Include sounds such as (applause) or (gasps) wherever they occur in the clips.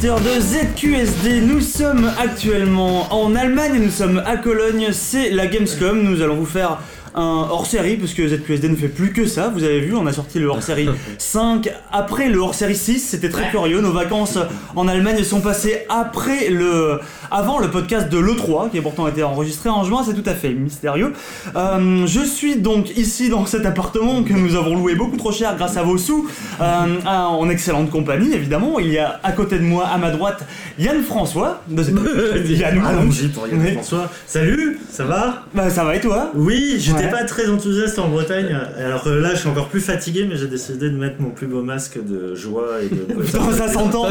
de ZQSD. Nous sommes actuellement en Allemagne, nous sommes à Cologne, c'est la Gamescom. Nous allons vous faire un hors-série, parce que ZQSD ne fait plus que ça, vous avez vu, on a sorti le hors-série (laughs) 5 après le hors-série 6, c'était très curieux, nos vacances en Allemagne sont passées après le... avant le podcast de l'E3, qui a pourtant été enregistré en juin, c'est tout à fait mystérieux. Euh, je suis donc ici dans cet appartement que nous avons loué beaucoup trop cher grâce à vos sous, euh, en excellente compagnie évidemment, il y a à côté de moi, à ma droite, Yann François, de (laughs) Yann François. Salut, ça va? Bah ça va et toi? Oui, j'étais pas très enthousiaste en Bretagne. Alors que là, je suis encore plus fatigué, mais j'ai décidé de mettre mon plus beau masque de joie et de. (laughs) ça s'entend.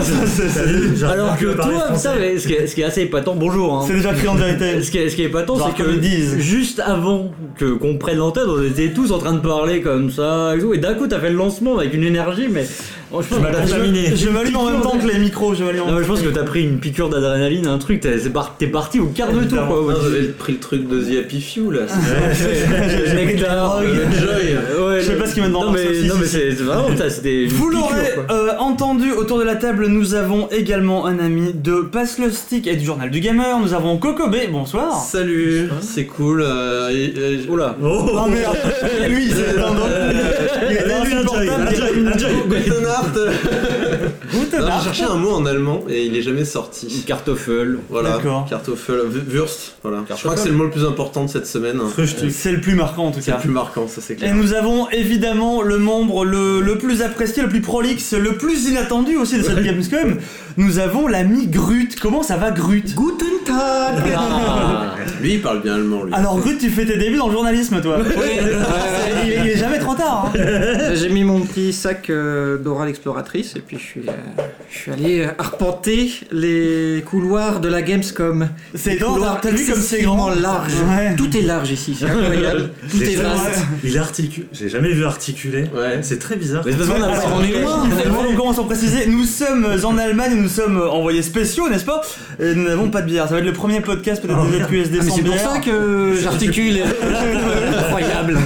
Alors que toi, ça, ce, qui est, ce qui est assez épatant, bonjour. Hein. C'est déjà criant de vérité. Ce qui est, ce qui est épatant, c'est que disent. juste avant que qu'on prenne l'antenne, on était tous en train de parler comme ça et tout. Et d'un coup, t'as fait le lancement avec une énergie, mais Oh, je, je m'allume en même temps que les micros. Je, non, je pense que t'as pris une piqûre d'adrénaline, un truc. T'es parti au quart de tour. Quoi, J'avais pris le truc de The Happy Few là. (laughs) Je sais pas ce qu'il m'a demandé. Non mais c'est vraiment c'était. Vous l'aurez euh, entendu autour de la table. Nous avons également un ami de Pass le Stick et du journal du gamer. Nous avons Kokobé. Bonsoir. Salut. C'est cool. Oula. Oh merde. Lui c'est un (laughs) J'ai cherché un mot en allemand et il est jamais sorti. Kartoffel. Voilà. Kartoffel. Wurst. Voilà. Je crois que c'est le mot le plus important de cette semaine. C'est le plus marquant en tout cas. C'est le plus marquant, ça c'est clair. Et nous avons évidemment le membre le, le, plus apprécié, le plus prolixe, le plus inattendu aussi de cette Gamescom. Nous avons l'ami Grut. Comment ça va Grut Guten Tag ah. (laughs) Lui il parle bien allemand lui. Alors Grut, tu fais tes débuts dans le journalisme toi. il, est jamais trop tard. Hein. J'ai mis mon petit sac euh, d'oral exploratrice et puis je suis, euh, je suis allé arpenter les couloirs de la Gamescom. C'est t'as vu comme c'est grand large. Tout est large ici, c'est incroyable. (laughs) Tout est vaste. Il articule. J'ai jamais vu articuler. Ouais. C'est très bizarre. Mais on, est loin. On commence à préciser. Nous sommes en Allemagne, nous sommes envoyés spéciaux, n'est-ce pas? Et nous n'avons pas de bière. Ça va être le premier podcast peut-être des (laughs) ZQSD ah, sans C'est pour ça que (laughs) j'articule. (laughs) incroyable.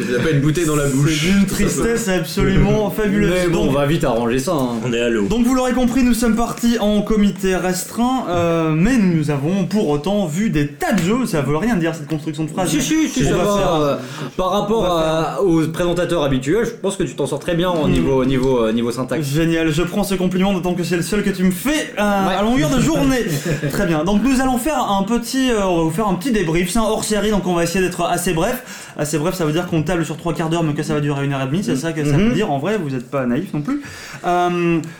Il n'y a pas une bouteille dans la bouche. C'est une tristesse absolument fabuleuse. Mais bon, on va vite arranger ça. Hein. On est à l'eau. Donc vous l'aurez compris, nous sommes partis en comité restreint, euh, mais nous avons pour autant vu des tas de jeux. Ça veut rien dire cette construction de phrase. Si, si, si, ça va. Euh, par rapport aux présentateurs habituels, je pense que tu t'en sors très bien au hmm. niveau, niveau, euh, niveau syntaxe. Génial, je prends ce compliment d'autant que c'est le seul que tu me fais à longueur de journée. (laughs) très bien. Donc nous allons faire un petit, on va vous faire un petit débrief. C'est un hors série, donc on va essayer d'être assez bref. Assez bref, ça veut dire qu'on table sur trois quarts d'heure, mais que ça va durer une heure et demie. C'est ça que ça veut mhm. dire. En vrai, vous n'êtes pas naïf non plus.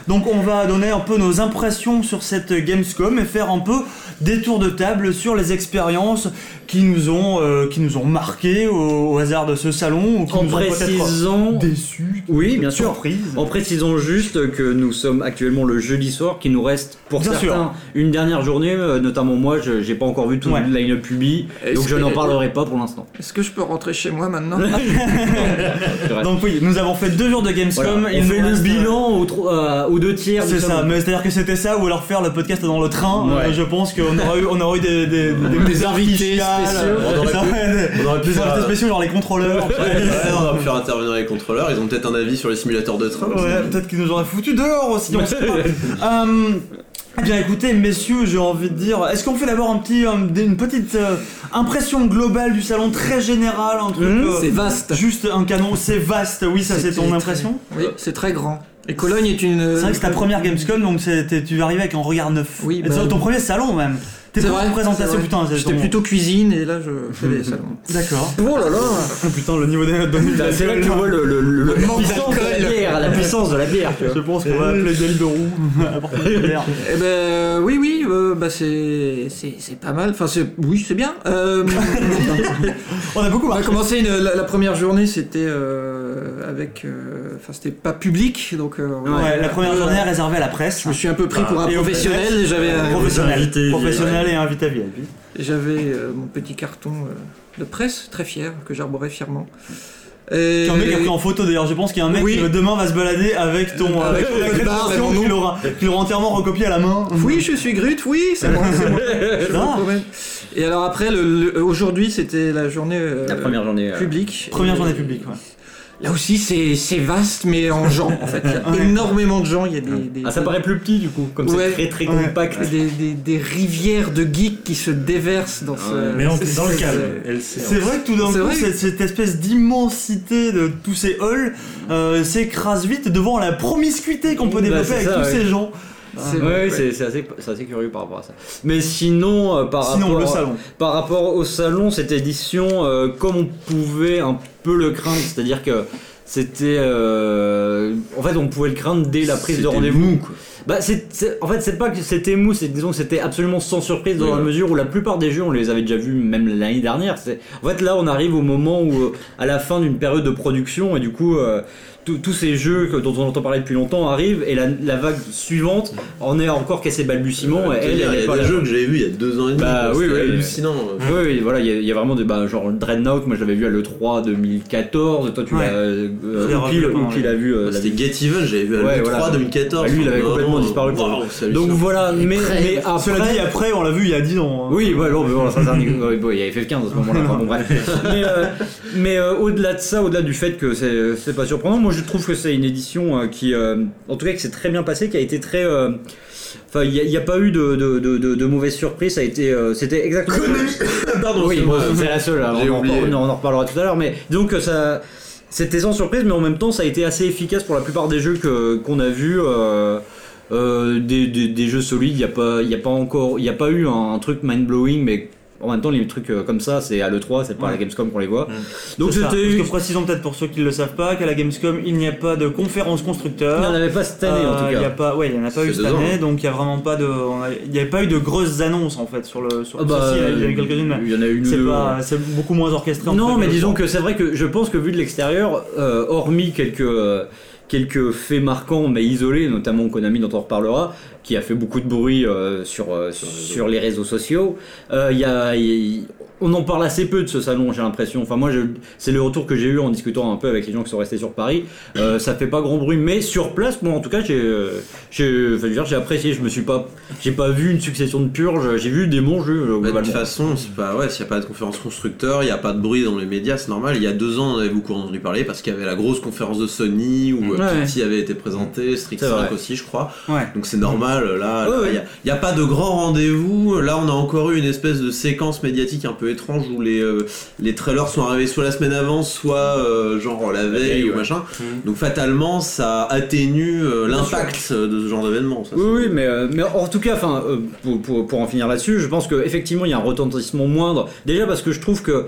donc on va donner un peu nos impressions sur cette Gamescom et faire un peu des tours de table sur les expériences qui nous ont, euh, qui nous ont marqué au, hasard de ce salon ou qui en nous précisant... ont déçus. Oui, bien sûr. En précisant juste que nous sommes actuellement le jeudi soir, qu'il nous reste pour certains une dernière journée, euh, notamment moi, je j'ai pas encore vu tout le line-up public, donc je n'en parlerai pas pour l'instant. Est-ce que je peux rentrer chez moi maintenant (laughs) (laughs) Donc oui, nous avons fait deux jours de Gamescom. Il fait le bilan aux, euh, deux tiers. C'est ça, mais c'est-à-dire que c'était ça ou alors faire le podcast dans le train. je pense qu'on aura eu, on aura eu des, des, des, invités on aurait pu faire des spéciaux genre les contrôleurs. on aurait pu faire intervenir les contrôleurs. Ils ont peut-être un avis sur les simulateurs de train. Ouais, peut-être qu'ils nous auraient foutu dehors aussi. On sait pas. (laughs) Eh bien écoutez messieurs, j'ai envie de dire, est-ce qu'on fait d'abord un petit, une petite euh, impression globale du salon très générale, un truc, mmh, euh, c'est vaste, juste un canon, c'est vaste, oui ça c'est ton impression? Oui, c'est très grand. Et Cologne est une. C'est vrai que c'est ta première Gamescom donc tu vas arriver avec un regard neuf. Oui. Bah, ton premier salon même. T'es pas en présentation, putain. J'étais plutôt cuisine et là je fais les salons. D'accord. Oh là là (laughs) Putain, le niveau des notes C'est là que tu vois le, puissance de la bière, la puissance de la bière. Je pense qu'on va appeler Del de roue (laughs) Eh ben oui, oui, euh, bah c'est c'est pas mal. Enfin, c'est oui, c'est bien. Euh, (laughs) on a beaucoup. On a commencé la, première journée, c'était euh, avec, enfin c'était pas public, donc. ouais, la première journée réservée à la presse. Je me suis un peu pris pour un professionnel. J'avais professionnel, professionnel et invité VIP. J'avais euh, mon petit carton euh, de presse, très fier, que j'arborais fièrement. Et... un mec qui a pris en photo d'ailleurs, je pense qu'il y a un mec qui demain va se balader avec ton avec, avec qu'il aura, aura, entièrement recopié à la main. Oui, je suis Grut, oui, c'est moi. (laughs) Et alors après, aujourd'hui c'était la journée la première journée publique. Première journée publique, ouais. Là aussi, c'est vaste, mais en gens, en fait. Il y a (laughs) énormément de gens. Il y a des, des ah, ça paraît plus petit, du coup, comme c'est très très compact. Des, des, des, rivières de geeks qui se déversent dans ce. Mais on, (laughs) dans le calme. C'est vrai que tout d'un coup, cette, cette, espèce d'immensité de tous ces halls euh, s'écrase vite devant la promiscuité qu'on peut bah, développer avec tous ces gens. Oui, c'est assez, assez, curieux par rapport à ça. Mais sinon, euh, par, sinon, rapport, le salon. par rapport au salon, cette édition, euh, comme on pouvait un peu le craindre, c'est-à-dire que c'était. Euh, en fait, on pouvait le craindre dès la prise de rendez-vous. Bah, en fait, c'est pas que c'était mou, c'est disons que c'était absolument sans surprise dans la mesure où la plupart des jeux, on les avait déjà vus même l'année dernière. En fait, là, on arrive au moment où, à la fin d'une période de production, et du coup, tous ces jeux dont on entend parler depuis longtemps arrivent et la, vague suivante en est encore qu'à ses balbutiements. elle, il y a, des jeux que j'avais vu il y a deux ans et demi. Bah, oui, oui, hallucinant. Oui, voilà, il y, a, vraiment des bah, genre Dreadnought. Moi, j'avais vu à le 3 2014. Toi, tu l'as. Euh, qui l'a vu. Euh, C'était Get Even. J'avais vu à le 3 2014. lui, il avait complètement disparu. Donc voilà, mais mais après. Cela dit, après, on l'a vu il y a 10 ans. Hein. Oui, ouais, il y avait FF15 à ce moment-là. (laughs) Mais euh, au-delà de ça, au-delà du fait que c'est pas surprenant, moi, je trouve que c'est une édition euh, qui, euh, en tout cas, qui s'est très bien passée, qui a été très. Euh, enfin, il n'y a, pas eu de, de, de, de mauvaise surprise. Ça a été, c'était exactement. (coughs) Pardon. Oui, c'est la seule. on, en, on, en reparlera tout à l'heure, mais donc ça, c'était sans surprise, mais en même temps, ça a été assez efficace pour la plupart des jeux que qu'on a vus. des, des, des, jeux solides, il n'y a pas, il a pas encore, il n'y a pas eu un truc mind blowing, mais en même temps, les trucs euh, comme ça, c'est à l'E3, c'est pas à la Gamescom qu'on les voit. Donc c'était. Que précisons peut-être pour ceux qui ne le savent pas, qu'à la Gamescom, il n'y a pas de conférence constructeur. Il n'y en avait pas cette année en tout euh, cas. Il y a pas, ouais, il n'y en a pas eu cette année, donc il n'y a vraiment pas de. Il n'y avait pas eu de grosses annonces en fait sur le. Sur ah bah, il y en a eu quelques-unes, Il y en a une. C'est pas, c'est beaucoup moins orchestré. Non, mais disons que c'est vrai que je pense que vu de l'extérieur, euh, hormis quelques quelques faits marquants mais isolés, notamment Konami dont on reparlera, qui a fait beaucoup de bruit euh, sur, euh, sur, les réseaux sociaux. Euh, y a, on en parle assez peu de ce salon, j'ai l'impression. Enfin, moi, c'est le retour que j'ai eu en discutant un peu avec les gens qui sont restés sur Paris. Euh, ça fait pas grand bruit, mais sur place, moi, en tout cas, j'ai, j'ai, apprécié. Je me suis pas, j'ai pas vu une succession de purges. J'ai vu des bons jeux. Bah, de toute façon, c'est pas, ouais, s'il n'y a pas de conférence constructeur, il n'y a pas de bruit dans les médias, c'est normal. Il y a deux ans, on avait beaucoup entendu parler parce qu'il y avait la grosse conférence de Sony où ouais. Kitty avait été présenté, Street 5 aussi, je crois. Donc c'est normal. Là, il n'y a, a, pas de grand rendez-vous. Là, on a encore eu une espèce de séquence médiatique un peu étrange où les, euh, les trailers sont arrivés soit la semaine avant, soit euh, genre la veille ou machin. Mmh. Donc fatalement, ça atténue euh, l'impact de ce genre d'événement. Oui, oui, mais, mais en tout cas, enfin, pour, pour, pour, en finir là-dessus, je pense qu'effectivement, il y a un retentissement moindre. Déjà parce que je trouve que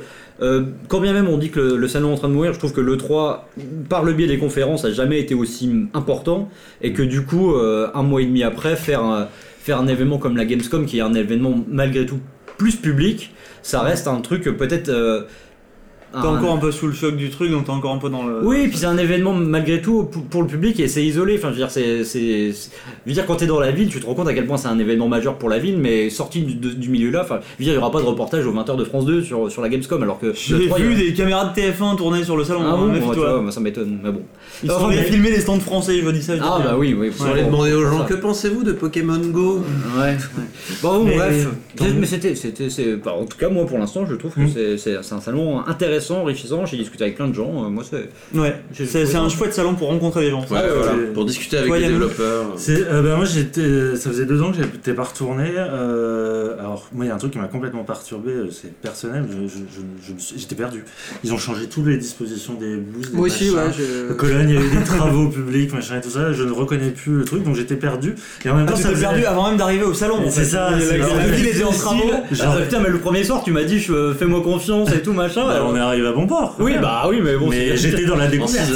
quand bien même on dit que le, salon est en train de mourir, je trouve que le 3, par le biais des conférences, a jamais été aussi important et que du coup, un mois et demi après, faire un, faire un événement comme la Gamescom, qui est un événement malgré tout plus public, ça reste un truc peut-être euh, T'es encore un peu sous le choc du truc, donc t'es encore un peu dans le. Oui, puis c'est un événement malgré tout pour le public et c'est isolé. Enfin, je veux dire, c'est, c'est, je veux dire, quand t'es dans la ville, tu te rends compte à quel point c'est un événement majeur pour la ville, mais sorti du, milieu là, enfin, je veux dire, il y aura pas de reportage aux 20h de France 2 sur, sur la Gamescom, alors que. J'ai vu des caméras de TF1 tourner sur le salon. Ah bon, moi, toi. ça m'étonne, mais bon. Ils sont allés filmer les stands français, je dis ça. ah bah oui, oui. Ils aller demander aux gens que pensez-vous de Pokémon Go? Ouais. Bon, bref. Mais c'était, c'était, en tout cas, moi pour l'instant, je trouve que hmm. c'est un salon intéressant, enrichissant discuter avec plein de gens. Euh, moi, c'est. Ouais, c'est un chouette salon pour rencontrer des gens. Pour discuter avec les développeurs. Euh, ben, moi, j'étais, ça faisait deux ans que j'étais pas retourné. Euh, alors, moi, il y a un truc qui m'a complètement perturbé, c'est personnel. J'étais perdu. Ils ont changé toutes les dispositions des boosts. Moi aussi, ouais. Je... Cologne, il y avait des travaux publics, machin et tout ça. Je ne reconnais plus le truc, donc j'étais perdu. Et en même temps, ah, ça perdu avant même d'arriver au salon. C'est ça. La ville était en travaux. Putain, mais le premier soir, tu m'as dit, fais-moi confiance et tout, machin. Bah, on est arrivé à bon port. Oui, bah oui, mais bon. Mais j'étais dans la découverte.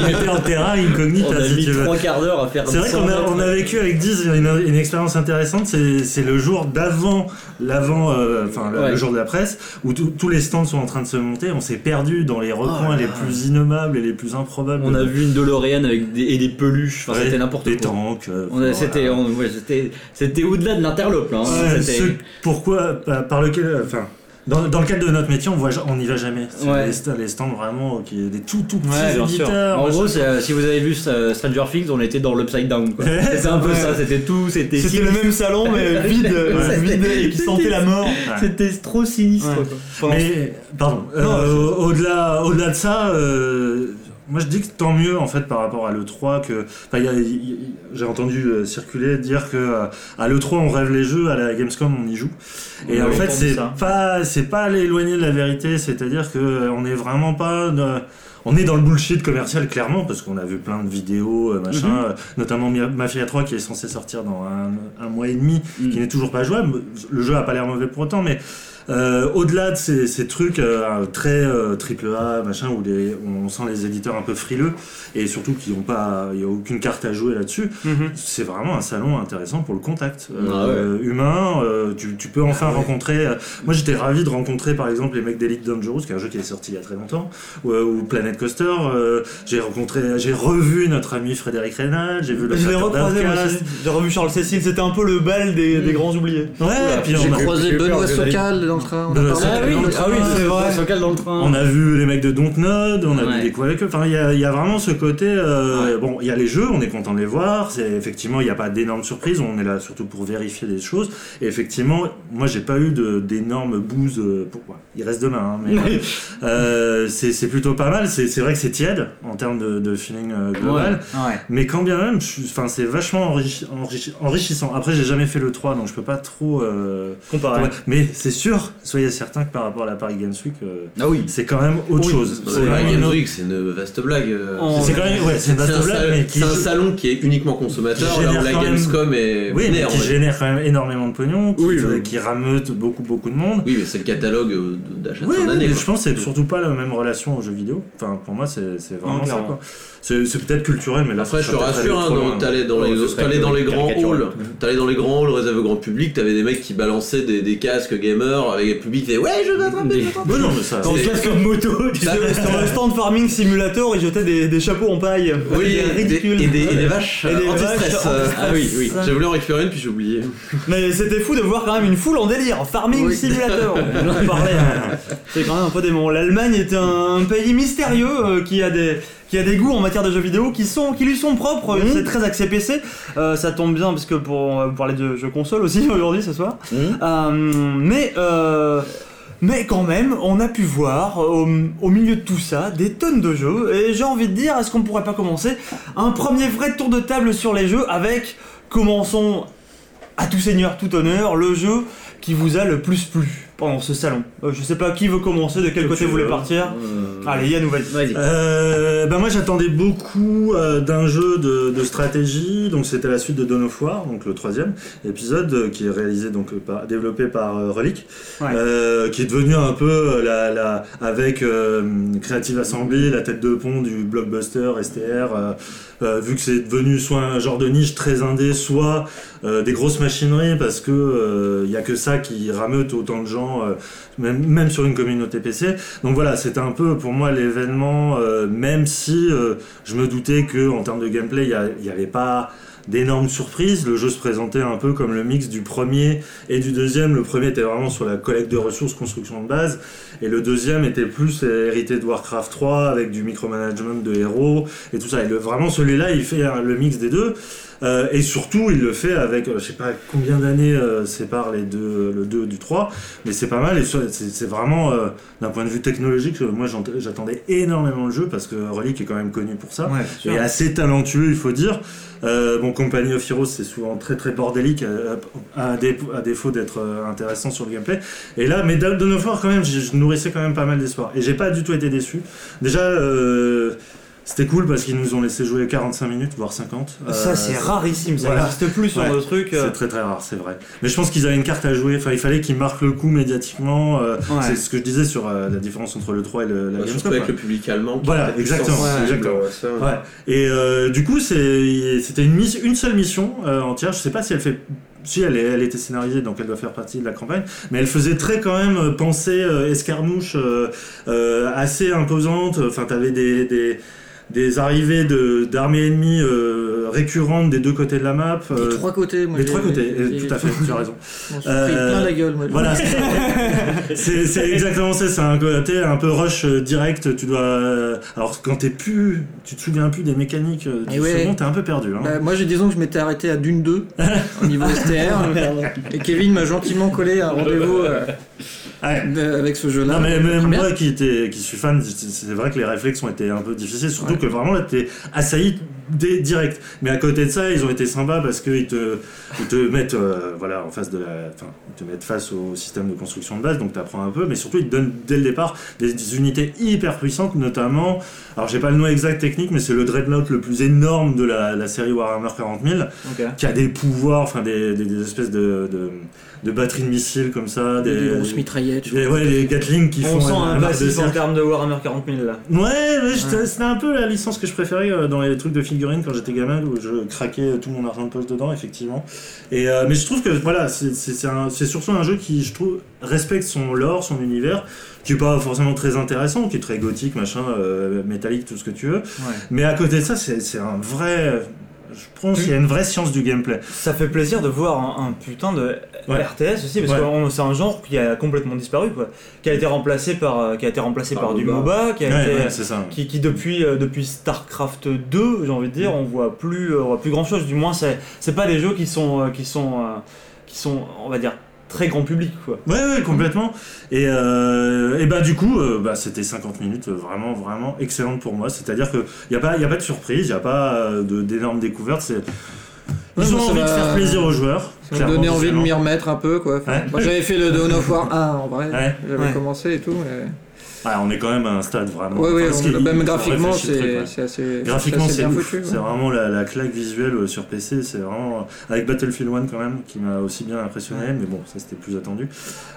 il (laughs) était en terrain incognito. On a mis trois quarts d'heure à faire. C'est vrai qu'on a, on a vécu avec Diz une, une expérience intéressante. C'est le jour d'avant, l'avant, euh, enfin le jour de la presse, où tous les stands sont en train de se monter. On s'est perdu dans les recoins oh les plus innommables et les plus improbables. On a vu une DeLorean avec des, et des peluches. Enfin, c'était n'importe quoi. Des tanks. Euh, c'était, c'était au-delà de l'interlope. Hein. pourquoi, par lequel, enfin dans, dans, le cadre de notre métier, on voit, on n'y va jamais. Ouais. Les, stands vraiment, qui des tout tout petits éditeurs. En gros, euh, si vous avez vu euh, Stranger Things, on était dans l'Upside Down. C'était un peu ça. C'était tout. C'était. C'était le même salon, mais (laughs) vide, vide et qui sentait la mort. C'était trop sinistre. Mais pardon. Euh, au-delà, au-delà de ça. Euh, moi je dis que tant mieux en fait par rapport à l'E3 que. J'ai entendu circuler dire que à l'E3 on rêve les jeux, à la Gamescom on y joue. Et en fait c'est pas c'est pas aller éloigner de la vérité, c'est-à-dire que on est vraiment pas on est dans le bullshit commercial clairement parce qu'on a vu plein de vidéos euh, machin, mhm. euh, notamment Mafia 3 qui est censé sortir dans un, mois et demi, mhm. qui n'est toujours pas jouable. Le jeu a pas l'air mauvais pour autant, mais euh, au-delà de ces, ces trucs euh, très euh, triple A, machin, où les, on sent les éditeurs un peu frileux et surtout qu'ils n'ont pas, il y a aucune carte à jouer là-dessus. Mhm. C'est vraiment un salon intéressant pour le contact ah humain. Tu, tu, peux enfin ah rencontrer. moi, j'étais ravi de rencontrer par exemple les mecs d'Elite Dangerous, qui est un jeu qui est sorti il y a très longtemps, ou, ou Planet Coaster. j'ai rencontré, j'ai revu notre ami Frédéric Reynal. J'ai vu le. Je J'ai revu Charles Cécile. C'était un peu le bal des, des grands oubliés. Ouais. et puis j'ai croisé Benoît Socal on a ah, oui, ah oui c'est vrai. dans le train. On a vu les mecs de Dontnod, on a vu des quoi avec eux. Enfin, il y, a vraiment ce côté. Euh, bon, il y a les jeux, on est content de les voir. C'est effectivement, il n'y a pas d'énormes surprises. On est là surtout pour vérifier des choses. Et effectivement, moi, j'ai pas eu d'énormes bouses. Euh, pourquoi Il reste demain, hein, mais euh, c'est plutôt pas mal. C'est vrai que c'est tiède en termes de, feeling global. Mais quand bien même, enfin, c'est vachement enrichissant. Après, j'ai jamais fait le 3, donc je peux pas trop comparer. Mais c'est sûr, soyez certain que par rapport à la Paris Games Week, euh, ah oui. c'est quand même autre chose. Paris Games Week, c'est une vaste blague. Euh. C'est quand même, ouais, c'est une vaste blague, C'est un salon qui est uniquement consommateur, là où la Gamescom est. Oui, mais qui génère quand même énormément de pognon, qui, rameute beaucoup, beaucoup de monde. Oui, mais c'est le catalogue euh, d'achat de fin d'année. Je pense que c'est surtout pas la même relation aux jeux vidéo. Enfin, pour moi, c'est vraiment ça, quoi. C'est peut-être culturel, mais là, Après, je te rassure, hein, t'allais dans, les, dans les grands halls, t'allais dans les grands halls réservés au grand public, t'avais des mecs qui balançaient des, des casques gamers avec le public qui ouais, je vais attraper, je non, mais ça. Dans le casque de moto, sur le stand Farming Simulator, ils jetaient des, des chapeaux en paille. Oui, et des, et des, vaches anti-stress. Ah oui, oui. (laughs) J'ai voulu en récupérer une, puis j'ai oublié. Mais c'était fou de voir quand même une foule en délire. Farming Simulator. (laughs) C'est quand même un peu démon. L'Allemagne est un pays mystérieux euh, qui a des qui a des goûts en matière de jeux vidéo qui sont qui lui sont propres. C'est très axé PC. Euh, ça tombe bien parce que pour on va parler de jeux console aussi (laughs) aujourd'hui ce soir. Euh, mais euh, mais quand même, on a pu voir au, au, milieu de tout ça des tonnes de jeux. Et j'ai envie de dire, est-ce qu'on pourrait pas commencer un premier vrai tour de table sur les jeux avec commençons à tout seigneur, tout honneur, le jeu qui vous a le plus plu pendant ce salon euh, Je sais pas qui veut commencer, de quel côté vous voulez partir. Euh, Allez, Yann, vas-y. Euh, ben moi j'attendais beaucoup euh, d'un jeu de, de, stratégie, donc c'était la suite de Dawn of War, donc le troisième épisode qui est réalisé donc par, développé par Relic, qui est devenu un peu la, la avec Creative Assembly, la tête de pont du blockbuster STR. vu que c'est devenu soit un genre de niche très indé, soit des grosses machineries parce que il y a que ça qui rameute autant de gens euh, même, sur une communauté PC. Donc voilà, c'était un peu pour moi l'événement, euh, même si euh, je me doutais que en termes de gameplay, il n'y avait pas d'énormes surprises. Le jeu se présentait un peu comme le mix du premier et du deuxième. Le premier était vraiment sur la collecte de ressources, construction de base, et le deuxième était plus hérité de Warcraft 3 avec du micromanagement de héros et tout ça. Et vraiment celui-là, il fait le mix des deux. Euh, et surtout, il le fait avec, euh, je sais pas combien d'années euh, séparent les deux, le 2 du 3, mais c'est pas mal et c'est vraiment, d'un point de vue technologique, moi j'attendais énormément le jeu parce que Relic est quand même connu pour ça, et assez talentueux, il faut dire. Bon, Company of Heroes, c'est souvent très très bordélique, à, défaut d'être intéressant sur le gameplay. Et là, mais Dawn of War, quand même, je nourrissais quand même pas mal d'espoir. Et j'ai pas du tout été déçu. Déjà, c'était cool parce qu'ils nous ont laissé jouer 45 minutes, voire 50. Ça, euh, c'est rarissime, ça n'existe plus sur le truc. Euh. C'est très très rare, c'est vrai. Mais je pense qu'ils avaient une carte à jouer, enfin, il fallait qu'ils marquent le coup médiativement. Euh, c'est ce que je disais sur la différence entre le 3 et le, la Surtout avec le public allemand. Voilà, exactement. exactement. Et du coup, c'était une, une seule mission entière. Je sais pas si elle fait si elle, elle était scénarisée donc elle doit faire partie de la campagne mais elle faisait très quand même penser escarmouche assez imposante enfin t'avais des, des des arrivées d'armées ennemies euh, récurrentes des deux côtés de la map. Euh, des trois côtés, moi. Des trois côtés, tout à fait, tu as raison. (laughs) euh, plein la gueule, moi. Voilà, (laughs) c'est exactement ça, c'est un côté un peu rush euh, direct, tu dois... Alors quand t'es plus... Tu te souviens plus des mécaniques du ouais. second, t'es un peu perdu. Hein. Bah, moi j'ai disons que je m'étais arrêté à Dune 2, (laughs) au niveau STR, et Kevin m'a gentiment collé un rendez-vous avec ce jeu-là. Non, mais même moi qui, était, qui suis fan, c'est vrai que les réflexes ont été un peu difficiles, surtout que vraiment là, t'es assailli direct. Mais à côté de ça, ils ont été sympas parce qu'ils te, ils te mettent euh, voilà, en face de la. Enfin, ils te mettent face au système de construction de base, donc t'apprends un peu, mais surtout ils te donnent dès le départ des, unités hyper puissantes, notamment. Alors j'ai pas le nom exact technique, mais c'est le Dreadnought le plus énorme de la, série Warhammer 40 000, qui a des pouvoirs, enfin des, des, espèces de de batteries de missiles comme ça, des, des grosses mitraillettes. Des, ouais, les Gatling qui On font. sent un passif en termes de Warhammer 40 000 là. Ouais, ouais. c'était un peu la licence que je préférais euh, dans les trucs de figurines quand j'étais gamin où je craquais tout mon argent de poche dedans, effectivement. Et, euh, mais je trouve que voilà, c'est surtout un jeu qui, je trouve, respecte son lore, son univers qui est pas forcément très intéressant, qui est très gothique, machin, euh, métallique, tout ce que tu veux. Mais à côté de ça, c'est un vrai, je pense qu'il y a une vraie science du gameplay. Ça fait plaisir de voir un, putain de RTS aussi, parce que c'est un genre qui a complètement disparu, quoi. Qui a été remplacé par, euh, qui a été remplacé par, du MOBA, qui, a été, qui, qui, depuis, euh, depuis StarCraft 2, j'ai envie de dire, on voit plus, euh, on voit plus grand chose. Du moins, c'est pas des jeux qui sont, qui sont, qui sont, on va dire, très grand public quoi. Ouais ouais complètement et, euh, et bah du coup euh, bah, c'était 50 minutes vraiment vraiment excellente pour moi c'est à dire que il y a pas y a pas de surprise il y a pas euh, d'énormes découvertes c'est ils ont envie de faire plaisir aux joueurs. Ça m'a donné envie de m'y remettre un peu quoi. Moi j'avais fait le Dawn of War 1 en vrai. J'avais commencé et tout. Mais on est quand même à un stade vraiment. Oui, oui, même graphiquement, c'est assez. Graphiquement, c'est C'est vraiment la, claque visuelle euh, sur PC. C'est vraiment. Avec Battlefield 1 quand même, qui m'a aussi bien impressionné, mais bon, ça c'était plus attendu.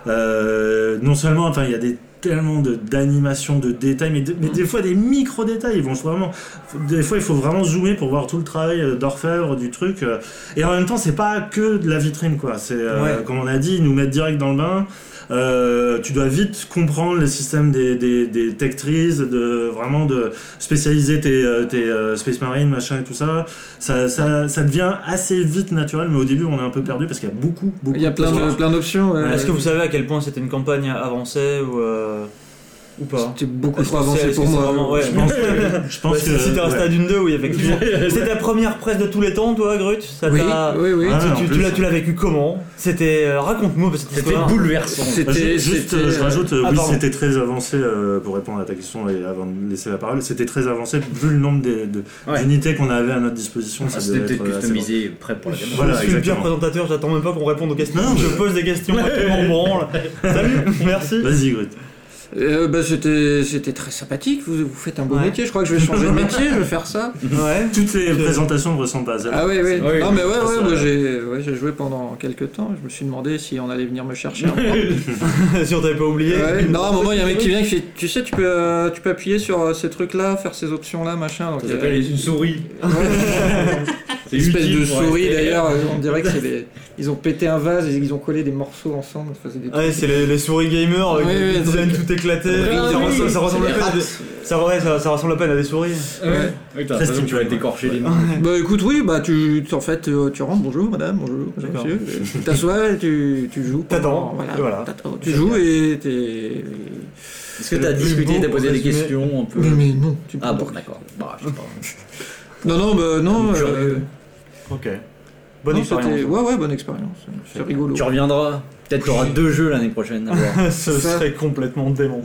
Euh, non seulement, enfin, il y a des tellement d'animation, de, détails, mais, mais, des fois des micro-détails. Ils vont vraiment, des fois, il faut vraiment zoomer pour voir tout le travail euh, d'orfèvre du truc. Et en même temps, c'est pas que de la vitrine, quoi. C'est, comme on a dit, ils nous mettent direct dans le bain. Euh, tu dois vite comprendre les systèmes des, des, des tech trees, de vraiment de spécialiser tes, euh, tes euh, Space Marine, machin et tout ça. Ça, ça. ça devient assez vite naturel, mais au début on est un peu perdu parce qu'il y a beaucoup, beaucoup. Il y a plein, de, plein d'options. Est-ce que vous savez à quel point c'était une campagne avancée ou ou pas C'était beaucoup trop avancé pour moi. ouais, je pense que, (laughs) je pense que si t'es un stade 2, oui, effectivement. (laughs) C'était ta première presse de tous les temps, toi, Grut? Ça Oui, oui, oui. Ah, tu, tu l'as vécu comment? C'était. Euh, raconte-moi, c'était bouleversant. C'était juste, euh, je rajoute, euh, oui, c'était très avancé, pour répondre à ta question et avant de laisser la parole, c'était très avancé, vu le nombre d'unités qu'on avait à notre disposition. Ah, c'était customisé, prêt pour la gamme. Voilà, je suis le pire présentateur, j'attends même pas qu'on réponde aux questions. Je pose des questions, tout le branle. (laughs) Salut, merci. Vas-y, Grut. Euh, bah, c'était, c'était très sympathique. Vous, vous faites un beau métier. Je crois que je vais changer de métier. Je vais faire ça. Ouais. Toutes les présentations ne ressemblent pas à ça. Ah oui, oui. non, mais ouais, ouais, moi, j'ai, ouais, j'ai joué pendant quelques temps. Je me suis demandé si on allait venir me chercher. (laughs) si on t'avait pas oublié. Non, à un moment, il y a un mec qui vient qui fait Tu sais, tu peux, euh, tu peux appuyer sur euh, ces trucs-là, faire ces options-là, machin. Donc, ça s'appelle une souris. (laughs) C'est une espèce de souris d'ailleurs. On dirait que c'est des... (laughs) Ils ont pété un vase et ils ont collé des morceaux ensemble. Des ouais, c'est les, les, souris gamers oui, qui viennent tout éclater. ça, ça, ressemble à peine ça, ouais, ça, ça, ressemble à peine à des souris. Ouais. Oui, tu vas t'écorcher les mains. Bah écoute, oui, bah tu, en fait, euh, tu rentres, bonjour madame, bonjour monsieur. Tu t'assois et tu, tu joues. T'attends. Voilà. Tu joues et t'es. Est-ce que t'as discuté, t'as posé des questions un peu Mais non. Tu ah bon, d'accord. Bah. Non, non, bah non. Euh, ok. Bonne expérience. Ouais, ouais, bonne expérience. C'est rigolo. Tu reviendras. Peut-être tu auras deux jeux l'année prochaine. (laughs) Ce serait complètement démon.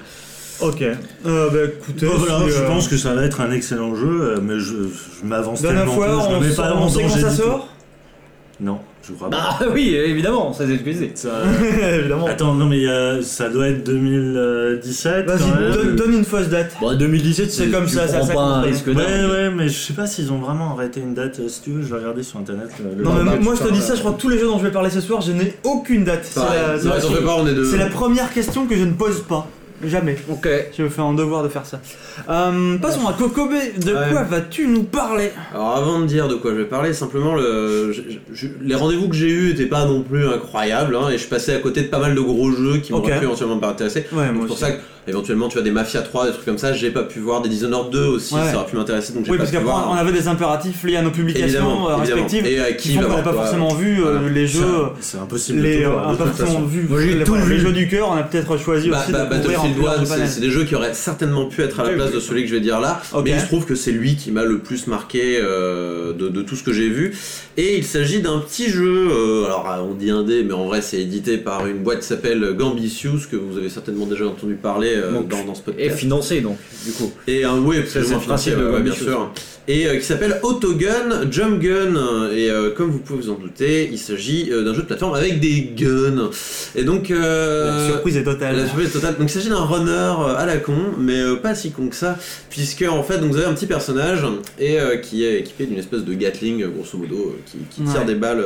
(laughs) ok. Euh, bah écoutez. Bah, voilà, je euh, pense que ça va être un excellent jeu, mais je, je m'avance tellement fois, peu, je me mets pas on sait quand ça sort? Non. Je crois bah (laughs) oui, évidemment, ça excusé. Ça... (laughs) évidemment. Attends, non mais ça doit être 2017. Vas-y, donne, une fausse date. Bon, 2017, c'est comme ça, ça, ça pas un risque Ouais, ouais, mais je sais pas s'ils ont vraiment arrêté une date. Euh, si tu veux, je vais regarder sur internet. Le non, mais moi je te dis ça, je crois que tous les jeux dont je vais parler ce soir, je n'ai aucune date. C'est la première question que je ne pose pas. Jamais. Ok. Je me fais un devoir de faire ça. Euh, passons à Kokobe. De quoi vas-tu nous parler? Alors avant de dire de quoi je vais parler, simplement le, les rendez-vous que j'ai eus n'étaient pas non plus incroyables hein, et je passais à côté de pas mal de gros jeux qui m'auraient pu éventuellement m'intéresser. Ouais, c'est pour ça que éventuellement tu as des Mafia 3, des trucs comme ça, j'ai pas pu voir. Des Dishonored 2 aussi, ça aurait pu m'intéresser donc j'ai oui, parce qu'après on avait des impératifs liés à nos publications euh, respectives et à qui, on n'avait pas forcément vu euh, les jeux. C'est impossible. Les, un peu vu les, jeux du cœur, on a peut-être choisi bah, aussi bah, de One, c'est des jeux qui auraient certainement pu être à la place de celui que je vais dire là, mais il se trouve que c'est lui qui m'a le plus marqué euh, de, de, tout ce que j'ai vu. Et il s'agit d'un petit jeu, euh, alors on dit indé, mais en vrai c'est édité par une boîte qui s'appelle Gambitious, que vous avez certainement déjà entendu parler euh, dans, dans, ce podcast. Et financé donc, du coup. Et un, oui, c'est financé, bien sûr et euh, qui s'appelle Autogun Jump Gun. Et euh, comme vous pouvez vous en douter, il s'agit euh, d'un jeu de plateforme avec des guns. Et donc. la surprise est totale. La surprise est totale. Donc il s'agit d'un runner à la con, mais pas si con que ça, puisque en fait, donc, vous avez un petit personnage et qui est équipé d'une espèce de Gatling, grosso modo, qui, tire des balles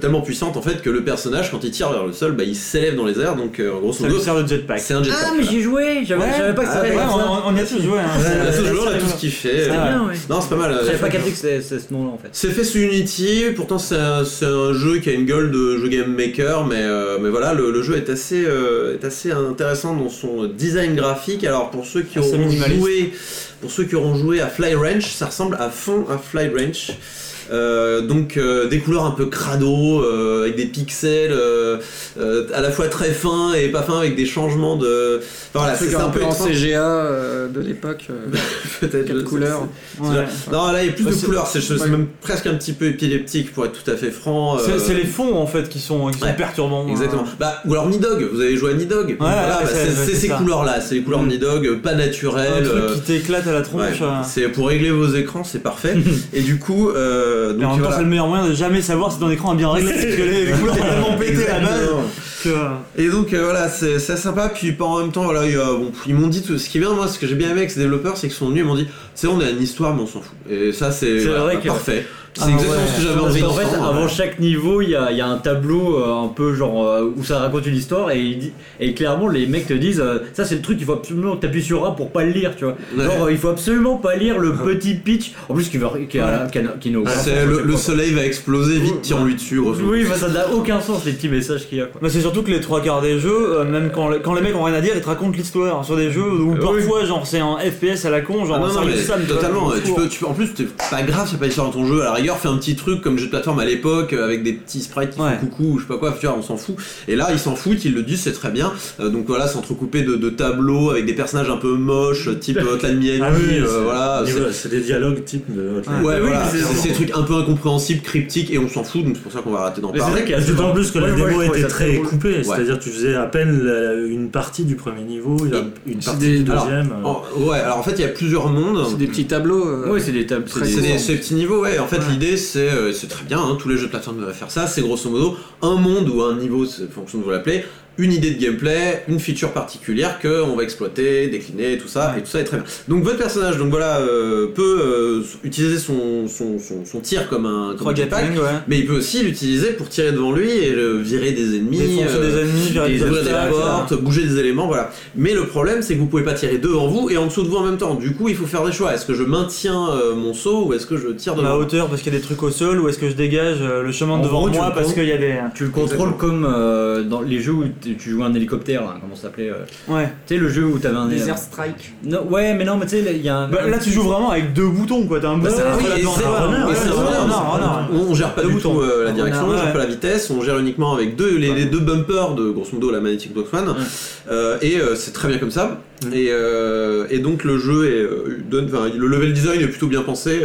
tellement puissantes en fait que le personnage, quand il tire vers le sol, bah, il s'élève dans les airs. Donc grosso modo. C'est un jetpack. Ah, mais j'ai joué, j'avais pas que ça ah, on, y a tous joué. Hein. On a tous joué, on a tout ce qu'il fait. Non, c'est pas mal. J'avais pas capté que c'est ce nom-là en fait. C'est fait sous Unity, pourtant c'est un, jeu qui a une gueule de jeu game maker, mais, euh, mais voilà, le, jeu est assez, euh, est assez intéressant dans son design graphique. Alors pour ceux qui auront joué, pour ceux qui auront joué à Fly Ranch, ça ressemble à fond à Fly Ranch. Euh, donc euh, des couleurs un peu crado, euh, avec des pixels à la fois très fins et pas fins, avec des changements de. voilà, c'est un, peu en CGA de l'époque. (laughs) Peut-être quelle couleur. Non, là il y a plus de couleurs. C'est même presque un petit peu épileptique pour être tout à fait franc. C'est les fonds en fait qui sont, qui sont perturbants. Exactement. Bah, ou alors Nidog. Vous avez joué à Nidog. Bah, c'est ces couleurs-là. C'est les couleurs mm. Nidog, pas naturelles. Un truc qui t'éclate à la tronche. C'est pour régler vos écrans, c'est parfait. (laughs) et du coup. Euh, donc, en même temps, c'est le meilleur moyen de jamais savoir si ton écran est bien réglé, parce que les, (laughs) couleurs ont tellement pété la base. Et donc euh, voilà, c'est sympa. Puis en même temps, voilà, bon, ils m'ont dit tout. Ce qui est bien, moi, ce que j'ai bien aimé avec ces développeurs, c'est qu'ils sont venus, ils m'ont dit, c'est on a une histoire, mais on s'en fout. Et ça, c'est voilà, parfait. C'est ah exactement ce que j'avais envie. En fait, avant chaque niveau, il y a, y a, un tableau euh, un peu genre euh, où ça raconte une histoire et, il et clairement les mecs te disent euh, ça c'est le truc il faut absolument t'appuyer sur A pour pas le lire, tu vois. Genre il faut absolument pas lire le petit pitch. En plus qui va qui, a, qui, le, soleil va exploser vite, tirons-lui dessus. Oui, bah, ça n'a aucun sens les petits messages qu'il y a. Quoi. c'est surtout que les trois quarts des jeux, même quand, quand les mecs ont rien à dire, ils te racontent l'histoire sur des jeux où parfois genre c'est un FPS à la con, genre ah non, non, ça, totalement. Tu peux, tu peux, en plus pas grave, c'est pas l'histoire dans ton jeu. À la rigueur, fais un petit truc comme jeu de plateforme à l'époque euh, avec des petits sprites qui font coucou ou je sais pas quoi, tu vois, on s'en fout. Et là, ils s'en foutent, ils le disent, c'est très bien. Euh, donc voilà, c'est entrecoupé de, de, tableaux avec des personnages un peu moches, type Hotline Miami. (laughs) Ah euh, voilà, c'est des dialogues type de Hotline Ouais, voilà, c'est des trucs un peu incompréhensibles, cryptiques, et on s'en fout, donc c'est pour ça qu'on va arrêter d'en parler. C'est d'autant plus que la démo était très coupée, c'est-à-dire tu faisais à peine une partie du premier niveau, une partie du deuxième. ouais, alors en fait, il y a plusieurs mondes. C'est des petits tableaux. Oui, c'est des tableaux. C'est des petits niveaux, ouais. En fait, l'idée, c'est très bien, hein, tous les jeux de plateforme devraient faire ça. C'est grosso modo un monde ou un niveau, fonction de vous l'appelez, une idée de gameplay, une feature particulière que on va exploiter, décliner, tout ça, et tout ça est très bien. Donc votre personnage, donc voilà, euh, peut euh, utiliser son, son, son, tir comme un, comme jetpack, mais il peut aussi l'utiliser pour tirer devant lui et virer des ennemis, des euh, ennemis, virer des, portes, bouger des éléments, voilà. Mais le problème, c'est que vous pouvez pas tirer devant vous et en dessous de vous en même temps. Du coup, il faut faire des choix. Est-ce que je maintiens mon saut ou est-ce que je tire devant La hauteur parce qu'il y a des trucs au sol ou est-ce que je dégage le chemin devant moi parce qu'il y a des. Tu le contrôles comme dans les jeux où tu joues un hélicoptère, là, comment ça s'appelait euh, Ouais. Tu sais, le jeu où t'avais un. Desert Strike. Non, ouais, mais non, mais tu sais, il y a un. Bah, là, tu joues vraiment avec deux boutons, quoi. T'as un bouton. On gère pas du tout euh, la direction, on gère pas la vitesse, on gère uniquement avec deux, les deux bumpers de grosso modo la Magnetic Box One. Euh, et c'est très bien comme ça. Et donc, le jeu est. le level design est plutôt bien pensé.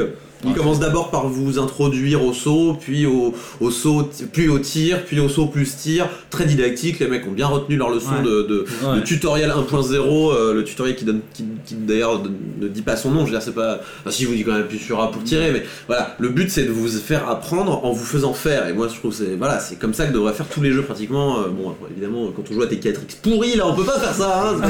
Il commence d'abord par vous introduire au saut, puis au, au, saut, puis au tir, puis au saut plus tir. Très didactique, les mecs ont bien retenu leur leçon de, de, tutoriel 1.0, euh, le tutoriel qui donne, qui, d'ailleurs ne dit pas son nom. Je veux dire, c'est pas. Enfin, si je vous dis quand même plus sur A pour tirer, mais voilà, le but c'est de vous faire apprendre en vous faisant faire. Et moi, je trouve c'est voilà, c'est comme ça que devraient faire tous les jeux pratiquement. Euh, bon, évidemment, quand on joue à T4X pourri, là, on peut pas faire ça. Hein,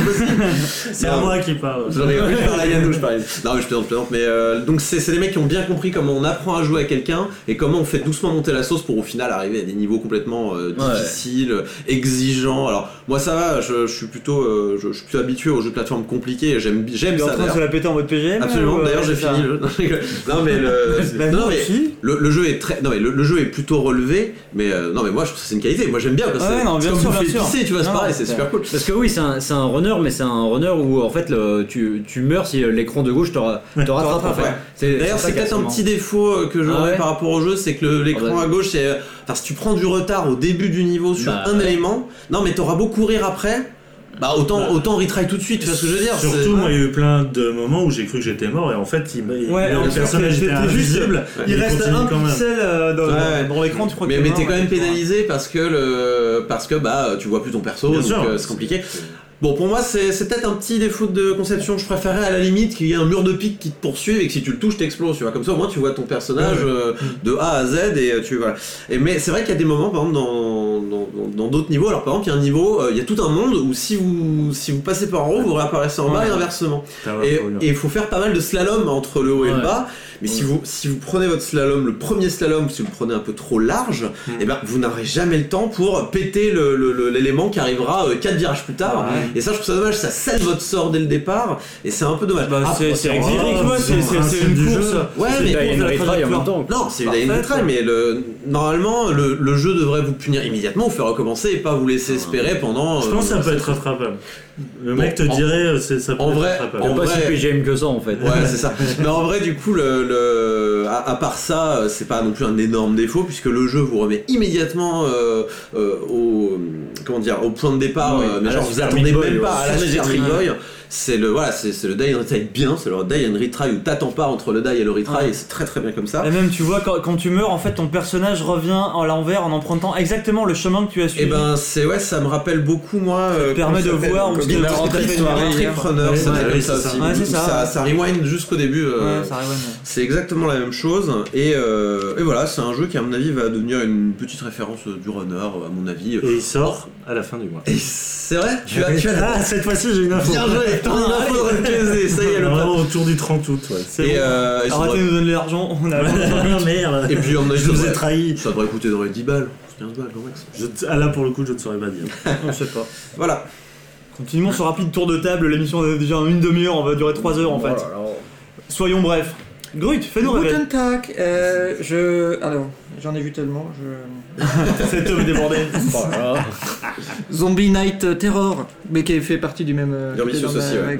c'est (laughs) à moi qui parle. je parle à Yannou, je parle. Non, mais je plaisante, plaisante. Mais euh, donc c'est des mecs qui ont bien compris comment on apprend à jouer à quelqu'un et comment on fait doucement monter la sauce pour au final arriver à des niveaux complètement euh, difficiles, exigeants. Alors moi ça va, je, suis plutôt, euh, je, suis plutôt habitué aux jeux de plateforme compliqués. J'aime, j'aime ça. en train de se la péter en mode PGM Absolument. D'ailleurs j'ai fini. Le... (laughs) non mais, le... (laughs) non, mais le, jeu est très, non mais le, jeu est plutôt relevé. Mais euh, non mais moi je trouve que c'est une qualité. Moi j'aime bien quand c'est, non, bien comme sûr, pisser, tu vois, c'est pareil, c'est super cool. Parce que oui, c'est un, un runner, mais c'est un runner où en fait tu, tu meurs si l'écran de gauche te, te rattrape. D'ailleurs c'est peut-être un petit défaut euh, que j'aurais ah par rapport au jeu, c'est que l'écran ah bah. à gauche, c'est. Enfin, si tu prends du retard au début du niveau sur bah un élément, non, mais t'auras beau courir après, Bah autant, autant retry tout de suite, tu vois ce que je veux dire Surtout, moi, il y a eu plein de moments où j'ai cru que j'étais mort et en fait, il, ouais, le personnage était invisible. il, reste un pixel euh, dans, l'écran, tu crois Mais, mais t'es quand même pénalisé parce que, le, parce que bah, tu vois plus ton perso, donc euh, c'est compliqué. Bon, pour moi, c'est peut-être un petit défaut de conception. Je préférais à la limite qu'il y ait un mur de pique qui te poursuive et que si tu le touches, t'exploses. Tu vois, comme ça, au moins, tu vois ton personnage euh, de A à Z et euh, tu voilà. Et mais c'est vrai qu'il y a des moments, par exemple, dans d'autres niveaux. Alors, par exemple, il y a un niveau, euh, il y a tout un monde où si vous si vous passez par en haut, vous réapparaissez en bas et inversement. Et il faut faire pas mal de slalom entre le haut et le bas. Mais si vous si vous prenez votre slalom, le premier slalom, si vous le prenez un peu trop large, hmm. et eh ben vous n'aurez jamais le temps pour péter l'élément qui arrivera 4 virages plus tard. Et ça, je trouve ça dommage, ça scelle votre sort dès le départ, et c'est un peu dommage. Bah, c'est c'est une course. Ouais, mais en même temps. Non, c'est une retry, mais le, normalement, le, le, jeu devrait vous punir immédiatement, vous faire recommencer et pas vous laisser espérer pendant. Je pense que ça peut être rattrapable. Le mec te dirait, ça peut en vrai, en pas si PGM que ça en fait. Ouais, (laughs) c'est ça. Mais en vrai, du coup, le, le à, part ça, c'est pas non plus un énorme défaut puisque le jeu vous remet immédiatement euh, euh, au comment dire au point de départ. Euh, mais genre, vous attendez même pas à la Boy c'est le voilà c'est le die and retry bien c'est le die and retry où t'attends pas entre le die et le retry et c'est très très bien comme ça. Et même tu vois quand, quand, tu meurs en fait ton personnage revient à l'envers en empruntant exactement le chemin que tu as suivi. Et eh ben c'est ouais ça me rappelle beaucoup moi ça te permet de voir où tu es ça ça rewind jusqu'au début euh, c'est exactement la même chose. Et, euh, et voilà c'est un jeu qui à mon avis va devenir une petite référence du runner à mon avis. Et il sort à la fin du mois. C'est vrai tu as, tu as... Ah, cette fois-ci j'ai une info. Bien joué de ça y est, le autour du 30 août, ouais. Et, euh, Arrêtez de nous donner l'argent, on a (laughs) merde. Et puis on a je vous ai trahi. Ça devrait coûter dans les 10 balles. 15 balles, quand même. Ah là, pour le coup, je ne saurais pas dire. (laughs) on sait pas. Voilà. Continuons ce rapide tour de table. L'émission est déjà une demi-heure, on va durer 3 heures en fait. Soyons brefs. Grut, fais-nous rêver. Guten Tag. Euh, je. Alors, j'en ai vu tellement. Je. (laughs) Cet homme débordé. (laughs) Zombie Night Terror, mais qui fait partie du même. Ambitious aussi, ouais.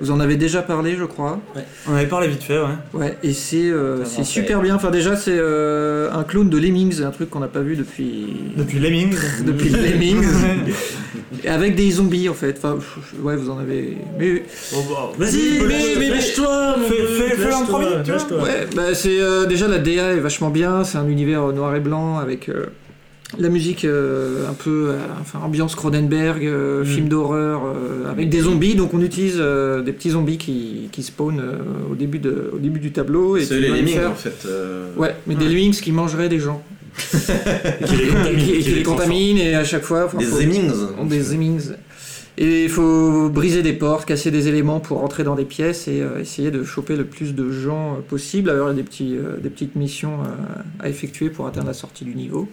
Vous en avez déjà parlé, je crois. Ouais. On avait parlé vite fait, ouais. Ouais, et c'est euh, super bien. Enfin, déjà, c'est euh, un clone de Lemmings, un truc qu'on n'a pas vu depuis. Depuis Lemmings Depuis (laughs) Lemmings. avec des zombies, en fait. Enfin, ouais, vous en avez. Mais. Oh, bah, Vas-y, mais, lâche-toi Fais-le en premier, Ouais, bah, c'est. Euh, déjà, la DA est vachement bien. C'est un univers noir et blanc avec la musique euh, un peu euh, enfin ambiance Cronenberg euh, mm. film d'horreur avec des zombies. Donc on utilise des petits zombies qui, qui spawnent au début de au début du tableau. Et c'est les lemmings en fait ouais mais des lemmings qui mangeraient des gens. (laughs) Et qui les contaminent. Et, qui, les contaminent. et à chaque fois des lemmings des lemmings. Et il faut briser des portes, casser des éléments pour rentrer dans des pièces et essayer de choper le plus de gens possible. Alors il y a des, petits, des petites missions à effectuer pour atteindre la sortie du niveau.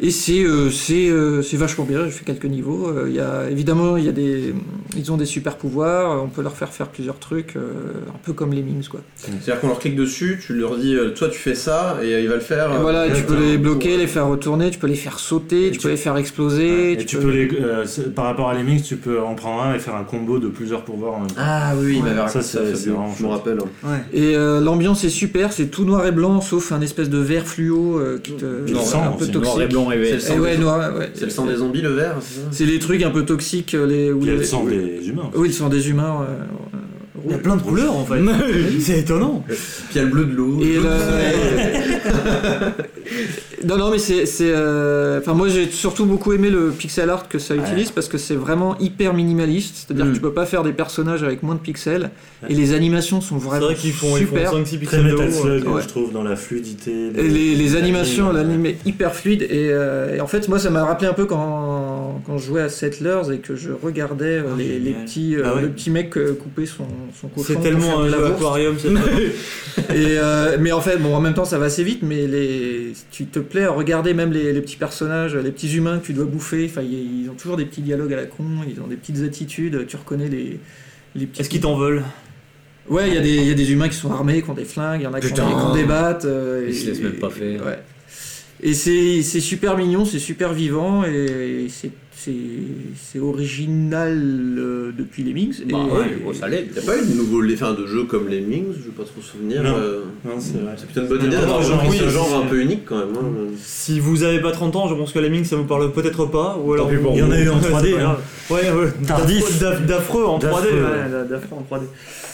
Et c'est euh, euh, c'est vachement bien, j'ai fait quelques niveaux. Euh, il y a, évidemment, il y a des, ils ont des super pouvoirs, on peut leur faire faire plusieurs trucs, un peu comme les memes. C'est-à-dire qu'on leur clique dessus, tu leur dis, toi tu fais ça, et il va le faire. Et voilà, tu peux les bloquer, les faire retourner, tu peux les faire sauter, tu, peux les faire exploser. tu, peux, les, par rapport à les memes, tu peux en prendre un et faire un combo de plusieurs pouvoirs en même temps. Ah oui, il m'avait ça, c'est je me rappelle. Hein. Et l'ambiance est super, c'est tout noir et blanc, sauf un espèce de vert fluo qui te, un peu toxique. C'est le, le sang des zombies, le vert C'est les trucs un peu toxiques. Euh, les, où le sang des humains. Oui, le sang des humains. Il y a plein de couleurs en fait. (laughs) c'est étonnant. Puis il y a le bleu de l'eau. (laughs) non, non, mais c'est. Euh, enfin, moi j'ai surtout beaucoup aimé le pixel art que ça utilise parce que c'est vraiment hyper minimaliste. C'est-à-dire que mm. tu peux pas faire des personnages avec moins de pixels. Et les animations sont vraiment vrai qu'ils font, super. Ils font 5 pixels de haut, je trouve, dans la fluidité. les, les animations, l'anime hyper fluide. Euh, et, en fait, moi ça m'a rappelé un peu quand, quand je jouais à Settlers et que je regardais euh, ah, les, les, petits, ah le petit mec couper son c'est tellement un aquarium. (laughs) et euh, mais en fait, bon, en même temps, ça va assez vite, mais les, tu te plais à regarder même les, petits personnages, les petits humains que tu dois bouffer. Enfin, ils ont toujours des petits dialogues à la con, ils ont des petites attitudes. Tu reconnais les, les petits. Est-ce qu'ils t'en veulent Ouais, il y, y, a des humains qui sont armés, qui ont des flingues, il y en a qui, ont des battes. Euh, ils se laissent même pas faire. Ouais. Et c'est super mignon, c'est super vivant et c'est original euh, depuis Lemmings. Bah, et, ouais, ça l'est. Il n'y a pas eu de nouveau de jeu comme Lemmings, je ne vais pas trop souvenir. Non, euh, non c'est plutôt une bonne idée d'avoir ce genre un peu unique quand même. Hein. Si vous n'avez pas 30 ans, je pense que Lemmings ça vous parle peut-être pas. Ou alors, (laughs) il y en a eu en 3D. Hein. Ouais, ouais. Tardif. D'affreux en 3D. D'affreux en 3D.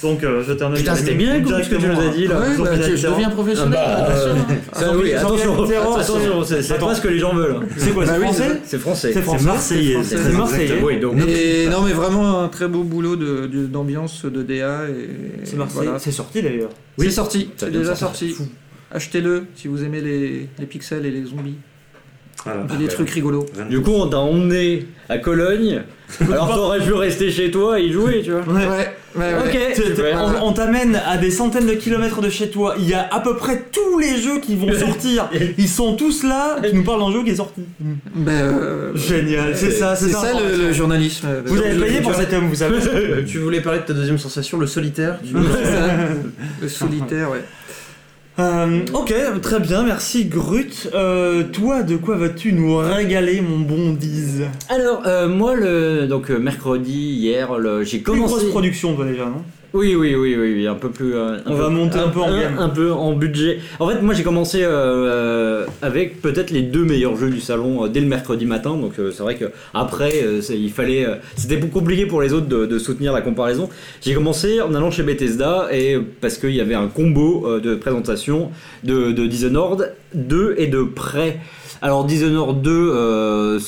Donc, euh, je termine. Putain, c'était bien ce que tu nous as dit là. Ouais, bah, je deviens professionnel. Ah bah, oui, attention, attention, c'est pas ce que les gens veulent. C'est quoi, c'est français C'est français. C'est marseillais. C'est marseillais. Oui, donc. non, mais vraiment un très beau boulot d'ambiance de DA. C'est marseillais. C'est sorti d'ailleurs. Oui, c'est sorti. C'est déjà sorti. Achetez-le si vous aimez les pixels et les zombies. Voilà. des trucs rigolos. Du coup, on t'a emmené à Cologne. (laughs) Alors t'aurais pu rester chez toi et y jouer, tu vois. Ouais. ouais, ok. On, t'amène à des centaines de kilomètres de chez toi. Il y a à peu près tous les jeux qui vont sortir. (laughs) Ils sont tous là. Tu nous parles d'un jeu qui est sorti. Ben, euh, Génial. C'est ça. C'est ça, le, journalisme. Vous avez payé pour cet homme, vous savez. (laughs) tu voulais parler de ta deuxième sensation, le solitaire. le solitaire, ouais. Euh, ok, très bien, merci Grut. Euh, toi, de quoi vas-tu nous régaler, mon bon Diz? Alors, euh, moi, le donc mercredi, hier, j'ai commencé. Une grosse production, toi déjà, non? Oui, oui, oui, oui, un peu plus. Euh, on va monter un, peu en gamme. Un peu en budget. En fait, moi j'ai commencé euh, euh, avec peut-être les deux meilleurs jeux du salon dès le mercredi matin. Donc c'est vrai que après, il fallait. C'était compliqué pour les autres de, soutenir la comparaison. J'ai commencé en allant chez Bethesda et parce qu'il y avait un combo de présentation de, de Dishonored 2 et de prêt. Alors Dishonored 2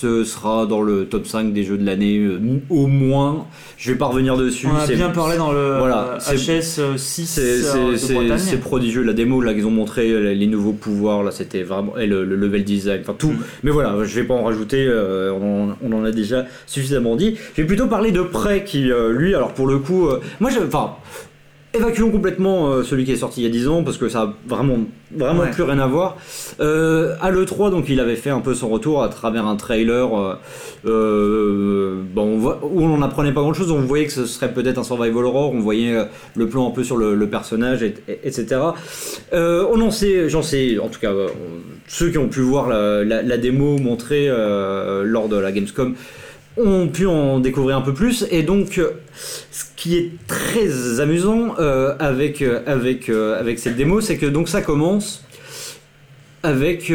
ce sera dans le top 5 des jeux de l'année euh, au moins. Je vais pas revenir dessus. On a bien parlé dans le voilà, HS 6. Euh, c'est prodigieux. La démo là qu'ils ont montré euh, les nouveaux pouvoirs là, c'était vraiment et le, level design, enfin tout. Mm. Mais voilà, je vais pas en rajouter. on, en, a déjà suffisamment dit. Je vais plutôt parler de Prey qui lui, alors pour le coup, moi je, enfin Évacuons complètement euh, celui qui est sorti il y a 10 ans parce que ça a vraiment vraiment plus rien à voir. Euh, à l'E3 donc il avait fait un peu son retour à travers un trailer euh, euh bon, où on n'apprenait pas grand chose, on voyait que ce serait peut-être un survival horror, on voyait le plan un peu sur le, personnage et, etc. on en sait, j'en sais en tout cas ceux qui ont pu voir la, la démo montrée lors de la Gamescom ont pu en découvrir un peu plus et donc euh, ce qui est très amusant euh, avec euh, avec avec cette démo c'est que donc ça commence avec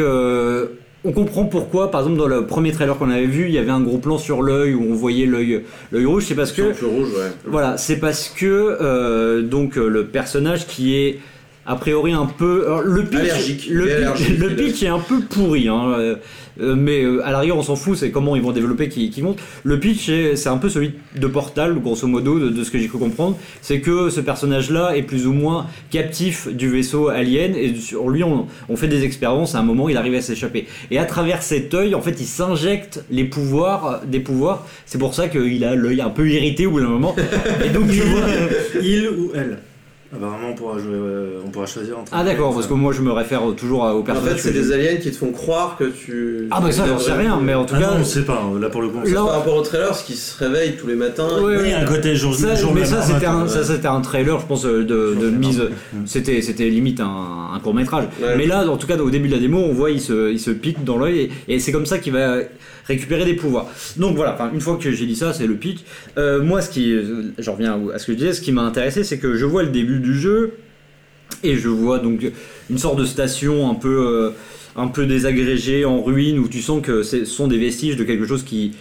on comprend pourquoi, par exemple, dans le premier trailer qu'on avait vu, il y avait un gros plan sur l'œil où on voyait l'œil, l'œil rouge. C'est parce que, rouge, ouais. voilà, c'est parce que donc le personnage qui est a priori un peu le pitch, le, pitch, est un peu pourri. Hein. Euh, mais euh, à l'arrière on s'en fout, c'est comment ils vont développer qui, qui monte. Le pitch, c'est un peu celui de Portal, grosso modo, de, ce que j'ai cru comprendre. C'est que ce personnage-là est plus ou moins captif du vaisseau alien, et sur lui, on, fait des expériences. À un moment, il arrive à s'échapper. Et à travers cet œil, en fait, il s'injecte les pouvoirs, euh, des pouvoirs. C'est pour ça qu'il a l'œil un peu irrité au bout d'un moment. (laughs) Et donc, tu vois, il ou elle Apparemment, on pourra, jouer, euh, on pourra choisir entre. Ah, d'accord, parce que moi je me réfère toujours aux personnages. En fait, c'est des aliens qui te font croire que tu. Ah, bah ça, j'en sais rien, mais en tout ah cas. Non, on sait pas, hein, là pour le coup. Là, par rapport au trailer, ce qui se réveille tous les matins. Oui, oui, un côté jour, ça, jour Mais ça, c'était un, ça, c'était un trailer, je pense, de, de mise. C'était, c'était limite un, un court métrage. Mais là, en tout cas, au début de la démo, on voit, il se, il se pique dans l'œil, et, et c'est comme ça qu'il va récupérer des pouvoirs. Donc voilà, une fois que j'ai dit ça, c'est le pitch. Euh, moi, ce qui, je reviens à ce que je disais, ce qui m'a intéressé, c'est que je vois le début du jeu et je vois donc une sorte de station un peu, euh, un peu désagrégée, en ruine, où tu sens que ce sont des vestiges de quelque chose qui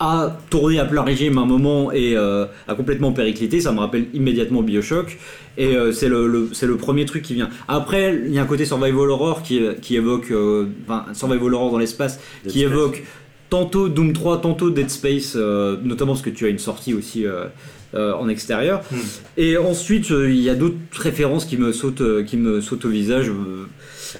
a tourné à plein régime un moment et euh, a complètement périclité. Ça me rappelle immédiatement Bioshock. Et c'est le, c'est le premier truc qui vient. Après, il y a un côté survival horror qui, qui évoque, enfin, survival horror dans l'espace, qui évoque tantôt Doom 3, tantôt Dead Space, euh, notamment parce que tu as une sortie aussi euh, euh, en extérieur. Hmm. Et ensuite, il y a d'autres références qui me sautent, qui me sautent au visage.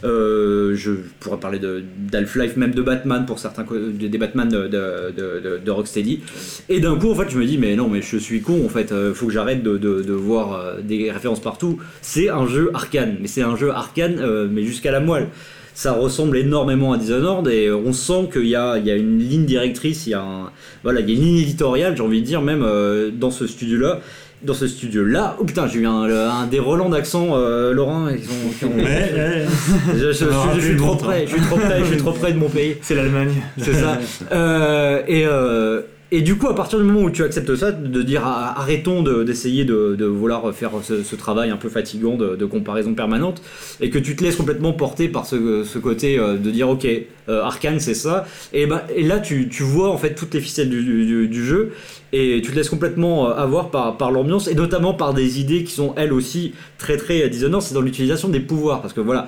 je pourrais parler d'Half-Life, même de Batman pour certains, des Batman de, de, de, Rocksteady. Et d'un coup, en fait, je me dis, mais non, mais je suis con, en fait, faut que j'arrête de, voir des références partout. C'est un jeu arcane, mais c'est un jeu arcane, mais jusqu'à la moelle ça ressemble énormément à Dishonored et on sent qu'il y a, il y a une ligne directrice, il y a, un, voilà, il y a une ligne éditoriale, j'ai envie de dire, même euh, dans ce studio-là. dans ce studio-là. Oh putain, j'ai eu un, des relents d'accent euh, Laurent. Ils ont, (laughs) je, suis trop près, je suis trop près, je suis trop près de mon pays. C'est l'Allemagne. C'est ça. (laughs) Euh, et euh, et du coup, à partir du moment où tu acceptes ça, de dire ah, arrêtons d'essayer de, vouloir faire ce, travail un peu fatigant de, comparaison permanente, et que tu te laisses complètement porter par ce, côté euh, de dire ok, euh, Arkane c'est ça, et, bah, et là tu, vois en fait toutes les ficelles du, jeu, et tu te laisses complètement euh, avoir par, l'ambiance, et notamment par des idées qui sont elles aussi très très dissonantes, c'est dans l'utilisation des pouvoirs, parce que voilà,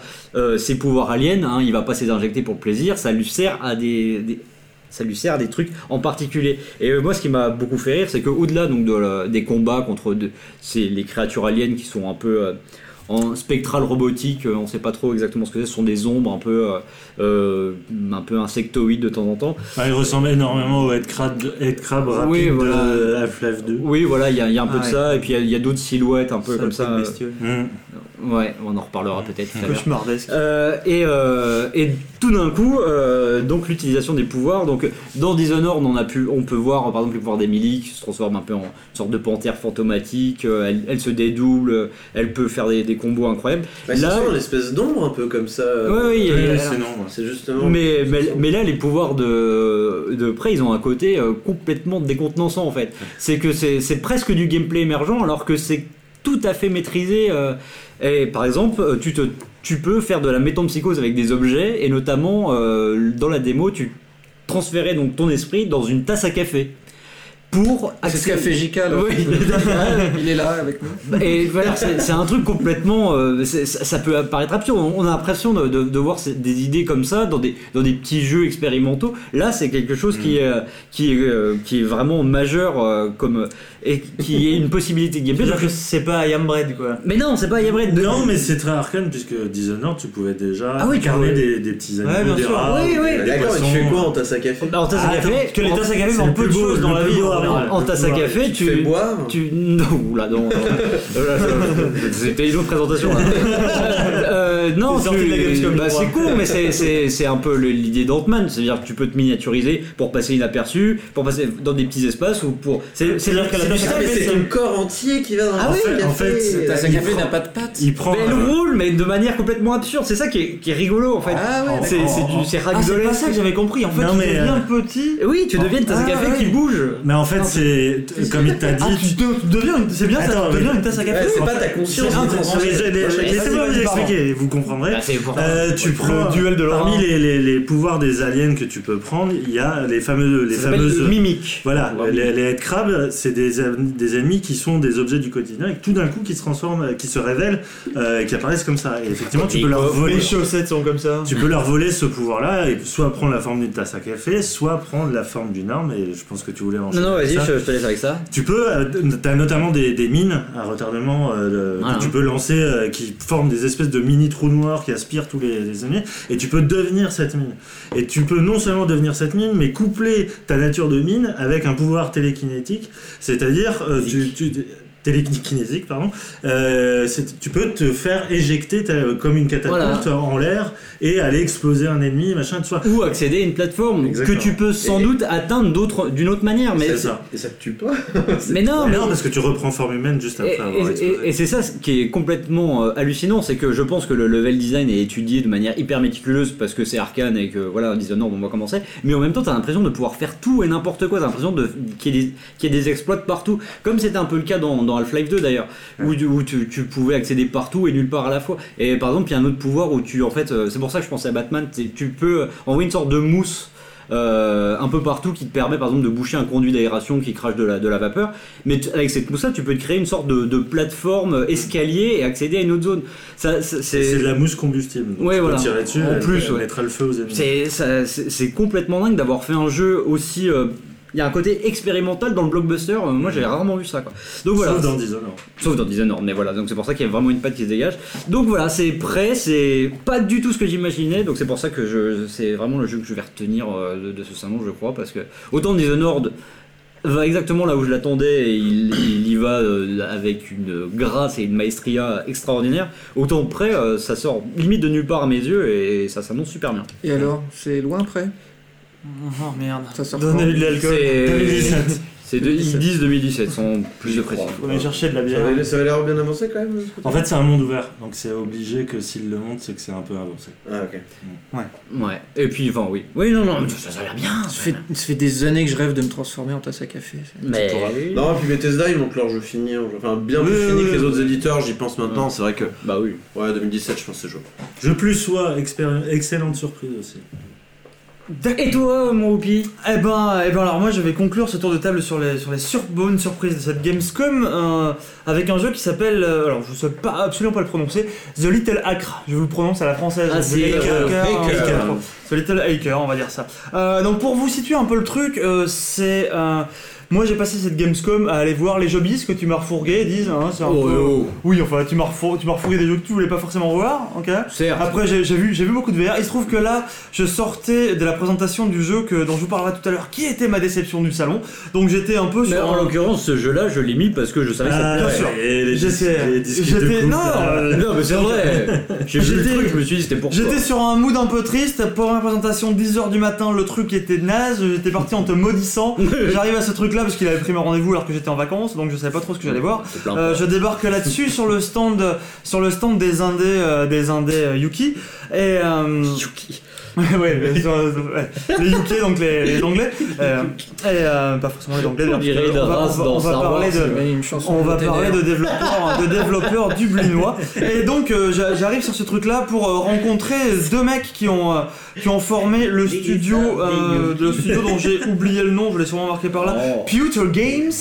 ces pouvoirs aliens, hein, il va pas s'injecter injecter pour plaisir, ça lui sert à des ça lui sert des trucs en particulier. Et euh, moi, ce qui m'a beaucoup fait rire, c'est qu'au-delà des combats contre de, les créatures aliens qui sont un peu euh, en spectral robotique, euh, on sait pas trop exactement ce que c'est, ce sont des ombres un peu, euh, euh, un peu insectoïdes de temps en temps. il ressemble énormément au Headcrab, Headcrab rapide oui, voilà. de Half-Life 2. Oui, voilà, il y, a un peu de ça, et puis il y a, d'autres silhouettes un peu comme ça. Mmh. Ouais, on en reparlera peut-être. Cauchemardesque. Euh, et, et tout d'un coup, donc l'utilisation des pouvoirs. Donc dans Dishonored, on a pu, on peut voir par exemple le pouvoir d'Emily qui se transforme un peu en une sorte de panthère fantomatique. Elle, elle se dédouble, elle peut faire des combos incroyables. Bah, là, une espèce d'ombre un peu comme ça. Oui, oui, c'est justement. Mais, mais, là, les pouvoirs de, de près, ils ont un côté euh, complètement décontenançant en fait. C'est que c'est presque du gameplay émergent alors que c'est tout à fait maîtrisé. Euh, et par exemple, euh, tu, te, tu peux faire de la métampsychose avec des objets et notamment dans la démo, tu transférais donc ton esprit dans une tasse à café pour C'est ce qu'a fait Jika (laughs) Il est là avec nous. Et voilà, c'est un truc complètement. Euh, ça peut apparaître absurde. On a l'impression de, de, voir des idées comme ça dans des, dans des petits jeux expérimentaux. Là, c'est quelque chose qui, mm. est, qui, est, euh, qui est vraiment majeur euh, comme, et qui est une possibilité de gameplay. que c'est pas I Am Bread quoi. Mais non, c'est pas I Am Bread. Non, mais c'est très arcane puisque Dishonored, tu pouvais déjà ah oui, incarner des, des, petits animaux, des rats. Oui, oui. D'accord, tu fais quoi en tasse à café En tasse à café. Parce que les tasses à café font peu de choses dans la en, tasse à café, tu, fais boire. Tu (laughs) non, là non. (laughs) C'était une autre présentation. (laughs) euh, non, bah, c'est cool, mais c'est un peu l'idée d'Ant-Man, c'est-à-dire que tu peux te miniaturiser pour passer inaperçu, pour passer dans des petits espaces ou pour. C'est-à-dire que la tasse à café, c'est un corps entier qui va dans ah oui, En fait, tasse à café n'a pas de pattes. Il prend. Mais elle roule, mais de manière complètement absurde. C'est ça qui est, qui est rigolo en fait. Ah ouais. C'est c'est ah, c'est pas ça que j'avais compris. En fait, tu deviens petit. Oui, tu deviens une tasse à café qui bouge. Mais en fait, c'est comme il t'a dit. Ah, tu deviens, c'est bien, ça devient une tasse à café. C'est pas ta conscience. Laissez-moi vous expliquer, vous comprendrez. Bah, euh, tu prends duel de parmi les pouvoirs des aliens que tu peux prendre, il y a les fameux, les fameuses mimiques. Voilà, les headcrabs, c'est des ennemis qui sont des objets du quotidien et tout d'un coup qui se transforment, qui se révèlent, euh, qui apparaissent comme ça. Et effectivement, tu peux leur voler. Les chaussettes sont comme ça. Tu peux leur voler ce pouvoir-là et soit prendre la forme d'une tasse à café, soit prendre la forme d'une arme. Et je pense que tu voulais enchaîner. Non, non, vas-y, je te laisse avec ça. Tu peux, euh, tu as notamment des, mines à retardement euh, que tu peux lancer euh, qui forment des espèces de mini trous noirs qui aspirent tous les, ennemis et tu peux devenir cette mine. Et tu peux non seulement devenir cette mine, mais coupler ta nature de mine avec un pouvoir télékinétique, c'est-à-dire tu, tu télékinésique, pardon, euh, tu peux te faire éjecter comme une catapulte en l'air et aller exploser un ennemi, machin, tout ça. Ou accéder à une plateforme que tu peux sans doute atteindre d'autre, d'une autre manière. Mais c'est ça. Et ça te tue pas. (laughs) mais non, mais non, parce que tu reprends forme humaine juste après et, avoir Et, c'est ça qui est complètement euh, hallucinant, c'est que je pense que le level design est étudié de manière hyper méticuleuse parce que c'est arcane et que voilà, Dishonored, on va commencer. Mais en même temps, t'as l'impression de pouvoir faire tout et n'importe quoi. T'as l'impression de qu'il y, ait des exploits partout, comme c'était un peu le cas dans Half-Life 2 d'ailleurs, où, tu, pouvais accéder partout et nulle part à la fois. Et par exemple, il y a un autre pouvoir où tu, en fait, euh, c'est pour ça que je pensais à Batman, tu peux envoyer une sorte de mousse. Euh, un peu partout qui te permet par exemple de boucher un conduit d'aération qui crache de la, de la vapeur mais avec cette mousse là tu peux te créer une sorte de, plateforme escalier et accéder à une autre zone ça, c'est de la mousse combustible ouais, voilà. tirer dessus en plus mettre le feu aux ennemis c'est complètement dingue d'avoir fait un jeu aussi euh, il y a un côté expérimental dans le blockbuster. Euh, moi, j'ai rarement vu ça. Quoi. Donc voilà. Sauf dans Dishonored. Sauf dans Dishonored, mais voilà. Donc c'est pour ça qu'il y a vraiment une patte qui se dégage. Donc voilà, c'est prêt. C'est pas du tout ce que j'imaginais. Donc c'est pour ça que je, c'est vraiment le jeu que je vais retenir euh, de, ce salon, je crois, parce que autant Dishonored va exactement là où je l'attendais et il, y va euh, avec une grâce et une maestria extraordinaire. Autant près, ça sort limite de nulle part à mes yeux et ça s'annonce super bien. Et alors, c'est loin près Oh merde. Ça sort de l'alcool. C'est de, ils disent 2017, sans plus de précision. On a chercher de la bière. Ça avait l'air bien avancé quand même. En fait, c'est un monde ouvert, donc c'est obligé que s'ils le montrent, c'est que c'est un peu avancé. Ah, ok. Ouais. Ouais. Et puis, enfin, oui. Oui, non, non, ça, ça a l'air bien. Ça fait, ça fait des années que je rêve de me transformer en tasse à café. Mais. Non, et puis Bethesda, ils montrent leur jeu fini. Enfin, bien plus fini que les autres éditeurs, j'y pense maintenant. C'est vrai que. Bah oui. Ouais, 2017, je pense que c'est chaud. Je plus sois excellente surprise aussi. Et toi, mon Whoopi Eh ben, eh ben, alors moi je vais conclure ce tour de table sur les, sur les sur bonnes surprises de cette Gamescom euh, avec un jeu qui s'appelle, euh, alors je ne sais pas absolument pas le prononcer, The Little Acre. Je vous le prononce à la française. Ah, The Little euh, Hacker. euh, The Little Hacker, on va dire ça. Euh, donc pour vous situer un peu le truc, c'est moi j'ai passé cette Gamescom à aller voir les jobbies que tu m'as refourgué, disent. Hein, c'est un Oh, peu- oh. Oui, enfin tu m'as refour- tu m'as refourgué des jeux que tu voulais pas forcément voir, ok. Certes. Après, j'ai vu, j'ai vu beaucoup de VR. Il se trouve que là, je sortais de la présentation du jeu que, dont je vous parlerai tout à l'heure, qui était ma déception du salon. Donc j'étais un peu Mais sur. en un- l'occurrence, ce jeu-là, je l'ai mis parce que je savais que ça Ah, te disques, J'étais- j'étais- non, là. euh, Non, mais c'est vrai. (laughs) J'ai vu le J'étais- truc, je me suis dit c'était pour. J'étais sur un mood un peu triste. Pour ma présentation, 10h du matin, le truc était naze. J'étais parti en te maudissant. (laughs) J'arrive à ce truc là parce qu'il avait pris mon rendez-vous alors que j'étais en vacances, donc je savais pas trop ce que j'allais voir. Euh, je débarque là-dessus sur le stand, sur le stand des indés, euh, des indés euh, Yuki. Et euh, Yuki. (laughs) Ouais, ouais, mais sur- ouais. les UK, donc les, les anglais. Euh, et euh, pas forcément les anglais. On dirait on va, on va- dans on va Star parler de. Mais une chanson On va parler TNR. de développeurs, de développeurs dublinois. Et donc euh, j'a- j'arrive sur ce truc-là pour euh, rencontrer deux mecs qui ont euh, qui ont formé le studio, euh, le studio dont j'ai oublié le nom. Je l'ai sûrement marqué par là. Oh. Pewter Games.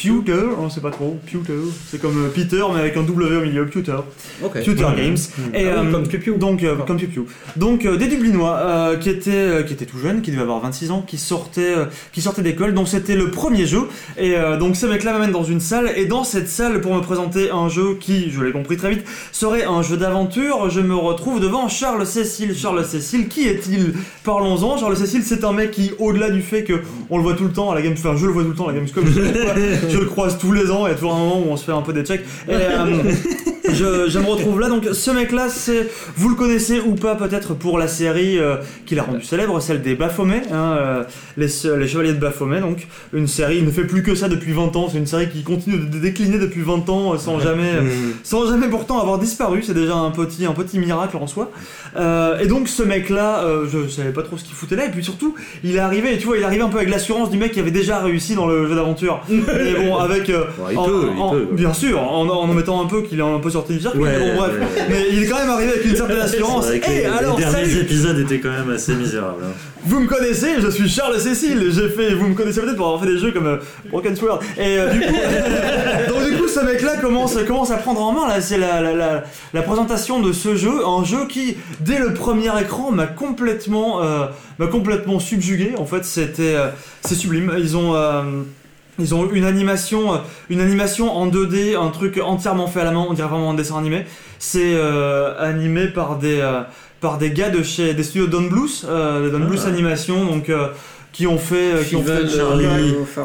Pewter, on sait pas trop. Pewter, c'est comme euh, Peter mais avec un W au milieu. Pewter. Ok. Pewter Games. Et, Ah oui, euh, comme Pew Pew. donc euh, comme Piu Piu. Donc euh, des Dublinois euh, qui étaient euh, qui étaient tout jeunes, qui devaient avoir 26 ans, qui sortaient euh, qui sortaient d'école. Donc c'était le premier jeu et euh, donc ces mecs-là m'amènent dans une salle et dans cette salle pour me présenter un jeu qui, je l'ai compris très vite, serait un jeu d'aventure. Je me retrouve devant Charles Cécile. Charles Cécile, qui est-il? Parlons-en. Charles Cécile, c'est un mec qui, au-delà du fait que on le voit tout le temps à la game, enfin je le vois tout le temps à la Gamescom, (laughs) je, le croise tous les ans. Il y a toujours un moment où on se fait un peu des checks. Euh, (laughs) je, je me retrouve là, donc ce mec-là, c'est, vous le connaissez ou pas peut-être pour la série euh, qui l'a rendu célèbre, celle des Baphomet, hein, euh, les, les Chevaliers de Baphomet, donc. Une série, il ne fait plus que ça depuis 20 ans, c'est une série qui continue de décliner depuis 20 ans euh, sans jamais, euh, sans jamais pourtant avoir disparu, c'est déjà un petit, un petit miracle en soi. Et donc ce mec-là, je savais pas trop ce qu'il foutait là, et puis surtout, il est arrivé, et tu vois, il est arrivé un peu avec l'assurance du mec qui avait déjà réussi dans le jeu d'aventure. (laughs) et bon, avec... Ouais, il en- peut, il en- peut. Bien sûr, en, en en mettant un peu qu'il est un peu sorti du circuit, Ouais, mais bon bref. ouais. Mais il est quand même arrivé avec une certaine (laughs) assurance. Vrai que les, alors, les derniers salut, épisodes étaient quand même assez misérables. hein. vous me connaissez, je suis Charles Cécile. J'ai fait, vous me connaissez peut-être pour avoir fait des jeux comme euh, Broken Sword. Et euh, du coup, (laughs) donc du coup, ce mec-là commence, commence à prendre en main. Là, c'est la, la, la, la présentation de ce jeu, un jeu qui, dès le premier écran, m'a complètement, euh, m'a complètement subjugué. En fait, c'était, euh, c'est sublime. Ils ont ils ont une animation, euh, une animation en 2D, un truc entièrement fait à la main, on dirait vraiment un dessin animé. C'est euh, animé par des, euh, par des gars de chez des studios Don Blues, euh, Don Blues Animation, donc euh, qui ont fait, qui ont fait Charlie.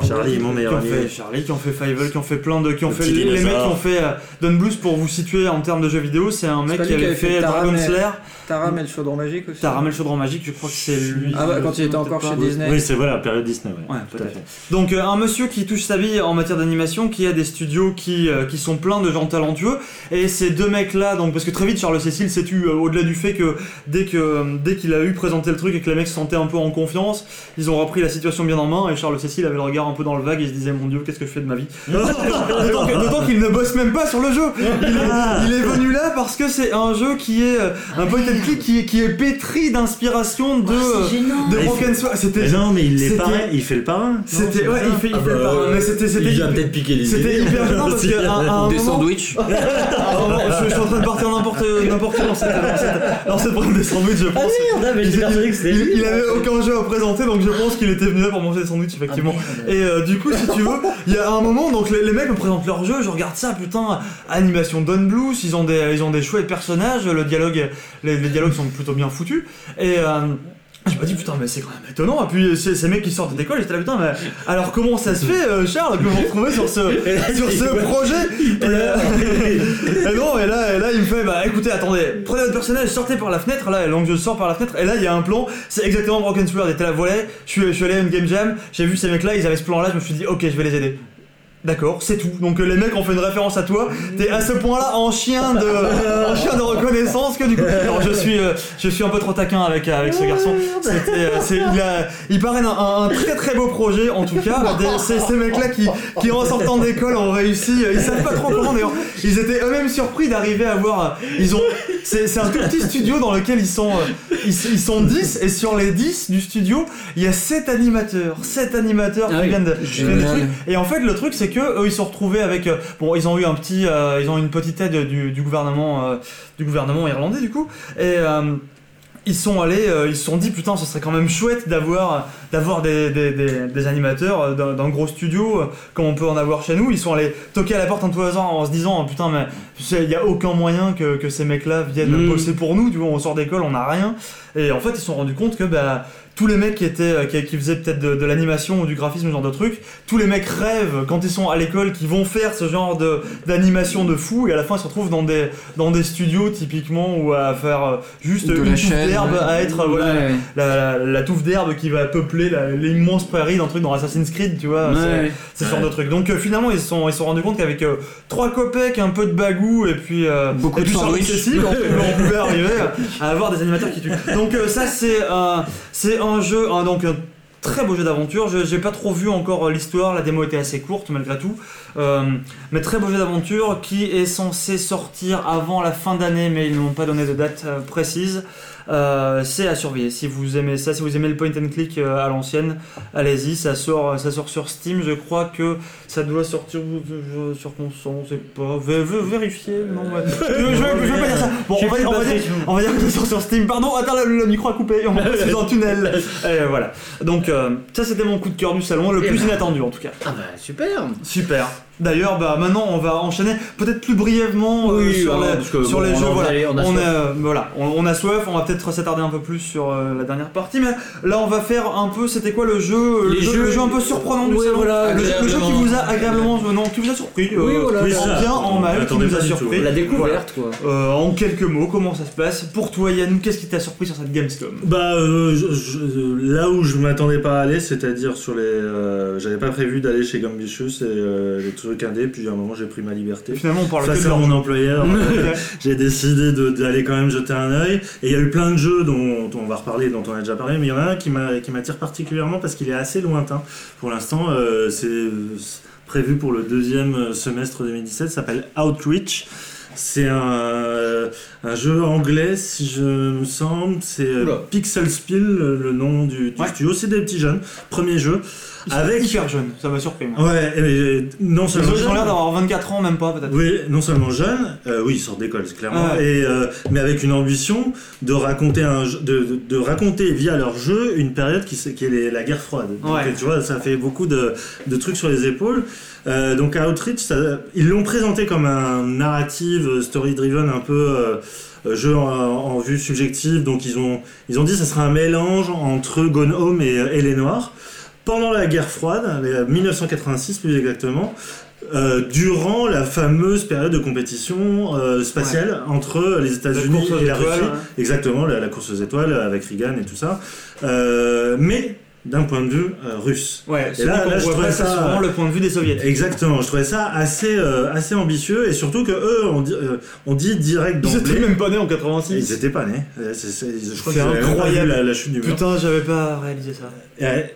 Charlie, mon qui meilleur ont ami. fait Charlie, qui ont fait Fievel, qui ont fait plein de, qui ont fait les mecs qui ont fait Don Blues pour vous situer en termes de jeux vidéo, c'est un mec qui avait fait Dragon Slayer, Taram et le chaudron magique aussi. Taram et le chaudron magique, je crois que c'est lui. Ah bah, quand il était encore chez Disney. Oui, c'est voilà, période Disney. Ouais, Ouais, tout à fait. Donc euh, un monsieur qui touche sa vie en matière d'animation, qui a des studios qui, euh, qui sont pleins de gens talentueux, et ces deux mecs là, donc parce que très vite Charles Cécile s'est tu euh, au-delà du fait que dès que dès qu'il a eu présenté le truc et que les mecs se sentaient un peu en confiance, ils ont repris la situation bien en main et Charles Cécile avait le regard un peu dans le vague et il se disait mon dieu qu'est-ce que je fais de ma vie? (laughs) (laughs) D'autant qu'il ne bosse même pas sur le jeu. Il est, il est venu là parce que c'est un jeu qui est un point (laughs) qui est, qui est pétri d'inspiration de euh, de Ah, Broken Sword. C'était Mais non, mais il est parrain, il fait le parrain. c'était c'est ouais, il fait, il Ah fait le bah, parrain, mais c'était c'était Il a hyper- peut-être piqué les c'était hyper gênant (laughs) parce que à un Des sandwichs. (laughs) un je, je suis en train de partir n'importe n'importe où dans cette dans cette dans cette brème des sandwichs je pense. merde, mais persuadé que c'était il, avait aucun jeu à présenter donc je pense qu'il était venu là pour manger des sandwichs effectivement. Et euh, du coup si tu veux, il y a un moment donc les, les mecs me présentent leur jeu, je regarde ça putain animation Don Blues, ils ont des ils ont des chouettes personnages, le dialogue les, les dialogues sont plutôt bien foutus. Et euh, Je me dis putain mais c'est quand même étonnant. Et puis ces, mecs qui sortent d'école j'étais là putain mais alors comment ça se fait euh, Charles que vous vous retrouvez sur ce (laughs) sur ce projet et, (laughs) et, non et là, et là il me fait bah écoutez attendez prenez votre personnage sortez par la fenêtre. Là donc je sors par la fenêtre. Et là il y a un plan. C'est exactement Broken Sword. Était là voilà. Je suis, je suis allé à une game jam. J'ai vu ces mecs là ils avaient ce plan là je me suis dit ok je vais les aider D'accord, c'est tout. Donc euh, les mecs ont fait une référence à toi. T'es à ce point-là en chien de, (laughs) en chien de reconnaissance que du coup, alors, je suis, euh, je suis un peu trop taquin avec avec ce garçon. Euh, c'est, il, a, il parraine un, un, très très beau projet en tout cas. ces, ces mecs-là qui, qui en sortant d'école ont réussi. Ils savent pas trop comment d'ailleurs. Ils étaient eux-mêmes surpris d'arriver à voir. Ils ont, c'est, c'est un tout petit studio dans lequel ils sont, ils, ils, sont 10 et sur les 10 du studio, il y a 7 animateurs, 7 animateurs qui ah viennent de, Et en fait, le truc c'est que eux ils se sont retrouvés avec euh, bon ils ont eu un petit euh, ils ont une petite aide du, du gouvernement euh, du gouvernement irlandais du coup. Et ils sont allés, ils se sont dit putain, ce serait quand même chouette d'avoir d'avoir des, des, des, animateurs d'un gros studio comme on peut en avoir chez nous. Ils sont allés toquer à la porte un peu hasard en se disant putain mais il y a aucun moyen que, que ces mecs-là viennent mmh. bosser pour nous. Tu vois, on sort d'école, on n'a rien. Et en fait, ils se sont rendus compte que bah tous les mecs qui étaient euh, qui, qui faisaient peut-être de, de l'animation ou du graphisme ce genre de trucs tous les mecs rêvent quand ils sont à l'école qu'ils vont faire ce genre de d'animation de fou et à la fin ils se retrouvent dans des dans des studios typiquement ou à faire euh, juste une touffe d'herbe à être voilà La, la, touffe d'herbe qui va peupler l'immense prairie d'un truc dans Assassin's Creed tu vois c'est ce genre de truc. Donc euh, finalement ils se sont ils sont rendus compte qu'avec trois copecs un peu de bagou et puis beaucoup et de sandwich on, pouvait (laughs) arriver à avoir des animateurs qui tuent. Donc ça c'est c'est un jeu, donc un très beau jeu d'aventure. Je n'ai pas trop vu encore l'histoire, la démo était assez courte malgré tout. Euh, mais très beau jeu d'aventure qui est censé sortir avant la fin d'année, mais ils n'ont pas donné de date euh, précise. Euh, c'est à surveiller. Si vous aimez ça, si vous aimez le point and click à l'ancienne, allez-y. Ça sort sur Steam. Je crois que ça doit sortir sur console. C'est pas vérifier. Non, (laughs) je, veux pas dire ça. Bon, on va, dire, on va, dire, que ça sort sur Steam. Pardon, attends, le, micro a coupé. On va dans un tunnel. (laughs) Et voilà. Donc ça, c'était mon coup de cœur du salon, le plus inattendu en tout cas. Ah bah super. Super. D'ailleurs, bah, maintenant on va enchaîner peut-être plus brièvement euh, sur, les, sur les jeux. Voilà. on, a euh, voilà, on, a soif, on va peut-être s'attarder un peu plus sur euh, la dernière partie, mais là on va faire un peu, c'était quoi le jeu, le jeu, un peu surprenant du salon voilà, le, jeu qui vous a agréablement, non, qui vous a surpris, oui, voilà, en bien, en mal, qui vous a surpris. La découverte quoi. en quelques mots, comment ça se passe Pour toi Yann, qu'est-ce qui t'a surpris sur cette Gamescom? Bah là où je m'attendais pas à aller, c'est-à-dire sur les, j'avais pas prévu d'aller chez Gambitious et les trucs indés, puis à un moment j'ai pris ma liberté. Finalement, on parle Face à mon employeur, (laughs) j'ai décidé d'aller quand même jeter un œil. Et il y a eu plein de jeux dont, on va reparler, dont on a déjà parlé, mais il y en a un qui m'attire particulièrement parce qu'il est assez lointain. Pour l'instant, euh, c'est prévu pour le deuxième semestre 2017, ça s'appelle Outreach. C'est un, un, jeu anglais, si je me semble. C'est euh, Pixel Spill, le, nom du, du studio. C'est des petits jeunes. Premier jeu. Avec... hyper jeune, ça m'a surpris. Ouais, et, non seulement. Ils ont l'air d'avoir 24 ans, même pas peut-être. Oui, non seulement jeune, euh, oui, ils sortent d'école, clairement, et, euh, mais avec une ambition de raconter, un, de, de, raconter via leur jeu une période qui, qui est la guerre froide. Donc, tu vois, ça fait beaucoup de, de trucs sur les épaules. Euh, donc à Outreach, ça, ils l'ont présenté comme un narrative story-driven un peu. Euh, jeu en, vue subjective, donc ils ont, ils ont dit que ça serait un mélange entre Gone Home et, et Les Noirs pendant la guerre froide, 1986 plus exactement, euh, durant la fameuse période de compétition euh, spatiale entre les États-Unis et la Russie. Exactement, la, course aux étoiles avec Reagan et tout ça. Euh, mais d'un point de vue euh, russe. Ouais, et là, là je trouvais ça vraiment le point de vue des soviétiques. Exactement, je trouvais ça assez euh, assez ambitieux et surtout que eux on dit, euh, on dit direct d'emblée. Ils étaient même pas nés en 86. Ils étaient pas nés. je crois incroyable la, la, chute du mur. Putain, j'avais pas réalisé ça.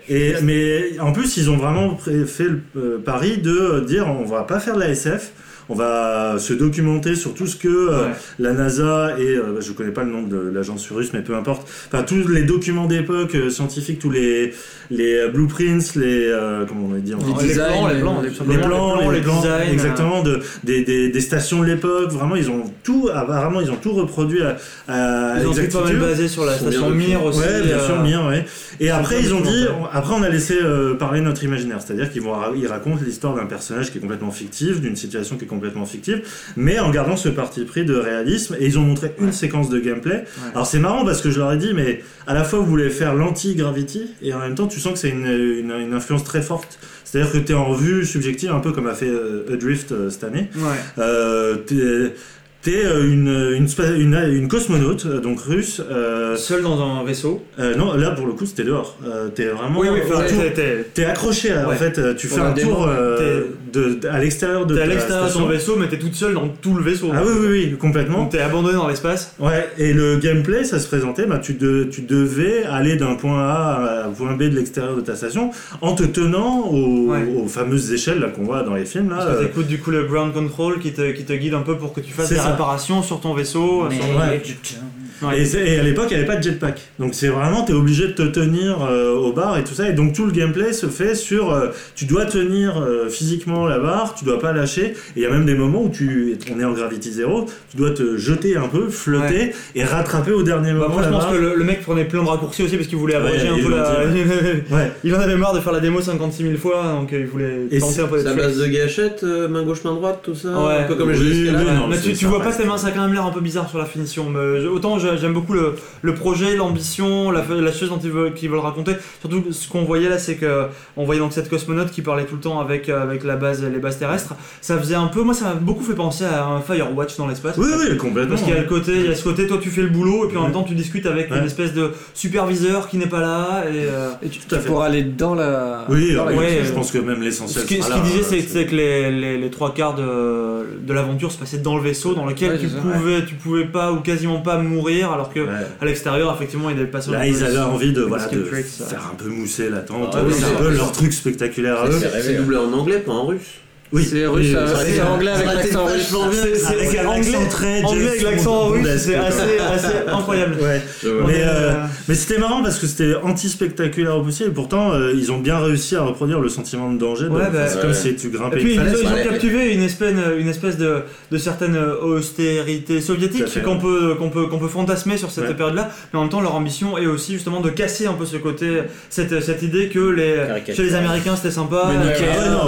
Et, mais en plus, ils ont vraiment fait le pari de dire on va pas faire de la SF on va se documenter sur tout ce que euh, la NASA et euh, je connais pas le nom de l'agence russe mais peu importe. Enfin tous les documents d'époque euh, scientifiques tous les les blueprints les comment on va dire les, plans les plans les plans les, designs exactement de des, des, des stations de l'époque. Vraiment ils ont tout apparemment ils ont tout reproduit à, à ils ont tout pas mal basé sur la station Mir aussi ouais bien sûr Mir ouais. Et après ils ont dit après on a laissé parler notre imaginaire. C'est-à-dire qu'ils vont ils racontent l'histoire d'un personnage qui est complètement fictif d'une situation qui est complètement fictive, mais en gardant ce parti pris de réalisme. Et ils ont montré une séquence de gameplay. Alors c'est marrant parce que je leur ai dit, mais à la fois vous voulez faire l'anti-gravity et en même temps tu sens que c'est une, une, influence très forte. C'est-à-dire que tu es en vue subjective, un peu comme a fait Adrift cette année. Ouais. T'es euh, une, une, une, une, cosmonaute, euh, donc russe. Euh, Seul dans un vaisseau Non, là pour le coup c'était dehors. t'es vraiment. Oui, oui, t'es accroché, en fait. Tu fais un tour de, à l'extérieur de T'es à l'extérieur de ton vaisseau, mais t'es toute seule dans tout le vaisseau. Ah oui, oui, oui, complètement. t'es abandonné dans l'espace. Ouais, et le gameplay, ça se présentait, bah, tu, de, tu devais aller d'un point A à un point B de l'extérieur de ta station en te tenant aux, fameuses échelles qu'on voit dans les films. Là, Parce que t'écoutes du coup le ground control qui te, qui te guide un peu pour que tu fasses des sur ton vaisseau. Et, à l'époque, il n'y avait pas de jetpack. Donc c'est vraiment, tu es obligé de te tenir euh, au bar et tout ça. Et donc tout le gameplay se fait sur. Euh, tu dois tenir euh, physiquement la barre, tu dois pas lâcher. Et il y a même des moments où tu, on est en gravity zéro, tu dois te jeter un peu, flotter et rattraper au dernier bah, moment. moi, je pense que le, mec prenait plein de raccourcis aussi parce qu'il voulait abréger un peu la. (laughs) il en avait marre de faire la démo 56 000 fois, donc il voulait tenter un peu C'est base de gâchette, main gauche, main droite, tout ça. Un peu comme les jeux Mais tu, vois pas tes mains, ça a quand même l'air un peu bizarre sur la finition. Mais j'aime beaucoup le, le projet, l'ambition, la, la, chose dont ils veulent, qu'ils veulent raconter. Surtout ce qu'on voyait là, c'est que on voyait donc cette cosmonaute qui parlait tout le temps avec, euh, avec la base, les bases terrestres. Ça faisait un peu, moi ça m'a beaucoup fait penser à un Firewatch dans l'espace. Oui, oui, complètement. Parce qu'il y a le côté, il y a ce côté, toi tu fais le boulot et puis en même temps tu discutes avec une espèce de superviseur qui n'est pas là et, euh, tu, pour aller dans la. Oui, je pense que même l'essentiel. Ce qu'il disait, c'est que les, les, les, trois quarts de, de l'aventure se passaient dans le vaisseau dans lequel tu pouvais, tu pouvais pas ou quasiment pas mourir alors que à l'extérieur, effectivement, il y avait pas Là, ils avaient envie de, voilà, de faire un peu mousser la tente. Ah c'est un peu leur truc spectaculaire à eux. C'est doublé en anglais, pas en russe. Oui, c'est russe, c'est anglais avec l'accent russe. C'est anglais, très anglais avec l'accent russe, c'est assez, assez incroyable. Ouais. Mais, euh, mais c'était marrant parce que c'était anti-spectaculaire au possible. Et pourtant, euh, ils ont bien réussi à reproduire le sentiment de danger. Ouais, bah, c'est comme si tu grimpais. Et puis, ils, ont captivé une espèce, une espèce de, de certaine austérité soviétique qu'on peut, qu'on peut, qu'on peut fantasmer sur cette période-là. Mais en même temps, leur ambition est aussi justement de casser un peu ce côté, cette, cette idée que les, chez les Américains c'était sympa,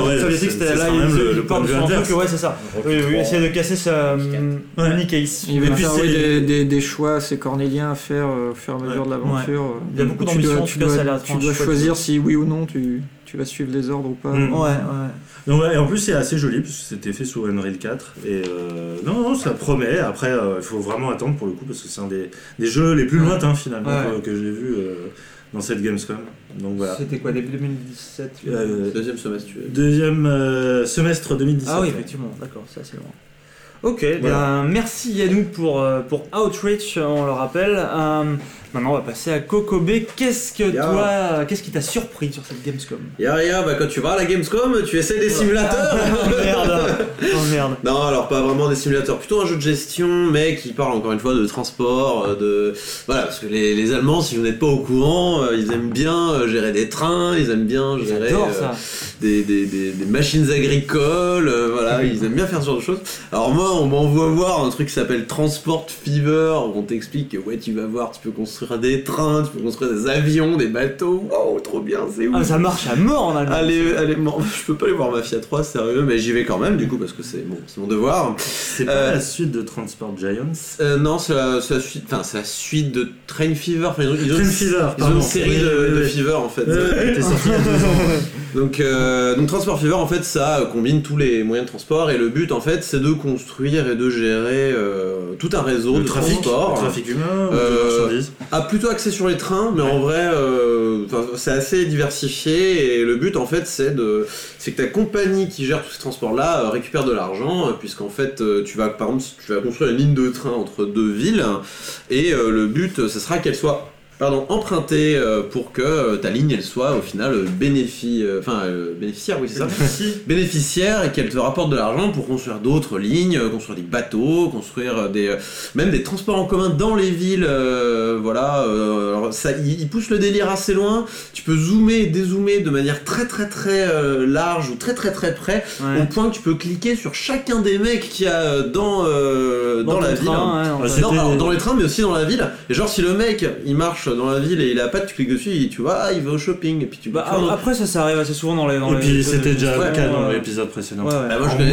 les soviétiques c'était là le, le point de vue inverse. ouais, c'est ça. Oui, oui, essayer de casser sa ouais. case. Il y avait des, des, choix assez cornéliens à faire au fur et à mesure de l'aventure. Il y a beaucoup d'ambition, tu dois, tu dois choisir si oui ou non tu, tu vas suivre les ordres ou pas. Mm. Ouais, ouais. Donc, et en plus, c'est assez joli parce que c'était fait sous Unreal 4. Et euh, non, non, ça promet. Après, euh, il faut vraiment attendre pour le coup parce que c'est un des, des jeux les plus lointains finalement que, j'ai vu. Euh, dans cette Gamescom. Donc voilà. C'était quoi, début 2017 euh, Deuxième semestre. Deuxième euh, semestre 2017. Ah oui, effectivement, d'accord, c'est assez loin. Ok, bien, merci Yannou pour, euh, pour Outreach, on le rappelle. Maintenant, on va passer à Kokobé. Qu'est-ce que toi, qu'est-ce qui t'a surpris sur cette Gamescom? Ya rien, bah quand tu vas à la Gamescom, tu essaies des simulateurs. (laughs) oh merde. Oh merde. Non, alors pas vraiment des simulateurs, plutôt un jeu de gestion, mais qui parle encore une fois de transport, euh, de voilà, parce que les, les Allemands, si vous n'êtes pas au courant, euh, ils aiment bien euh, gérer des trains, ils aiment bien gérer des, des, des, des, machines agricoles, voilà, (laughs) ils aiment bien faire ce genre de choses. Alors moi, on m'envoie voir un truc qui s'appelle Transport Fever, où on t'explique que ouais, tu vas voir, tu peux construire construire des trains, tu peux construire des avions, des bateaux. Wow, trop bien, c'est ouf. Ah, ça marche à mort en Allemagne. Allez, allez, (laughs) je peux pas aller voir Mafia 3, sérieux, mais j'y vais quand même, du coup, parce que c'est bon, mon devoir. C'est pas euh, la suite de Transport Giants? euh, Non, c'est la, la, suite, enfin, c'est la suite de Train Fever. Enfin, ils ont, ils ont, Train Fever, ils ont une série de, Fever en fait. (laughs) donc, euh, donc, Transport Fever, en fait, ça combine tous les moyens de transport et le but, en fait, c'est de construire et de gérer tout un réseau de trafic, transport. trafic humain, euh, marchandises? A plutôt axé sur les trains, mais en vrai, euh, c'est assez diversifié et le but en fait, c'est de, c'est que ta compagnie qui gère tous ces transports-là euh, récupère de l'argent, euh, puisqu'en fait, tu vas, par exemple, tu vas construire une ligne de train entre deux villes et le but, ce sera qu'elle soit pardon, emprunter euh, pour que euh, ta ligne elle soit au final euh, bénéfice, enfin bénéficiaire, oui c'est ça, bénéficiaire et qu'elle te rapporte de l'argent pour construire d'autres lignes, construire des bateaux, construire des, même des transports en commun dans les villes, voilà. alors ça, il, pousse le délire assez loin. Tu peux zoomer et dézoomer de manière très très très large ou très très très près, au point que tu peux cliquer sur chacun des mecs qu'il y a dans dans, la ville, dans les trains mais aussi dans la ville. Et genre si le mec il marche dans la ville et il a pas, tu cliques dessus, et tu vois, ah, il va au shopping, et puis tu. Bah, après, ça, ça arrive assez souvent dans les. Dans et puis c'était déjà le cas dans l'épisode précédent. Bah,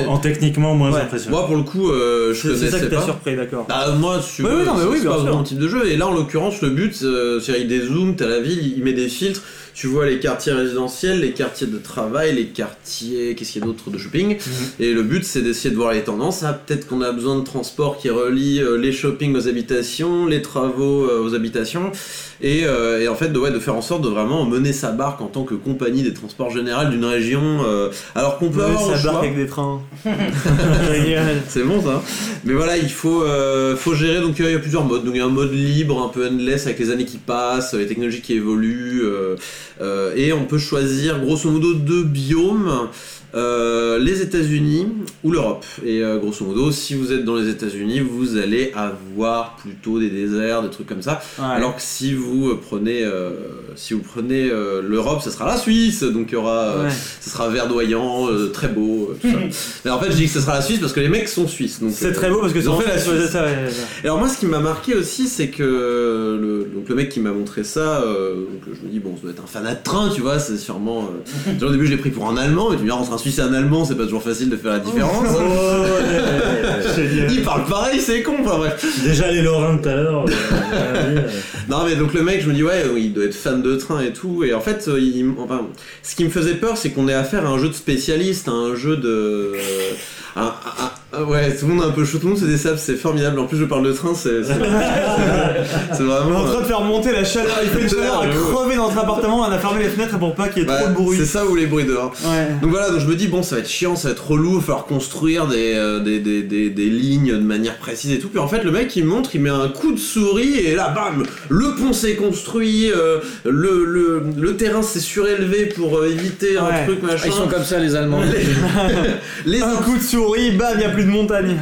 en, techniquement moins impressionnant. Moi, pour le coup, euh, je connaissais C'est ça qui t'a surpris, d'accord. Bah, moi, je oui, non, mais oui, c'est pas mon type de jeu. Et là, en l'occurrence, le but, euh, c'est il dézoome, t'as la ville, il met des filtres tu vois les quartiers résidentiels, les quartiers de travail, les quartiers, qu'est-ce qu'il y a d'autre de shopping. Mhm. Et le but, c'est d'essayer de voir les tendances. Ah, peut-être qu'on a besoin de transport qui relie euh, les shopping aux habitations, les travaux euh, aux habitations. Euh, et, en fait, de, ouais, de faire en sorte de vraiment mener sa barque en tant que compagnie des transports généraux d'une région. alors qu'on peut avoir sa barque avec des trains. (laughs) c'est bon ça. Mais voilà, il faut, faut gérer. Donc il y a plusieurs modes. Donc il y a un mode libre, un peu endless avec les années qui passent, les technologies qui évoluent. Euh, et on peut choisir grosso modo deux biomes. Euh, les États-Unis ou l'Europe. Et euh, grosso modo, si vous êtes dans les États-Unis, vous allez avoir plutôt des déserts, des trucs comme ça. Alors que si vous prenez, si vous prenez l'Europe, ce sera la Suisse. Donc il y aura, ce sera verdoyant, très beau. Tout ça. (laughs) Mais en fait, je dis que ce sera la Suisse parce que les mecs sont suisses. C'est très beau parce que c'est fait la Suisse. Ça, et alors moi, ce qui m'a marqué aussi, c'est que le, donc le mec qui m'a montré ça, donc je me dis bon, ça doit être un fanat de train, tu vois, c'est sûrement. (laughs) au début, je l'ai pris pour un Allemand, et tu me dis, entre un Suisse et un Allemand, c'est pas toujours facile de faire la différence. Oh, il parle pareil, c'est con, enfin bref. Déjà les Lorrains tout à l'heure. Euh, (laughs) non, mais donc le mec, je me dis, ouais, il doit être fan de train et tout, et en fait, il, enfin, ce qui me faisait peur, c'est qu'on ait affaire à un jeu de spécialiste, un jeu de. Un, ouais, tout le monde est un peu chaud, tout le monde se des c'est formidable. En plus, je parle de train, c'est c'est vraiment. (laughs) On est en train de faire monter la chaleur, il fait une chaleur à crever dans notre appartement, on a fermé les fenêtres pour pas qu'il y ait trop de bruit. C'est ça ou les bruits dehors. Donc voilà, donc je me dis, bon, ça va être chiant, ça va être relou, il va falloir construire euh, des, des, des, des, lignes de manière précise et tout. Puis en fait, le mec il montre, il met un coup de souris et là, bam, le pont s'est construit, euh, le, le, le, terrain s'est surélevé pour euh, éviter un truc machin. Ils sont comme ça, les Allemands. (laughs) (laughs) les, un coup de souris, bam, il n'y a plus de montagne.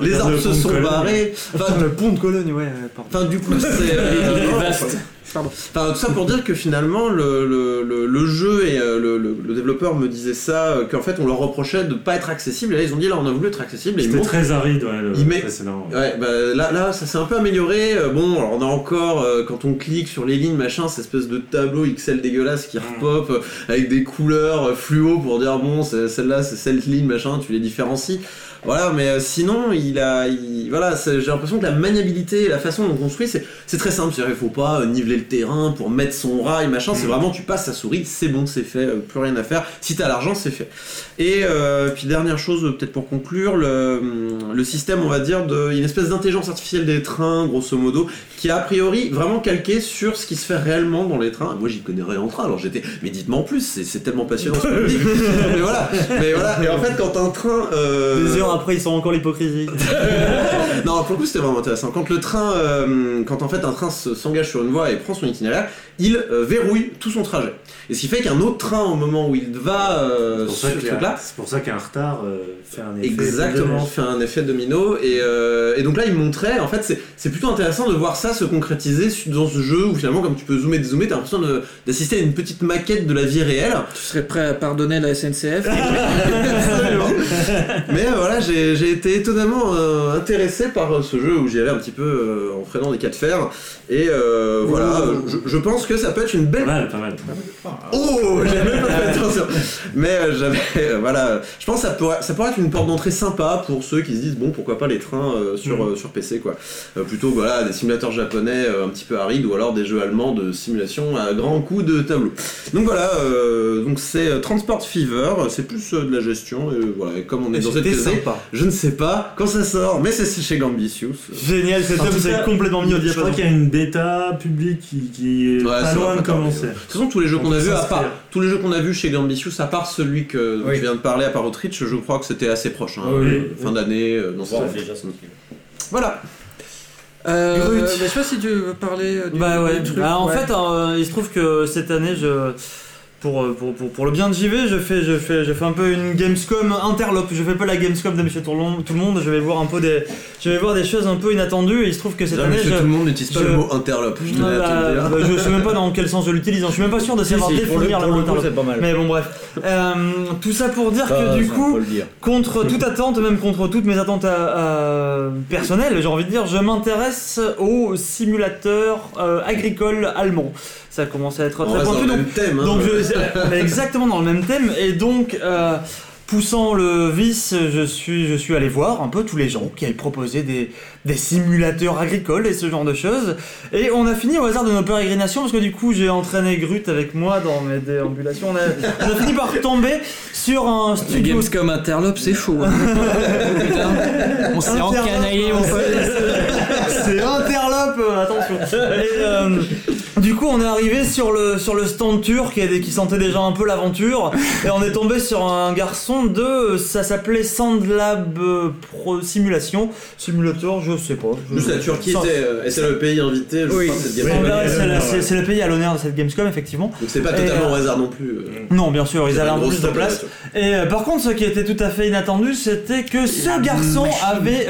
Les, arbres se sont barrés. Enfin, le pont de Cologne, ouais. Enfin, du coup, c'est. (laughs) vaste. Enfin, tout ça pour dire que finalement, le, le, le, jeu et euh, le, développeur me disait ça, euh, qu'en fait, on leur reprochait de pas être accessible. Et là, ils ont dit, là, on a voulu être accessible. C'était très aride, ouais, le met... ouais bah, là, là, ça s'est un peu amélioré. Euh, bon, alors on a encore, quand on clique sur les lignes, machin, cette espèce de tableau XL dégueulasse qui mm. repop avec des couleurs fluo pour dire, bon, celle-là, c'est cette ligne, machin, tu les différencies. Voilà, mais euh, sinon, il a, voilà, j'ai l'impression que la maniabilité et la façon dont on construit, c'est très simple. Il faut pas euh, niveler le terrain pour mettre son rail, machin. C'est mm. vraiment, tu passes sa souris, c'est bon, c'est fait, euh, plus rien à faire. Si t'as l'argent, c'est fait. Et puis dernière chose, peut-être pour conclure, le, le, système, on va dire, de une espèce d'intelligence artificielle des trains, grosso modo, qui est a priori vraiment calqué sur ce qui se fait réellement dans les trains. Moi, j'y connais rien en train, alors j'étais, mais dites-moi en plus, c'est tellement passionnant ce que dit. (laughs) mais voilà, mais voilà. Et en fait, quand un train, après ils sont encore l'hypocrisie. (laughs) non, pour le coup c'était vraiment intéressant. Quand le train, euh, quand en fait un train s'engage sur une voie et prend son itinéraire, il euh, verrouille tout son trajet. Et ce qui fait qu'un autre train au moment où il va euh, sur ce truc-là, c'est pour ça qu'un retard fait un effet exactement fait un effet domino. Et, et donc là il montrait, en fait c'est plutôt intéressant de voir ça se concrétiser dans ce jeu où finalement comme tu peux zoomer dézoomer, t'as l'impression d'assister à une petite maquette de la vie réelle. Tu serais prêt à pardonner la SNCF Mais voilà, j'ai été étonnamment euh, intéressé par euh, ce jeu où j'y allais un petit peu euh, en freinant des cas de fer. Et voilà, je, pense que ça peut être une belle. Pas mal, pas mal. Oh, j'ai même pas fait attention. Mais j'avais. voilà, je pense que ça pourrait, ça pourrait être une porte d'entrée sympa pour ceux qui se disent bon, pourquoi pas les trains sur, mm. sur PC, quoi. plutôt, voilà, des simulateurs japonais un petit peu arides ou alors des jeux allemands de simulation à grand coup de tableau. Donc voilà, donc c'est Transport Fever, c'est plus de la gestion. Et voilà, comme on est dans cette je ne sais pas quand ça sort, mais c'est chez Gambitious. Génial, cet homme s'est complètement mis au diapason. Je crois qu'il y a une bêta publique qui, est pas loin de commencer. De toute façon, tous les jeux qu'on a vus, à part tous les jeux qu'on a vus chez Gambitious, à part celui que je viens de parler, à part Outreach, je crois que c'était assez proche. Hein. fin d'année, euh, non, Voilà. Euh, je sais pas si tu veux parler du, bah ouais. Truc, bah, en fait, euh, il se trouve que cette année, je pour, pour, pour, pour, le bien de JV, je fais, je, fais, je fais un peu une Gamescom interlope. Je fais pas la Gamescom de Monsieur tout le monde, je vais voir un peu des, je vais voir des choses un peu inattendues et il se trouve que cette année. Monsieur tout le monde n'utilise pas le mot interlope. Je, bah, bah, je sais même pas dans quel sens je l'utilise, hein. je suis même pas sûr de savoir définir le, mot interlope. Pas mal. Mais bon, bref. Euh, tout ça pour dire que du coup, contre toute attente, même contre toutes mes attentes personnelles, j'ai envie de dire, je m'intéresse au simulateur euh, agricole allemand ça commence à être très pointu. Dans le même thème, hein. donc je, (laughs) exactement dans le même thème, et donc euh, poussant le vice, je suis, je suis allé voir un peu tous les gens qui avaient proposé des, des simulateurs agricoles et ce genre de choses. Et on a fini au hasard de nos pérégrinations, parce que du coup j'ai entraîné Grut avec moi dans mes déambulations. On a, on a fini par tomber sur un studio. Gamescom Interlope, c'est chaud. Hein. (laughs) on s'est encanaillé, pote. (laughs) C'est Interlope, attention. Et, euh, du coup, on est arrivé sur le, sur le stand turc qui, qui sentait déjà un peu l'aventure. Et on est tombé sur un garçon de. Ça s'appelait Sandlab euh, Pro Simulation. Simulator, je sais pas. Juste la Turquie était. c'est le pays invité, je oui. cette C'est le pays à l'honneur de cette Gamescom, effectivement. Donc c'est pas totalement au euh, hasard non plus. Euh. Non, bien sûr, ils avaient un peu plus de place. Et par contre, ce qui était tout à fait inattendu, c'était que ce garçon avait.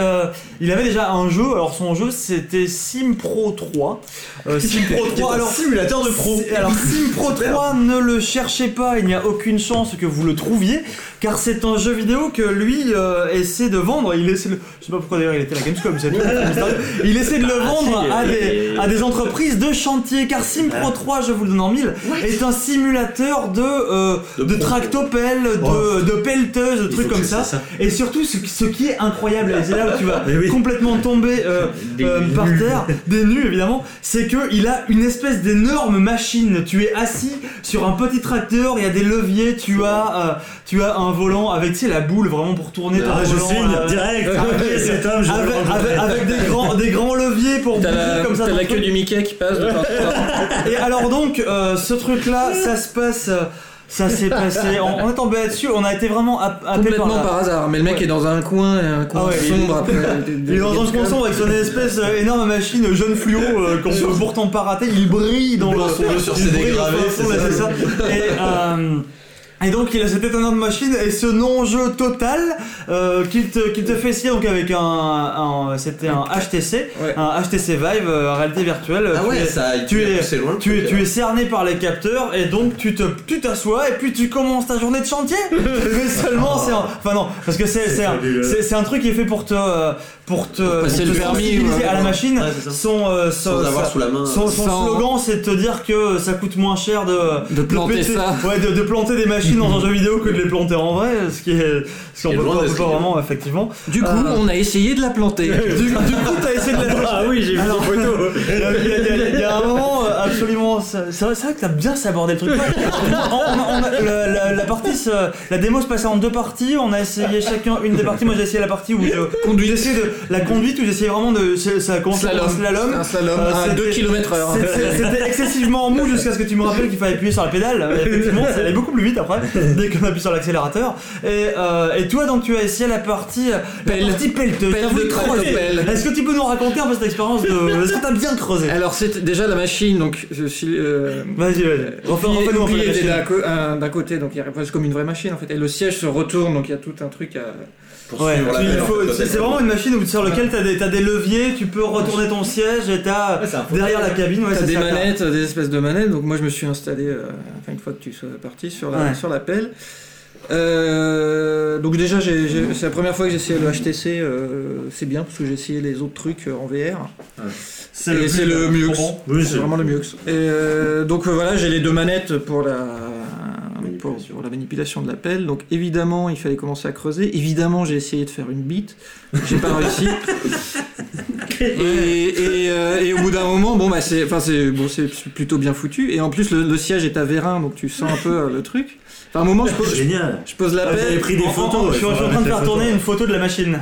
il avait déjà un jeu. Alors son jeu, c'était Sim Pro 3. (laughs) Sim Pro 3 alors, simulateur de pro. Alors, Sim Pro (laughs) 3, ne le cherchez pas, il n'y a aucune chance que vous le trouviez, car c'est un jeu vidéo que lui euh, essaie de vendre. Il essaie de... Je sais pas pourquoi d'ailleurs il était à la Gamescom, (laughs) Il essaie de le ah, vendre à, des, à des entreprises de chantier, car Sim Pro 3, je vous le donne en mille, est un simulateur de, euh, de, tractopelle, de, oh. de pelleteuse, de trucs comme ça. Et surtout, ce, qui est incroyable, et c'est là où tu vas (laughs) complètement tomber euh, par terre, (laughs) des nus évidemment, c'est qu'il a une espèce d'énorme machine. Tu es assis sur un petit tracteur, il y a des leviers, tu as, tu as un volant avec tu sais, la boule vraiment pour tourner ton ah, volant. Je signe euh, direct. avec, des, grands, des grands leviers pour bouger comme ça. T'as la queue du Mickey qui passe. Et alors donc, euh, ce truc là, ça se passe. Ça s'est passé. On, est tombé là-dessus. On a été vraiment appelé complètement par, hasard. Mais le mec est dans un coin, un coin ah sombre. Après, (laughs) il est dans un coin sombre avec son espèce euh, énorme machine jaune fluo euh, qu'on peut pourtant pas rater. Il brille dans le. Sur ses dégravés, c'est ça. Et euh, et donc il a cette étonnante machine et ce non-jeu total euh, qu'il te, te, fait essayer donc avec un, c'était un HTC, un HTC Vive euh, réalité virtuelle. Ah ouais, ça, tu es, loin tu, es, tu es cerné par les capteurs et donc tu te, tu t'assois et puis tu commences ta journée de chantier. (laughs) Mais seulement c'est, enfin non, parce que c'est, c'est, un, c'est, un truc qui est fait pour te, pour te, passer le permis à la machine. son, euh, sans avoir sous la main. Son, slogan c'est de te dire que ça coûte moins cher de, de planter ça, ouais, de, de planter des machines dans un jeu vidéo que de les planter en vrai, ce qui est, ce qu'on peut, pas, pas vraiment effectivement. Du coup, euh, on a essayé de la planter. (laughs) du, du coup, t'as essayé de la planter. Ah oui, j'ai vu des photos. Il y, a un moment euh, absolument, c'est vrai, vrai, que t'as bien sabordé le truc. la, partie, la démo se passait en deux parties. On a essayé chacun une des parties. Moi, j'ai essayé la partie où je conduis, de la conduite où j'essayais vraiment de, ça a commencé slalom. slalom. Un slalom euh, à 2 km/h. C'était excessivement mou jusqu'à ce que tu me rappelles qu'il fallait appuyer sur la pédale. Effectivement, ça allait beaucoup plus vite après (laughs) dès qu'on appuie sur l'accélérateur. Et, euh, et toi, donc, tu as essayé la partie, pelle. la partie pelleteuse. Est-ce que tu peux nous raconter un peu cette expérience de. (laughs) Est-ce que t'as bien creusé? Alors, c'est déjà la machine, donc je suis. Euh, vas-y, vas-y. Un peu d'un côté, donc il y comme une vraie machine en fait. Et le siège se retourne, donc il y a tout un truc à. Ouais, c'est vraiment une machine où, sur laquelle t'as des, as des leviers, tu peux retourner ton siège et t'as derrière la cabine. Ouais, t'as des manettes, des espèces de manettes. Donc moi je me suis installé, euh, enfin une fois que tu sois parti sur la, sur la pelle. Euh, donc déjà, c'est la première fois que j'ai essayé le HTC. Euh, c'est bien parce que j'ai essayé les autres trucs euh, en VR. C'est le, mieux. c'est vraiment le mieux. Et donc voilà, j'ai les deux manettes pour la pour, la manipulation de la pelle. Donc évidemment, il fallait commencer à creuser. Évidemment, j'ai essayé de faire une bite. J'ai pas réussi. (laughs) Et, au bout d'un moment, bon bah c'est, enfin bon, plutôt bien foutu. Et en plus, le, siège est à vérin, donc tu sens un peu le truc. Enfin, un moment, je pose, (laughs) Génial. je pose la pelle. J'avais pris des photos. je, suis en train de faire tourner une photo de la machine.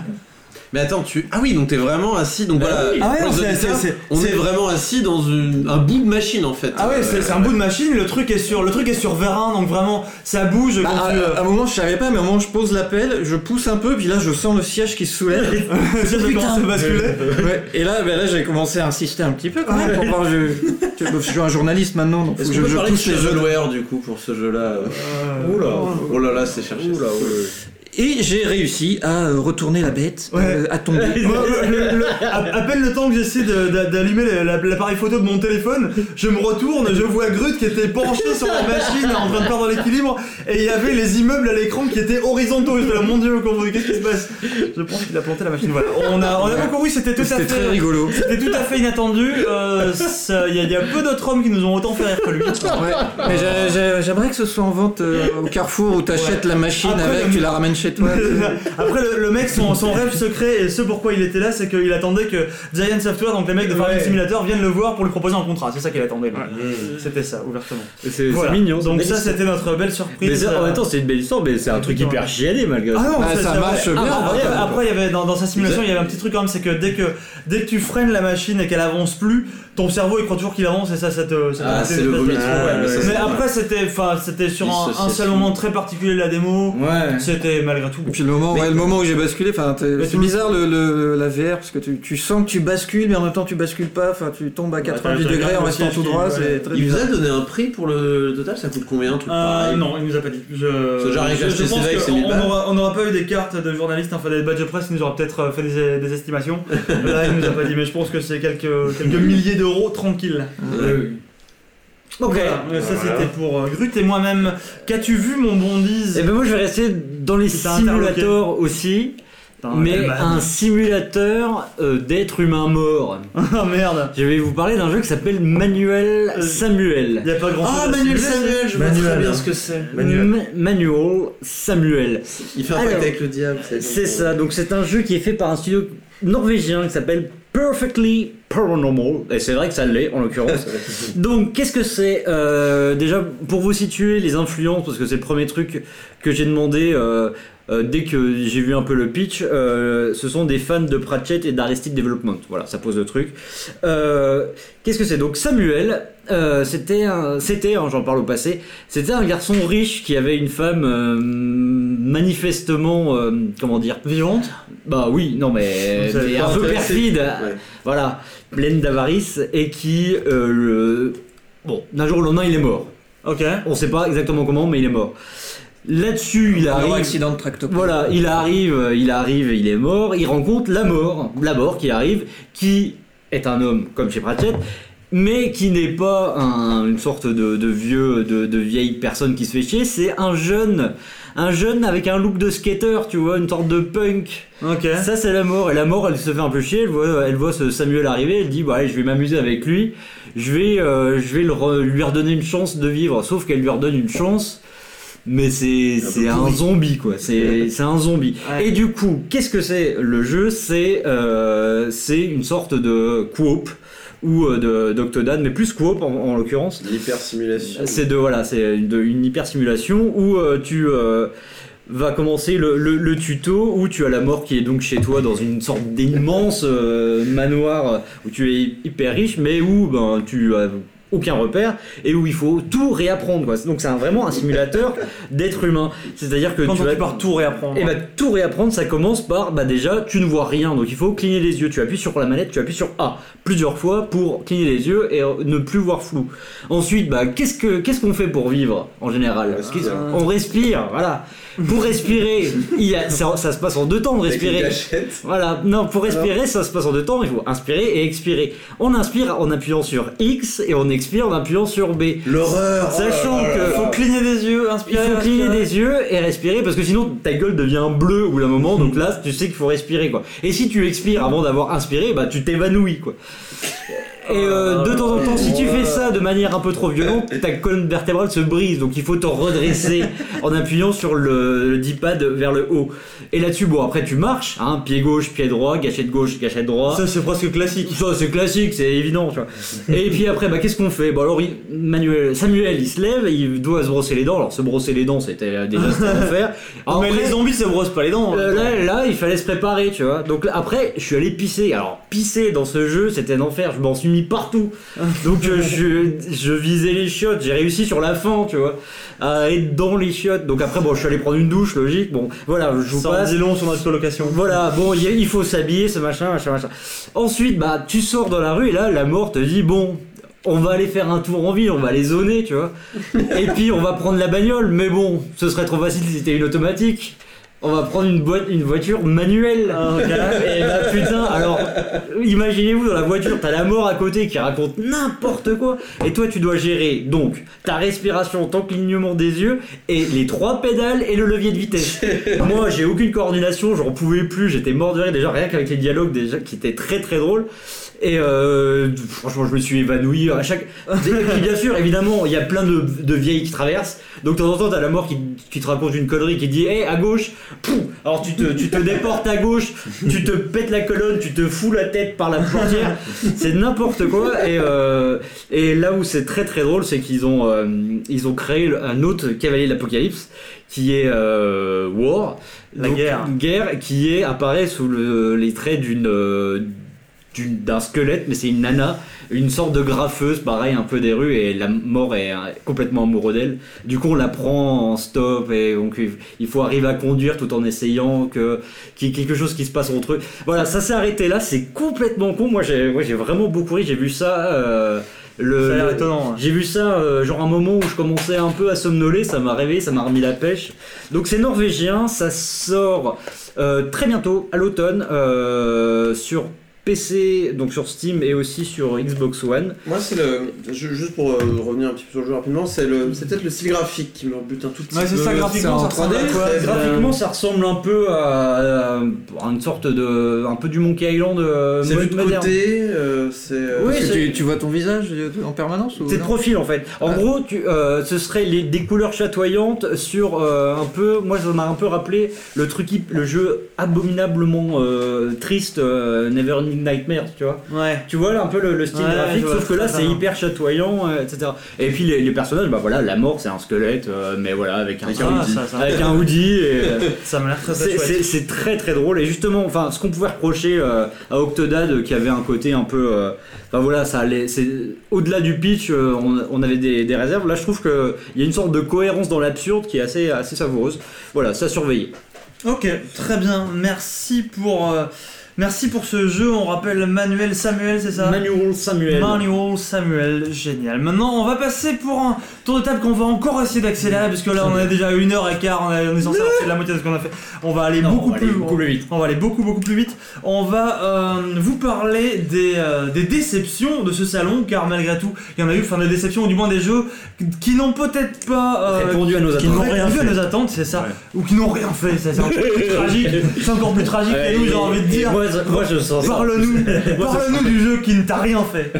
Mais attends, tu. Ah oui, donc t'es vraiment assis. Donc bah voilà. Ah ouais, on est vraiment assis dans un bout de machine en fait. Ah ouais, c'est un bout de machine. Le truc est sur, le truc est sur vérin, donc vraiment ça bouge. Bah, à, euh, un moment, je savais pas, mais à un moment, je pose la pelle, je pousse un peu, puis là, je sens le siège qui se soulève. (laughs) commence à basculer. ouais. Et là, bah, là, j'ai commencé à insister un petit peu quand même pour voir. Je, je, suis un journaliste maintenant, donc je, je pousse les jeux du coup pour ce jeu-là. Oula, oh là là, c'est cherché. Et j'ai réussi à euh, retourner la bête, euh, à tomber. (laughs) à, peine le temps que j'essaie d'allumer l'appareil photo de mon téléphone, je me retourne, je vois Grut qui était penché sur la machine en train de perdre l'équilibre, et il y avait les immeubles à l'écran qui étaient horizontaux. Je me mon dieu, qu'est-ce qui se passe? Je pense qu'il a planté la machine. Voilà. On a, on a beaucoup, oui, c'était tout à fait. très rigolo. C'était tout à fait inattendu. Euh, il y, a peu d'autres hommes qui nous ont autant fait rire que lui. Ouais. Mais j'aimerais que ce soit en vente au Carrefour où t'achètes la machine avec, tu la ramènes chez (laughs) Après, le, mec, son, rêve secret et ce pourquoi il était là, c'est qu'il attendait que Giant Software, donc les mecs de Farming Simulator, viennent le voir pour lui proposer un contrat. C'est ça qu'il attendait. C'était ça, ouvertement. C'est mignon. Donc, ça, c'était notre belle surprise. Mais en même temps, c'est une belle histoire, mais c'est un truc hyper chialé malgré ah non, ça. marche bien. Après, il y avait dans sa simulation, il y avait un petit truc quand même, c'est que dès que dès que tu freines la machine et qu'elle avance plus, ton cerveau il croit toujours qu'il avance et ça, ça te. ah, c'est le vomi Mais après, c'était, enfin, c'était sur un, seul moment très particulier de la démo. Ouais. C'était malgré tout. Et puis le moment, ouais, le moment où j'ai basculé, enfin, c'est bizarre le, la VR parce que tu, tu, sens que tu bascules, mais en même temps tu bascules pas. Enfin, tu tombes à 90 degrés en restant tout droit. C'est très Il vous a donné un prix pour le total Ça coûte combien un truc euh, Non, il nous a pas dit. Je, on n'aura pas eu des cartes de journalistes, enfin des badges de presse, il nous aura peut-être euh, fait des, des estimations. (laughs) Là, il nous a pas dit, mais je pense que c'est quelques quelques (laughs) milliers tranquille. Ok, ça c'était pour euh, Grut et moi-même. Qu'as-tu vu mon bondiz Et eh ben moi je vais rester dans les simulateurs aussi. mais un simulateur euh, d'être humain mort. oh (laughs) merde Je vais vous parler d'un jeu qui s'appelle Manuel euh, Samuel. Y a pas grand Ah Manuel Samuel, je vois très bien ce que c'est. Manuel. Samuel. Il fait un pacte avec le diable. C'est ça, donc c'est un jeu qui est fait par un studio norvégien qui s'appelle Perfectly Paranormal, et c'est vrai que ça l'est en l'occurrence. (laughs) Donc, qu'est-ce que c'est euh, Déjà, pour vous situer les influences, parce que c'est le premier truc que j'ai demandé euh, euh, dès que j'ai vu un peu le pitch, ce sont des fans de Pratchett et d'Arrested Development. Voilà, ça pose le truc. qu'est-ce que c'est? Donc, Samuel, c'était un, c'était, hein, j'en parle au passé, c'était un garçon riche qui avait une femme manifestement, comment dire, vivante? Bah oui, non mais, un peu perfide, voilà, pleine d'avarice et qui, euh, le... bon, d'un jour au lendemain, il est mort. Ok. On sait pas exactement comment, mais il est mort. Là-dessus, il arrive. accident de tractopelle. Voilà, il arrive, il arrive, il est mort. Il rencontre la mort, la mort qui arrive, qui est un homme comme chez Pratchett, mais qui n'est pas une sorte de, vieux, de, de, vieille personne qui se fait chier. C'est un jeune un jeune avec un look de skater, tu vois, une sorte de punk. Ok. Ça, c'est la mort. Et la mort, elle se fait un peu chier. Elle voit, elle voit ce Samuel arriver. Elle dit, bah, je vais m'amuser avec lui. Je vais, euh, je vais lui redonner une chance de vivre. Sauf qu'elle lui redonne une chance. Mais c'est un zombie quoi, c'est un zombie. Et du coup, qu'est-ce que c'est le jeu? C'est euh, c'est une sorte de coop ou euh, d'Octodad, mais plus coop en, en l'occurrence. Hyper simulation. C'est de voilà, c'est une hyper simulation où euh, tu euh, vas commencer le, le, tuto où tu as la mort qui est donc chez toi dans une sorte d'immense manoir où tu es hyper riche, mais où ben tu as aucun repère et où il faut tout réapprendre quoi. Donc c'est vraiment un simulateur (laughs) d'être humain. C'est-à-dire que tu vas par tout réapprendre. Et bah tout réapprendre ça commence par bah déjà tu ne vois rien donc il faut cligner les yeux. Tu appuies sur la manette, tu appuies sur A plusieurs fois pour cligner les yeux et ne plus voir flou. Ensuite bah qu'est-ce que qu'est-ce qu'on fait pour vivre en général? On respire, voilà. Pour respirer, il y a, ça, se passe en deux temps de respirer. Voilà, non, pour respirer, ça se passe en deux temps. Il faut inspirer et expirer. On inspire en appuyant sur X et on expire en appuyant sur B. L'horreur. Sachant oh que faut cligner des yeux, inspirer. Il faut cligner des yeux et respirer parce que sinon ta gueule devient bleue au bout d'un moment. Donc là, tu sais qu'il faut respirer quoi. Et si tu expires avant d'avoir inspiré, bah tu t'évanouis quoi. Et euh, de temps en temps, si tu fais ça de manière un peu trop violente, ta colonne vertébrale se brise. Donc il faut te redresser (laughs) en appuyant sur le, le D-pad vers le haut. Et là-dessus, bon, après tu marches, hein, pied gauche, pied droit, gâchette gauche, gâchette droit. Ça c'est presque classique. Ça c'est classique, c'est évident, tu vois. Et puis après, bah qu'est-ce qu'on fait? Bon alors, Manuel, Samuel, il se lève, il doit se brosser les dents. Alors se brosser les dents, c'était déjà à (laughs) faire. mais les zombies se brossent pas les dents. Hein. Euh, là, là, il fallait se préparer, tu vois. Donc après, je suis allé pisser. Alors pisser dans ce jeu, c'était un enfer. Je m'en suis mis partout. Donc euh, je, je visais les chiottes. J'ai réussi sur la fin, tu vois, à être dans les chiottes. Donc après, bon, je suis allé prendre une douche, logique. Bon, voilà, je vous passe. long sur notre colocation. Voilà, bon, il faut s'habiller, ce machin, machin, machin. Ensuite, bah, tu sors dans la rue et là, la mort te dit, bon, on va aller faire un tour en ville, on va les zoner, tu vois. Et puis on va prendre la bagnole, mais bon, ce serait trop facile si c'était une automatique on va prendre une, boîte, une voiture manuelle. Ah, et bah putain, alors imaginez-vous dans la voiture, t'as la mort à côté qui raconte n'importe quoi, et toi tu dois gérer donc ta respiration, ton clignement des yeux, et les trois pédales et le levier de vitesse. (laughs) Moi j'ai aucune coordination, j'en pouvais plus, j'étais mort de rire déjà rien qu'avec les dialogues déjà qui étaient très très drôles. Et euh, franchement, je me suis évanoui à chaque. (laughs) Et bien sûr, évidemment, il y a plein de, de, vieilles qui traversent. Donc de temps en temps, t'as la mort qui, qui, te raconte une connerie, qui dit Hé, à gauche Alors tu te, tu te déportes à gauche, tu te pètes la colonne, tu te fous la tête par la portière. C'est n'importe quoi. Et, euh, et là où c'est très très drôle, c'est qu'ils ont, euh, ils ont créé un autre cavalier de l'apocalypse qui est euh, War. La guerre. guerre qui est, apparaît sous le, les traits d'une d'un squelette, mais c'est une nana, une sorte de graffeuse, pareil, un peu des rues, et la mort est complètement amoureux d'elle. Du coup, on la prend en stop, et donc il faut arriver à conduire tout en essayant que qu'il y ait quelque chose qui se passe entre eux. Voilà, ça s'est arrêté là, c'est complètement con. Moi, j'ai vraiment beaucoup ri, j'ai vu ça. Euh, le, étonnant. J'ai vu ça, euh, genre un moment où je commençais un peu à somnoler, ça m'a réveillé, ça m'a remis la pêche. Donc c'est norvégien, ça sort euh, très bientôt, à l'automne, sur PC, donc sur Steam et aussi sur Xbox One. Moi, c'est le. Juste pour euh, revenir un petit peu sur le jeu rapidement, c'est le, c'est peut-être le style graphique qui me rebute un tout petit ouais, c'est ça, graphiquement, ça ressemble à quoi Graphiquement, ça ressemble un peu à, une sorte de. un peu du Monkey Island. Euh, c'est vu de côté, euh, c'est. oui, tu, vois ton visage en permanence C'est de profil en fait. En gros, tu, ce serait les, des couleurs chatoyantes sur un peu. Moi, ça m'a un peu rappelé le truc, le jeu abominablement triste, Never Nightmare, tu vois. Ouais. Tu vois là un peu le, style graphique, sauf que là c'est hyper chatoyant, euh, etc. Et puis les, personnages, bah voilà, la mort c'est un squelette, euh, mais voilà, avec un, ah, avec un hoodie. Et, (laughs) ça m'a l'air très, C'est très très drôle. Et justement, enfin, ce qu'on pouvait reprocher euh, à Octodad, qui avait un côté un peu. Enfin voilà, ça allait. Au-delà du pitch, on, avait des, des, réserves. Là, je trouve qu'il y a une sorte de cohérence dans l'absurde qui est assez, assez savoureuse. Voilà, ça surveiller. Ok, très bien. Merci pour. Merci pour ce jeu, on rappelle Manuel Samuel, c'est ça Manuel Samuel. Manuel Samuel, génial. Maintenant, on va passer pour un tour de table qu'on va encore essayer d'accélérer, parce que là, on a déjà une heure et quart, on, est censé avoir la moitié de ce qu'on a fait. On va aller, beaucoup, plus, vite. On va aller beaucoup, beaucoup plus vite. On va euh, vous parler des, euh, des déceptions de ce salon, car malgré tout, il y en a eu, enfin des déceptions, ou du moins des jeux qui n'ont peut-être pas euh, répondu à nos attentes. à nos attentes, c'est ça. Ou qui n'ont rien fait, c'est encore plus tragique. C'est encore plus tragique, et nous, j'ai envie de dire moi, je sens Parle-nous, (laughs) parle-nous du jeu qui ne t'a rien fait.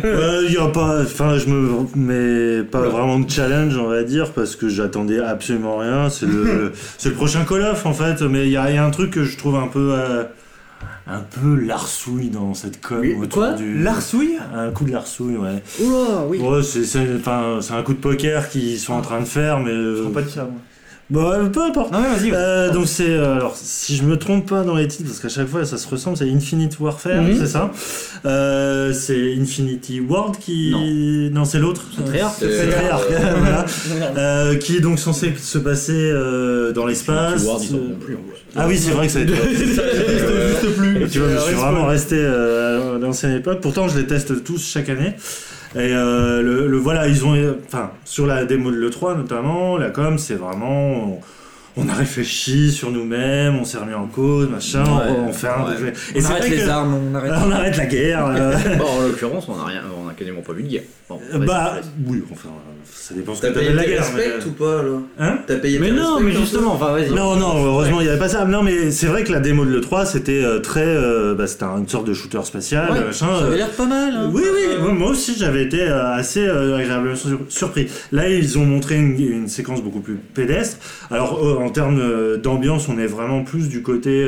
Il y a pas, enfin, je me mets pas vraiment de challenge, on va dire, parce que j'attendais absolument rien. C'est le, (laughs) c'est le prochain Call of en fait, mais il y, a un truc que je trouve un peu. Euh, un peu larsouille dans cette com. quoi Larsouille? Un coup de larsouille, ouais. Oula, oui. Ouais, c'est, un coup de poker qu'ils sont en train de faire, mais. Je ne pas de ça, moi. Bon, euh, peu importe. Non, vas-y. Euh, donc c'est euh, alors si je me trompe pas dans les titres parce qu'à chaque fois ça se ressemble, c'est Infinite Warfare, mhm. c'est ça. Euh, c'est Infinity Ward qui non, non c'est l'autre. C'est Treyarch. (laughs) voilà. euh, qui est donc censé se passer euh, dans l'espace. Ah oui, c'est vrai que ça n'existe (laughs) plus. tu vois, je suis vraiment resté à l'ancienne époque. Pourtant, je les teste tous chaque année. Et euh, le, voilà, ils ont, enfin, sur la démo de l'E3 notamment, la com, c'est vraiment, on, a réfléchi sur nous-mêmes, on s'est remis en cause, machin, on, fait un. Et on arrête les armes, on arrête. on arrête la guerre. (laughs) bon, en l'occurrence, on a rien, on a quasiment pas vu de guerre. bah, oui, enfin. Ça dépend ce que t'as payé la guerre. ou pas alors Hein T'as payé Mais non, mais justement, enfin vas-y. Non, non, heureusement il n'y avait pas ça. Non, mais c'est vrai que la démo de l'E3 c'était très. bah, c'était une sorte de shooter spatial, machin. Ça avait l'air pas mal. Hein. Oui, oui, moi aussi j'avais été assez agréablement surpris. Là, ils ont montré une, une séquence beaucoup plus pédestre. Alors, en termes d'ambiance, on est vraiment plus du côté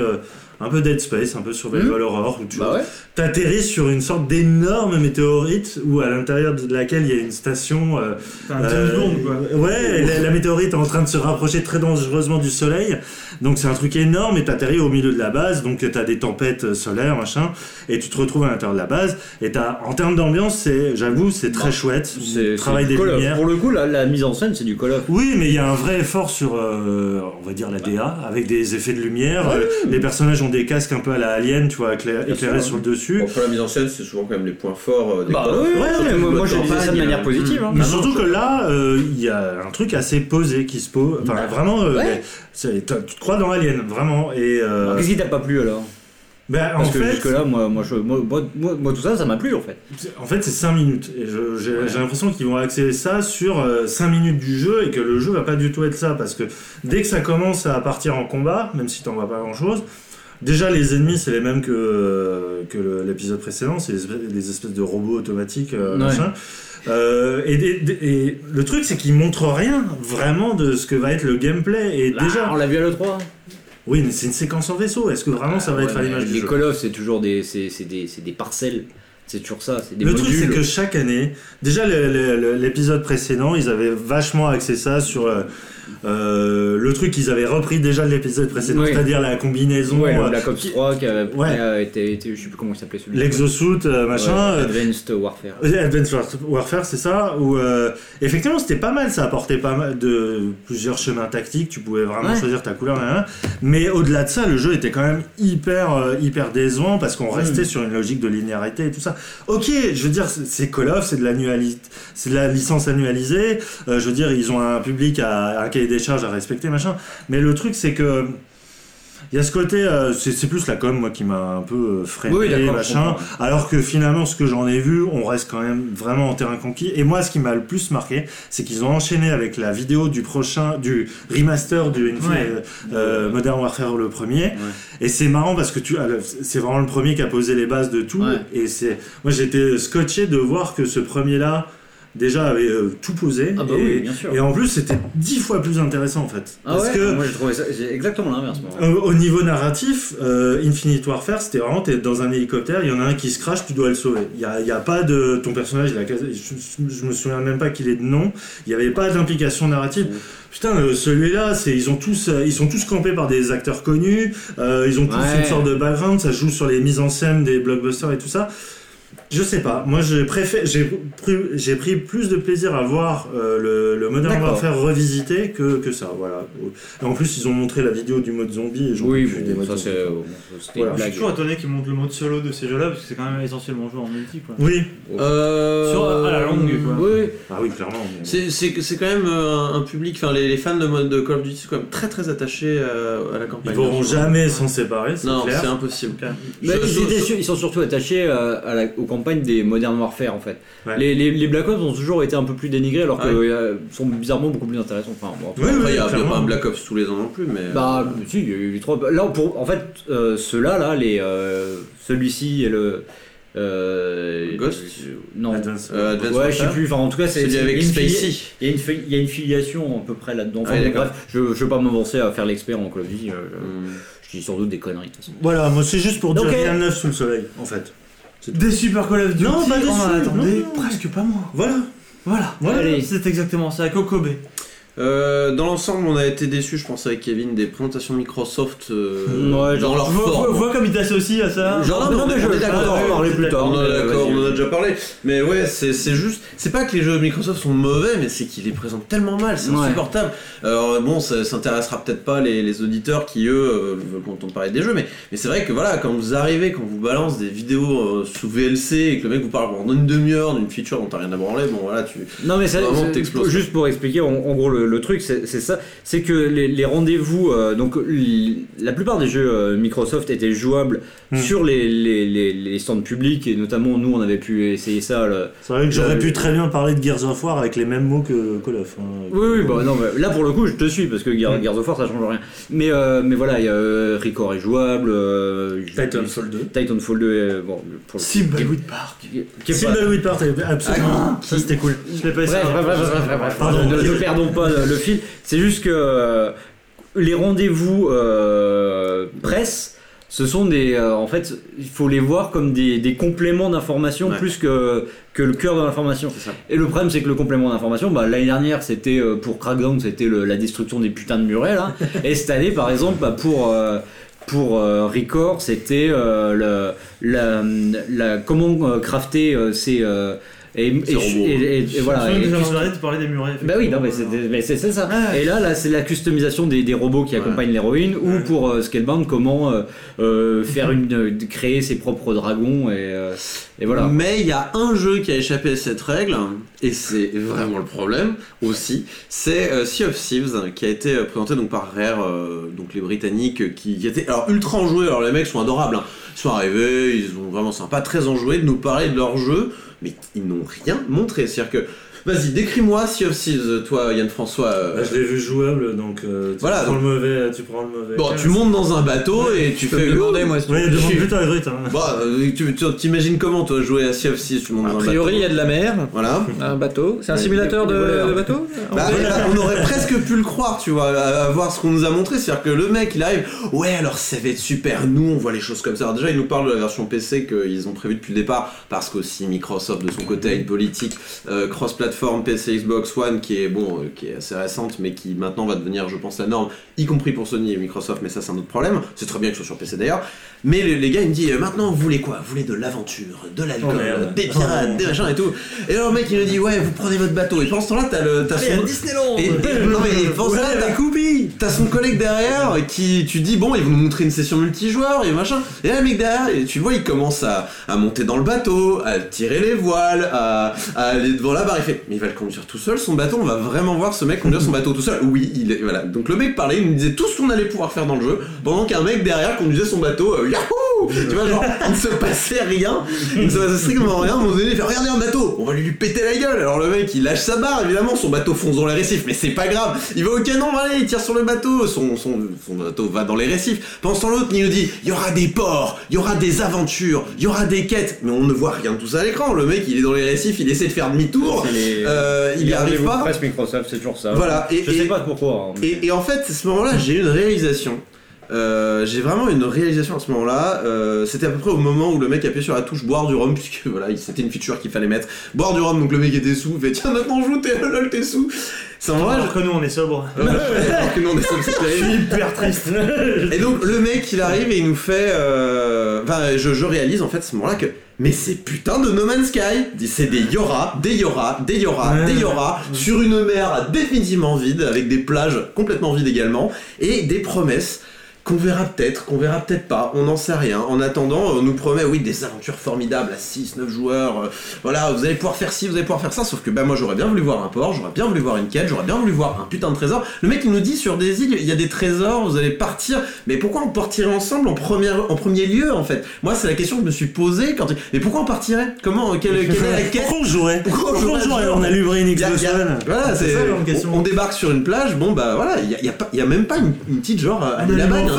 un peu Dead Space, un peu Survival mmh. Horror, où tu bah atterris sur une sorte d'énorme météorite où à l'intérieur de laquelle il y a une station. Euh, un euh, quoi. Ouais, la, météorite est en train de se rapprocher très dangereusement du soleil. Donc c'est un truc énorme et t'atterris au milieu de la base, donc t'as des tempêtes solaires, machin, et tu te retrouves à l'intérieur de la base. Et t'as, en termes d'ambiance, c'est, j'avoue, c'est très bah, chouette. C'est travail des lumières. Pour le coup, la, mise en scène, c'est du Call of. Oui, mais il y a un vrai effort sur, euh, on va dire la DA, avec des effets de lumière. les personnages ont des casques un peu à la Alien, tu vois, éclairés sur le dessus. Bon, la mise en scène, c'est souvent quand même les points forts euh, des bah, ouais, moi, j'ai dit ça de manière positive. Hein. Mais surtout que là, euh, il y a un truc assez posé qui se pose. Enfin, bah, vraiment, tu te crois dans Alien, vraiment. Et qu'est-ce qui t'a pas plu alors? Ben, Parce en que fait, jusque-là, moi, moi, moi, moi, moi, tout ça, ça m'a plu en fait. En fait, c'est 5 minutes. Et j'ai l'impression qu'ils vont accéder ça sur 5 euh, minutes du jeu et que le jeu va pas du tout être ça. Parce que dès que ça commence à partir en combat, même si t'en vois pas grand-chose, déjà les ennemis, c'est les mêmes que, que l'épisode précédent. C'est des espèces de robots automatiques, euh, machin. Euh, et, et, le truc, c'est qu'ils montrent rien vraiment de ce que va être le gameplay. Et déjà, on l'a vu à l'E3. Oui, mais c'est une séquence en vaisseau. Est-ce que vraiment ça va être à l'image du jeu Les Call of, c'est toujours des, c'est, des, des parcelles. C'est toujours ça, c'est des Le truc, c'est que chaque année, déjà l'épisode précédent, ils avaient vachement axé ça sur euh, euh, le truc qu'ils avaient repris déjà de l'épisode précédent, c'est-à-dire la combinaison. Ouais, le Black Ops 3 qui avait ouais. été, été, je sais plus comment il s'appelait celui L'exosuit, euh, machin. Advanced Warfare. (laughs) Advanced Warfare, c'est ça. Où effectivement, c'était pas mal, ça apportait pas mal de plusieurs chemins tactiques, tu pouvais vraiment choisir ta couleur, mais au-delà de ça, le jeu était quand même hyper, hyper décevant parce qu'on restait sur une logique de linéarité et tout ça. Ok, je veux dire, c'est Call of, c'est de c'est de la licence annualisée. je veux dire, ils ont un public à, à des charges à respecter, machin. Mais le truc, c'est que. Il y a ce côté, euh, c'est plus la com, moi, qui m'a un peu euh, freiné, machin. Alors que finalement, ce que j'en ai vu, on reste quand même vraiment en terrain conquis. Et moi, ce qui m'a le plus marqué, c'est qu'ils ont enchaîné avec la vidéo du prochain, du remaster du euh, Modern Warfare le premier. Et c'est marrant parce que tu, c'est vraiment le premier qui a posé les bases de tout. Et c'est, moi, j'étais scotché de voir que ce premier-là, déjà avait euh, tout posé. Ah bah et, oui, bien sûr. et en plus, c'était dix fois plus intéressant en fait. Ah parce que, moi j'ai trouvé ça exactement l'inverse. au niveau narratif, euh, Infinite Warfare, c'était vraiment, t'es dans un hélicoptère, il y en a un qui se crache, tu dois le sauver. Il n'y a, y a, pas de. Ton personnage, il a, je, je, me souviens même pas qu'il est de nom, il n'y avait pas d'implication narrative. Mmh. Putain, euh, celui-là, c'est ils ont tous, ils sont tous campés par des acteurs connus. ils ont tous une sorte de background. Ça joue sur les mises en scène des blockbusters et tout ça. Je sais pas. Moi, j'ai préféré, j'ai pris, j'ai pris plus de plaisir à voir euh, le, le Modern Warfare revisité que, que ça. Voilà. Et en plus, ils ont montré la vidéo du mode zombie. Et oui, bon, ça c'est. Euh, voilà. Je suis toujours étonné qu'ils montrent le mode solo de ces jeux-là parce que c'est quand même essentiellement joué en multi. Quoi. Oui. Euh... Sur à la longue. Quoi. Oui. Ah oui, clairement. C'est, c'est, c'est quand même un, public. Enfin, les, les, fans de mode de Call of Duty sont quand même très très attachés à, la campagne. Ils pourront jamais s'en séparer. Non, c'est impossible. Mais ils, sont surtout attachés à la, au campagne des Modern Warfare en fait. Les, les, Black Ops ont toujours été un peu plus dénigrés alors qu'ils euh, sont bizarrement beaucoup plus intéressants. Enfin, il n'y a, pas un Black Ops tous les ans non plus, mais. Bah, si, il y a eu trois. Là, pour, en fait, euh, ceux-là, là, les, euh, celui-ci et le. Ghost Non. Advance, ouais, je sais plus. Enfin, en tout cas, c'est. avec Spacey. Il y, a une il y a une filiation à peu près là-dedans. Ah bref, je ne veux pas m'avancer à faire l'expert en Call of Duty. Hmm. Je dis sans doute des conneries de toute façon. Voilà, moi c'est juste pour dire rien de neuf sous le soleil, en fait. Des Super Call of Duty, non, pas on en attendait presque pas moins. Voilà. Voilà, voilà. c'est exactement ça, Kokobe. Euh, dans l'ensemble, on a été déçus, je pense, avec Kevin, des présentations Microsoft euh, ouais, dans leur forme. Vois, comme il t'associe à ça. Genre, non, mais je vais d'accord, on en plus tard. On en a déjà parlé. Mais ouais, c'est juste. C'est pas que les jeux de Microsoft sont mauvais, mais c'est qu'ils les présentent tellement mal, c'est insupportable. Alors bon, ça s'intéressera peut-être pas les, les, auditeurs qui, eux, euh, veulent qu'on parler des jeux, mais, mais c'est vrai que voilà, quand vous arrivez, quand vous balance des vidéos sous VLC et que le mec vous parle pendant une demi-heure d'une feature dont t'as rien à branler, bon voilà, tu. Non, mais c'est. Juste pour expliquer, en, gros, le le, truc, c'est ça, c'est que les, rendez-vous, euh, donc la plupart des jeux euh, Microsoft étaient jouables hmm. sur les, les, stands publics et notamment nous on avait pu essayer ça. C'est vrai que j'aurais pu très bien parler de Gears of War avec les mêmes mots que Call of. Hein. oui, oui, bah non, mais là pour le coup je te suis parce que Gears, hmm. Gears of War ça change rien. Mais, mais voilà, il y a Record est jouable. Titanfall 2. Titanfall 2, bon, pour Thimbleweed Park. Thimbleweed Park, absolument. ça c'était cool. Je l'ai pas essayé. ne, perdons pas le, fil. C'est juste que euh, les rendez-vous euh, presse ce sont des euh, en fait il faut les voir comme des, des compléments d'information plus que que le cœur de l'information. Et le problème c'est que le complément d'information bah, l'année dernière c'était pour Crackdown c'était la destruction des putains de murets là (laughs) et cette année par exemple bah, pour pour Record c'était la, comment crafter ces et, et, et, voilà. Et, de parler des murets. Bah oui, non, mais c'est ça. Ah et là, là c'est la customisation des, des robots qui accompagnent l'héroïne, ou pour euh, Scalebound, comment euh, euh, faire une, créer ses propres dragons et, et voilà. Mais il y a un jeu qui a échappé à cette règle, et c'est vraiment le problème aussi. C'est Sea of Thieves qui a été présenté donc par Rare, donc les Britanniques, qui, étaient alors ultra enjoués. Alors les mecs sont adorables. Hein. Ils sont arrivés, ils sont vraiment sympas, très enjoués de nous parler de leur jeu mais ils n'ont rien montré. C'est-à-dire que Vas-y, décris-moi Sea of Thieves, toi, Yann François. Euh. Bah, je l'ai vu jouable, donc euh, tu, voilà, prends Le mauvais, tu prends le mauvais. Bon, tu montes dans un bateau et tu, fais. demander, moi. Oui, demande plutôt à Grut. Hein. Bah, euh, tu t'imagines comment, toi, jouer à Sea of Thieves tu montes A priori, il y a de la mer. Voilà. Un bateau. C'est un simulateur de, bateau bah, On aurait presque pu le croire, tu vois, à voir ce qu'on nous a montré. C'est-à-dire que le mec, il arrive. Ouais, alors ça va être super. Nous, on voit les choses comme ça. Alors, déjà, il nous parle de la version PC qu'ils ont prévu depuis le départ, parce qu'aussi Microsoft, de son côté, a une politique cross-platform PC Xbox One qui est bon, euh, qui est assez récente, mais qui maintenant va devenir, je pense, la norme, y compris pour Sony et Microsoft. Mais ça, c'est un autre problème. C'est très bien que ce soit sur PC d'ailleurs. Mais les, gars, ils me disent euh, maintenant, vous voulez quoi? Vous voulez de l'aventure, de l'alcool, oh, des pirates, des machins et tout. Et alors, le mec, il me dit ouais, vous prenez votre bateau. Et pendant ce temps-là, t'as le, t'as son. Disneyland. Et, (laughs) non mais pendant là, t'as, t'as son collègue derrière qui, tu dis bon, ils vont nous montrer une session multijoueur et machin. Et là, le mec derrière, et tu vois, il commence à, à monter dans le bateau, à tirer les voiles, à, à aller devant la barre. Il fait, mais il va le conduire tout seul son bateau. On va vraiment voir ce mec conduire son bateau tout seul. Oui, il est voilà. Donc le mec parlait, il nous disait tout ce qu'on allait pouvoir faire dans le jeu, pendant qu'un mec derrière conduisait son bateau. Euh, Yahoo Tu vois, genre, il ne se passait rien. Il ne se passait strictement rien. Moment donné, il fait regardez un bateau, on va lui péter la gueule. Alors le mec, il lâche sa barre, évidemment, son bateau fonce dans les récifs, mais c'est pas grave. Il va au canon, allez, il tire sur le bateau, son, son, son bateau va dans les récifs. Temps, l'autre, il nous dit il y aura des ports, il y aura des aventures, il y aura des quêtes, mais on ne voit rien de tout ça à l'écran. Le mec, il est dans les récifs, il essaie de faire demi-tour, euh, il y arrive pas. Microsoft, c'est toujours ça. Voilà. Et, je sais pas pourquoi. Hein. Et, et, en fait, à ce moment-là, j'ai eu une réalisation. Euh, j'ai vraiment une réalisation à ce moment-là. Euh, c'était à peu près au moment où le mec appuyait sur la touche boire du rhum, (laughs) puisque voilà, c'était une feature qu'il fallait mettre. Boire du rhum, donc le mec était sous, il fait tiens maintenant joue, t'es lol, t'es sous. C'est vrai. Alors que nous on est sobre. alors que nous on est sobre, c'est hyper triste. (laughs) et donc le mec il arrive et il nous fait. Euh... Enfin, je, je réalise en fait à ce moment-là que mais c'est putain de No Man's Sky C'est des Yora, des Yora, des Yora, des Yora, sur une mer définitivement vide, avec des plages complètement vides également, et des promesses qu'on verra peut-être, qu'on verra peut-être pas, on n'en sait rien. En attendant, on nous promet, oui, des aventures formidables à 6, 9 joueurs, euh, voilà, vous allez pouvoir faire ci, vous allez pouvoir faire ça, sauf que bah moi j'aurais bien voulu voir un port, j'aurais bien voulu voir une quête, j'aurais bien voulu voir un putain de trésor. Le mec il nous dit sur des îles, il y a des trésors, vous allez partir, mais pourquoi on partirait ensemble en, première, en premier lieu en fait? Moi c'est la question que je me suis posée quand... Mais pourquoi on partirait? Comment quelle, est la quête? Pourquoi on jouerait? Pourquoi on jouerait? On a lu une Voilà, c'est on, on, débarque sur une plage, bon bah voilà, il y a, y a, même pas une, petite genre, allez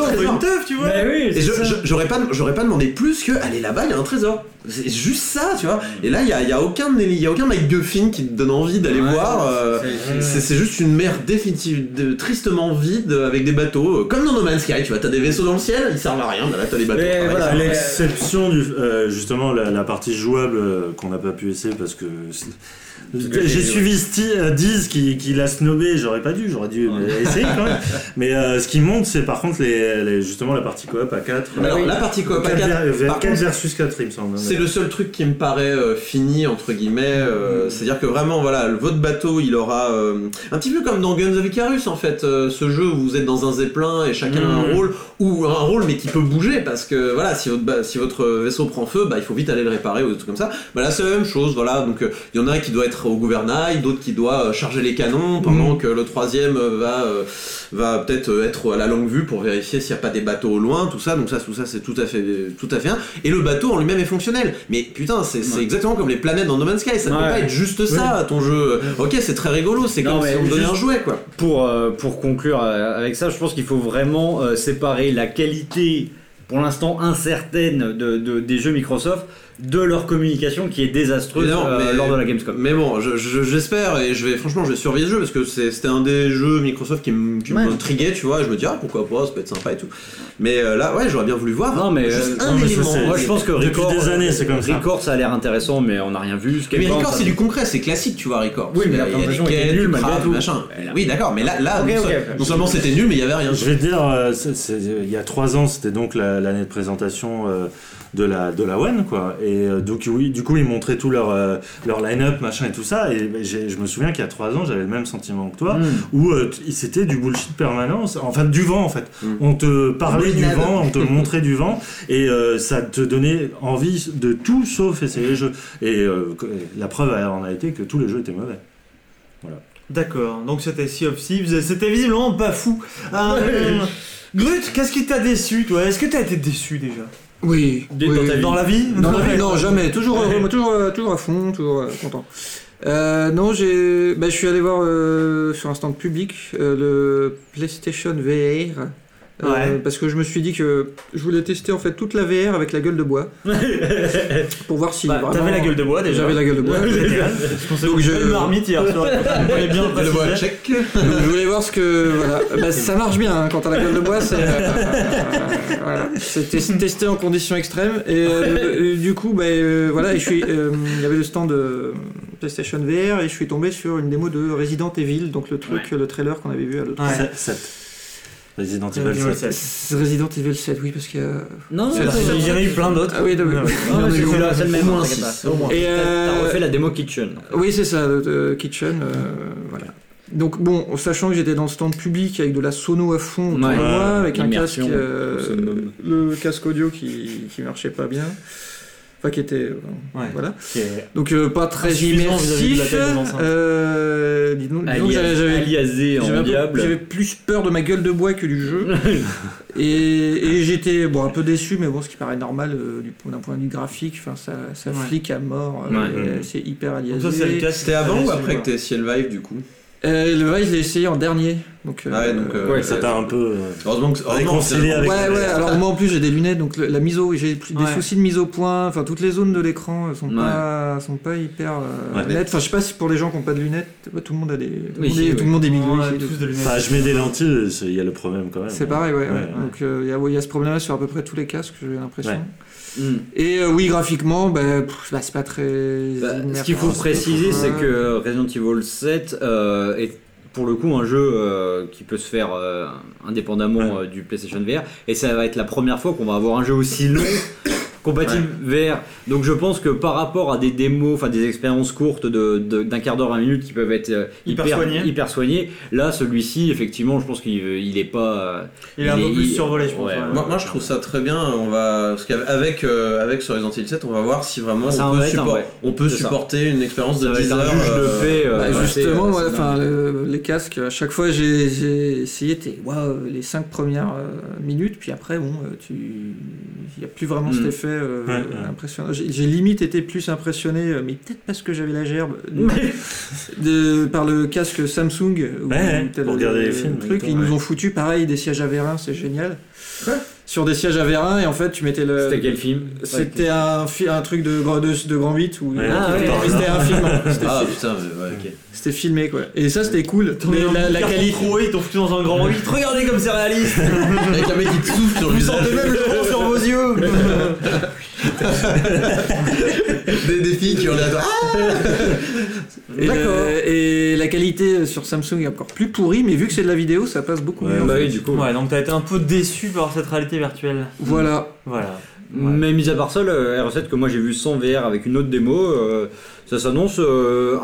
là-bas, une teuf, tu vois. et j'aurais pas, j'aurais pas demandé plus que, allez là-bas, il y a un trésor. C'est juste ça, tu vois. Et là, il y a, y a, aucun, il y a aucun MacGuffin qui te donne envie d'aller voir. Euh, c'est juste une mer définitive, de, tristement vide avec des bateaux, euh, comme dans No Man's Sky, tu vois. T'as des vaisseaux dans le ciel, ils servent à rien. Là, t'as des bateaux. voilà, l'exception du, euh, justement, la, la, partie jouable qu'on n'a pas pu essayer parce que j'ai suivi euh, Diz qui, qui l'a snobé, j'aurais pas dû, j'aurais dû essayer quand même. Mais euh, ce qui monte, c'est par contre les, justement la partie coop à 4. Alors la partie coop à 4, 4 versus 4, il me semble. C'est le seul truc qui me paraît euh, fini, entre guillemets. Mm. C'est-à-dire que vraiment, voilà, votre bateau, il aura. un petit peu comme dans Guns of Icarus en fait, ce jeu où vous êtes dans un zeppelin et chacun a un mm. rôle, ou un rôle mais qui peut bouger parce que voilà, si votre, si votre vaisseau prend feu, bah, il faut vite aller le réparer ou des trucs comme ça. Bah là, c'est la même chose, voilà. Donc il y en a un qui doit être être au gouvernail, d'autres qui doivent charger les canons, pendant mm. que le troisième va, va peut-être être à la longue vue pour vérifier s'il n'y a pas des bateaux au loin, tout ça. Donc ça, tout ça, c'est tout à fait, tout à fait. Et le bateau en lui-même est fonctionnel. Mais putain, c'est exactement comme les planètes dans No Man's Sky. Ça ne peut pas être juste ça, ton jeu. Ok, c'est très rigolo. C'est comme si on donnait un jouet, quoi. Pour pour conclure avec ça, je pense qu'il faut vraiment séparer la qualité pour l'instant incertaine de, des jeux Microsoft de leur communication qui est désastreuse euh, lors de la Gamescom. Mais bon, j'espère et je vais franchement je vais surveiller le jeu parce que c'était un des jeux Microsoft qui m'intriguait, tu vois. Je me dis ah pourquoi pas, ça peut être sympa et tout. Mais euh, là ouais, j'aurais bien voulu voir. Non mais juste euh, un élément. Moi je pense que Record, des années c'est comme ça. Record ça a l'air intéressant mais on n'a rien vu. Mais Record c'est du concret, c'est classique, tu vois Record. Oui mais la présentation était nulle malgré tout. Machin. Oui d'accord, mais là là non seulement c'était nul mais il y avait rien. Je vais dire, il y a trois ans c'était donc l'année de présentation de la de la One quoi. Et euh, donc oui du coup ils montraient tout leur euh, leur line-up machin et tout ça. Et je me souviens qu'il y a trois ans j'avais le même sentiment que toi mm. où euh, c'était du bullshit permanent enfin du vent en fait. Mm. on te parlait du vent on te (laughs) montrait du vent et ça te donnait envie de tout sauf essayer les jeux et la preuve en a été que tous les jeux étaient mauvais. Voilà. D'accord, donc c'était Sea of Thieves, c'était visiblement pas fou. (laughs) Grut, qu'est-ce qui t'a déçu toi? Est-ce que t'as été déçu déjà? Oui, dans, la vie? Non, jamais. Toujours, toujours, euh, toujours à fond, toujours euh, content. Euh, non, j'ai, bah, je suis allé voir sur un stand public le PlayStation VR euh, parce que je me suis dit que je voulais tester en fait toute la VR avec la gueule de bois. (laughs) Pour voir si bah, t'avais la gueule de bois déjà. j'avais la gueule de bois. (laughs) Donc je une marmite hier soir bien le bois check. je voulais voir ce que voilà. Bah, ça marche bien hein, quand t'as la gueule de bois c'est euh, (laughs) voilà. testé en conditions extrêmes. Et euh, du coup bah, voilà et je suis il y avait le stand de PlayStation VR et je suis tombé sur une démo de Resident Evil donc le truc le trailer qu'on avait vu à l'autre ouais. Resident Evil 7. Resident Evil 7, oui, parce qu'il y a. Non, il y en a eu plein d'autres. Ah oui, c'est le même. Et t'as refait la démo Kitchen. Oui, c'est ça, Kitchen. Euh, voilà. Donc bon, sachant que j'étais dans le stand public avec de la sono à fond autour de moi, avec un casque, euh, le casque audio qui, qui marchait pas bien enfin qui était euh, voilà. Donc euh, pas très immersif euh, j'avais plus peur de ma gueule de bois que du jeu. (laughs) Et, j'étais bon un peu déçu mais bon ce qui paraît normal d'un point de vue graphique enfin ça, ça flique à mort c'est hyper aliasé. c'était avant ou après que tu essayé le Vive du coup? Euh, le Vive, je l'ai essayé en dernier. Donc, euh, ah ouais, donc euh, ouais, ça t'a un peu heureusement que, réconcilié avec. Ouais, ouais. Alors moi en plus j'ai des lunettes, donc la mise au, j'ai des soucis de mise au point. Enfin toutes les zones de l'écran sont pas sont pas hyper nettes. Enfin je sais pas si pour les gens qui ont pas de lunettes, tout le monde a des. Tout, oui, le, monde est, de lunettes. Enfin, je mets des lentilles, il y a le problème quand même. C'est pareil, ouais. Donc il y, a ce problème-là sur à peu près tous les casques, j'ai l'impression. Mm. Et oui, graphiquement, bah, bah, c'est pas très. Bah, ce qu'il faut préciser, c'est que Resident Evil 7 est pour le coup un jeu euh, qui peut se faire euh, indépendamment euh, du PlayStation VR et ça va être la première fois qu'on va avoir un jeu aussi long compatible VR. Donc je pense que par rapport à des démos, enfin des expériences courtes de, d'un quart d'heure, 20 minutes qui peuvent être euh, hyper, hyper, soignées. là celui-ci effectivement je pense qu'il il est pas... il est un peu plus survolé je pense. Moi, je trouve ça très bien, on va, parce qu'avec euh, avec sur Resident Evil 7 on va voir si vraiment on, peut, on peut, supporter une expérience de 10 heures. de fait, euh, bah, justement, enfin, les casques, à chaque fois j'ai, essayé les 5 premières minutes, puis après bon, tu il n'y a plus vraiment cet hmm. effet euh, impressionnant. J'ai limite été plus impressionné, euh, mais peut-être parce que j'avais la gerbe, (laughs) de, par le casque Samsung. pour regarder les films. Truc, ils nous ont foutu pareil des sièges à vérin, c'est génial sur des sièges à vérin et en fait tu mettais le. C'était quel film? C'était un, un truc de, de, de grand 8 ou ah, c'était un film. Hein. Ah putain, ouais, ok. C'était filmé quoi. Et ça c'était cool. Mais la, la qualité. ils t'ont foutu dans un grand 8. Regardez comme c'est réaliste Avec un mec qui te souffle sur le visage. Vous sentez même le (laughs) (laughs) des, des, filles qui ont l'air. D'accord. Et la qualité sur Samsung est encore plus pourrie, mais vu que c'est de la vidéo, ça passe beaucoup mieux. Bah oui, du coup. Ouais, donc t'as été un peu déçu par cette réalité virtuelle. Voilà. Voilà. Mais mis à part ça, le R7 que moi j'ai vu sans VR avec une autre démo, euh, ça s'annonce euh,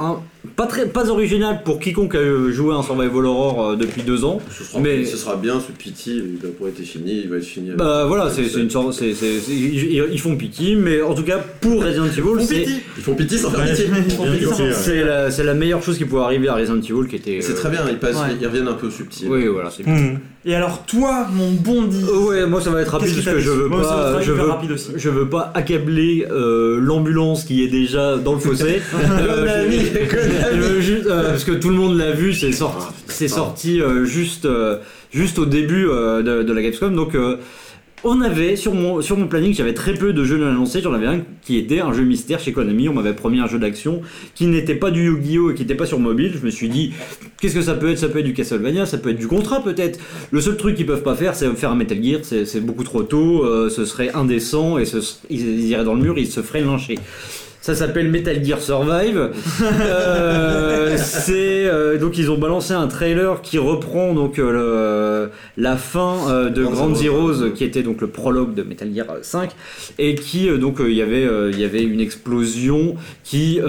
pas très pas original pour quiconque a joué un survival horror euh, depuis deux ans. Ce sera, mais ce sera bien ce pity, il a pas été fini, il va être fini. Bah voilà, c'est une sorte, c'est ils font pity, mais en tout cas pour Resident Evil, c'est ils font pity sans faire pity. C'est la, la, meilleure chose qui pouvait arriver à Resident Evil, qui était. C'est très bien, ils, passent, ils reviennent un peu subtil. Oui, voilà, c'est bien. Mmh. Et alors toi, mon bondi. ouais, moi ça va être rapide parce que je veux pas, je veux, je veux pas accabler euh, l'ambulance qui est déjà dans le fossé. (laughs) euh, (laughs) (laughs) je, juste, euh, parce que tout le monde l'a vu, c'est sorti, c'est sorti euh, juste, euh, juste au début de, de, la Gamescom, donc on avait sur mon, sur mon planning, j'avais très peu de jeux à annoncer. J'en avais un qui était un jeu mystère chez Konami. On m'avait promis un jeu d'action qui n'était pas du Yu-Gi-Oh! et qui n'était pas sur mobile. Je me suis dit, qu'est-ce que ça peut être? Ça peut être du Castlevania, ça peut être du Contra peut-être. Le seul truc qu'ils peuvent pas faire, c'est faire un Metal Gear. C'est beaucoup trop tôt. Euh, ce serait indécent et ce, ils, iraient dans le mur, ils se feraient lyncher. Ça s'appelle Metal Gear Survive. (laughs) euh, c'est euh, donc ils ont balancé un trailer qui reprend donc euh, la fin de Grand Zeroes, qui était donc le prologue de Metal Gear 5 et qui donc il y avait il y avait une explosion qui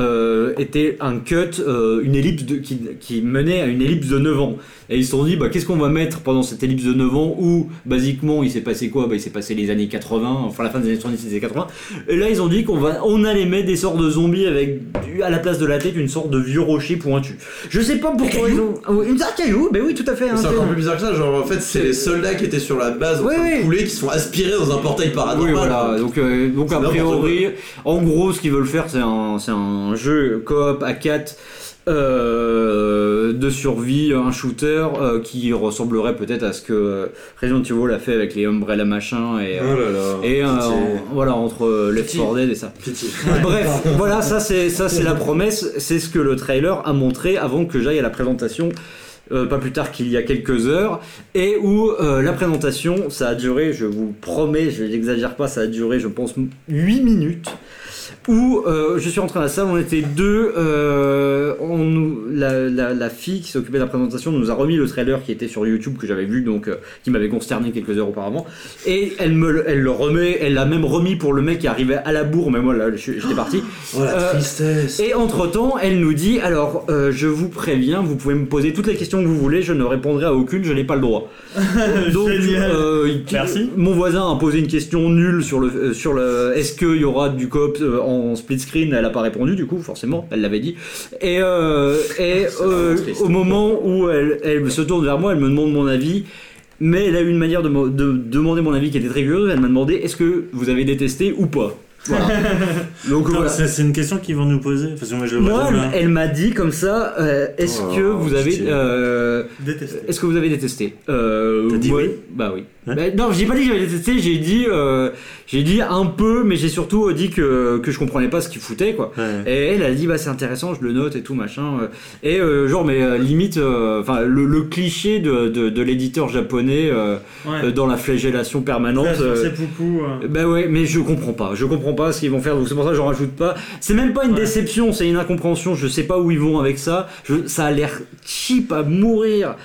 était un cut, une ellipse de, qui, qui menait à une ellipse de 9 ans. Et ils se sont dit, bah, qu'est-ce qu'on va mettre pendant cette ellipse de 9 ans où, basiquement, il s'est passé quoi? Bah, Il s'est passé les années 80, enfin la fin des années 70, les années 80. Et là, ils ont dit qu'on va, on allait mettre des sortes de zombies avec, à la place de la tête, une sorte de vieux rocher pointu. Je sais pas pourquoi ils ont. Oh, une caillou, ben oui, tout à fait. Hein, c'est encore plus bizarre que ça. Genre, en fait, c'est les soldats qui étaient sur la base en train de couler qui sont aspirés dans un portail paranormal. Oui, voilà. Donc, euh, donc a priori, en gros, ce qu'ils veulent faire, c'est un, c'est un jeu coop à 4 euh, de survie, un shooter euh, qui ressemblerait peut-être à ce que Resident Evil a fait avec les Umbrella machin et, oh et voilà entre Left 4 Dead et ça. (laughs) Bref, voilà ça c'est ça c'est la promesse, c'est ce que le trailer a montré avant que j'aille à la présentation. Euh, pas plus tard qu'il y a quelques heures, et où la présentation, ça a duré, je vous promets, je n'exagère pas, ça a duré, je pense, 8 minutes où euh, je suis rentré dans la salle, on était deux, euh, on nous, la, la, la, fille qui s'occupait de la présentation nous a remis le trailer qui était sur YouTube que j'avais vu, donc euh, qui m'avait consterné quelques heures auparavant, et elle me, elle le remet, elle l'a même remis pour le mec qui arrivait à la bourre, mais moi là j'étais parti. (gasps) Oh la euh, tristesse. Et entre temps, elle nous dit, alors euh, je vous préviens, vous pouvez me poser toutes les questions que vous voulez, je ne répondrai à aucune, je n'ai pas le droit. (laughs) donc, Merci. Mon voisin a posé une question nulle sur le, sur le, est-ce qu'il y aura du coop en split screen, elle a pas répondu du coup, forcément, elle l'avait dit. Et, euh, et euh, au moment où elle, elle se tourne vers moi, elle me demande mon avis. Mais elle a eu une manière de, de demander mon avis qui était très curieuse. Elle m'a demandé est-ce que vous avez détesté ou pas? (laughs) Donc voilà. C'est une question qu'ils vont nous poser. moi, elle, m'a dit comme ça euh, est-ce oh, que vous avez euh, détesté Est-ce que vous avez détesté? Euh, T'as dit oui? Bah oui. Bah, non, j'ai pas dit que j'avais détesté. J'ai dit euh, j'ai dit un peu, mais j'ai surtout dit que que je comprenais pas ce qu'il foutait quoi. Et elle a dit bah c'est intéressant, je le note et tout machin. Et genre mais limite, enfin le, cliché de, de, de l'éditeur japonais dans la flagellation permanente. c'est beaucoup. Bah ouais, mais je comprends pas. Je comprends pas ce qu'ils vont faire, donc c'est pour ça que j'en rajoute pas. C'est même pas une déception, c'est une incompréhension. Je sais pas où ils vont avec ça. Je, ça a l'air cheap à mourir.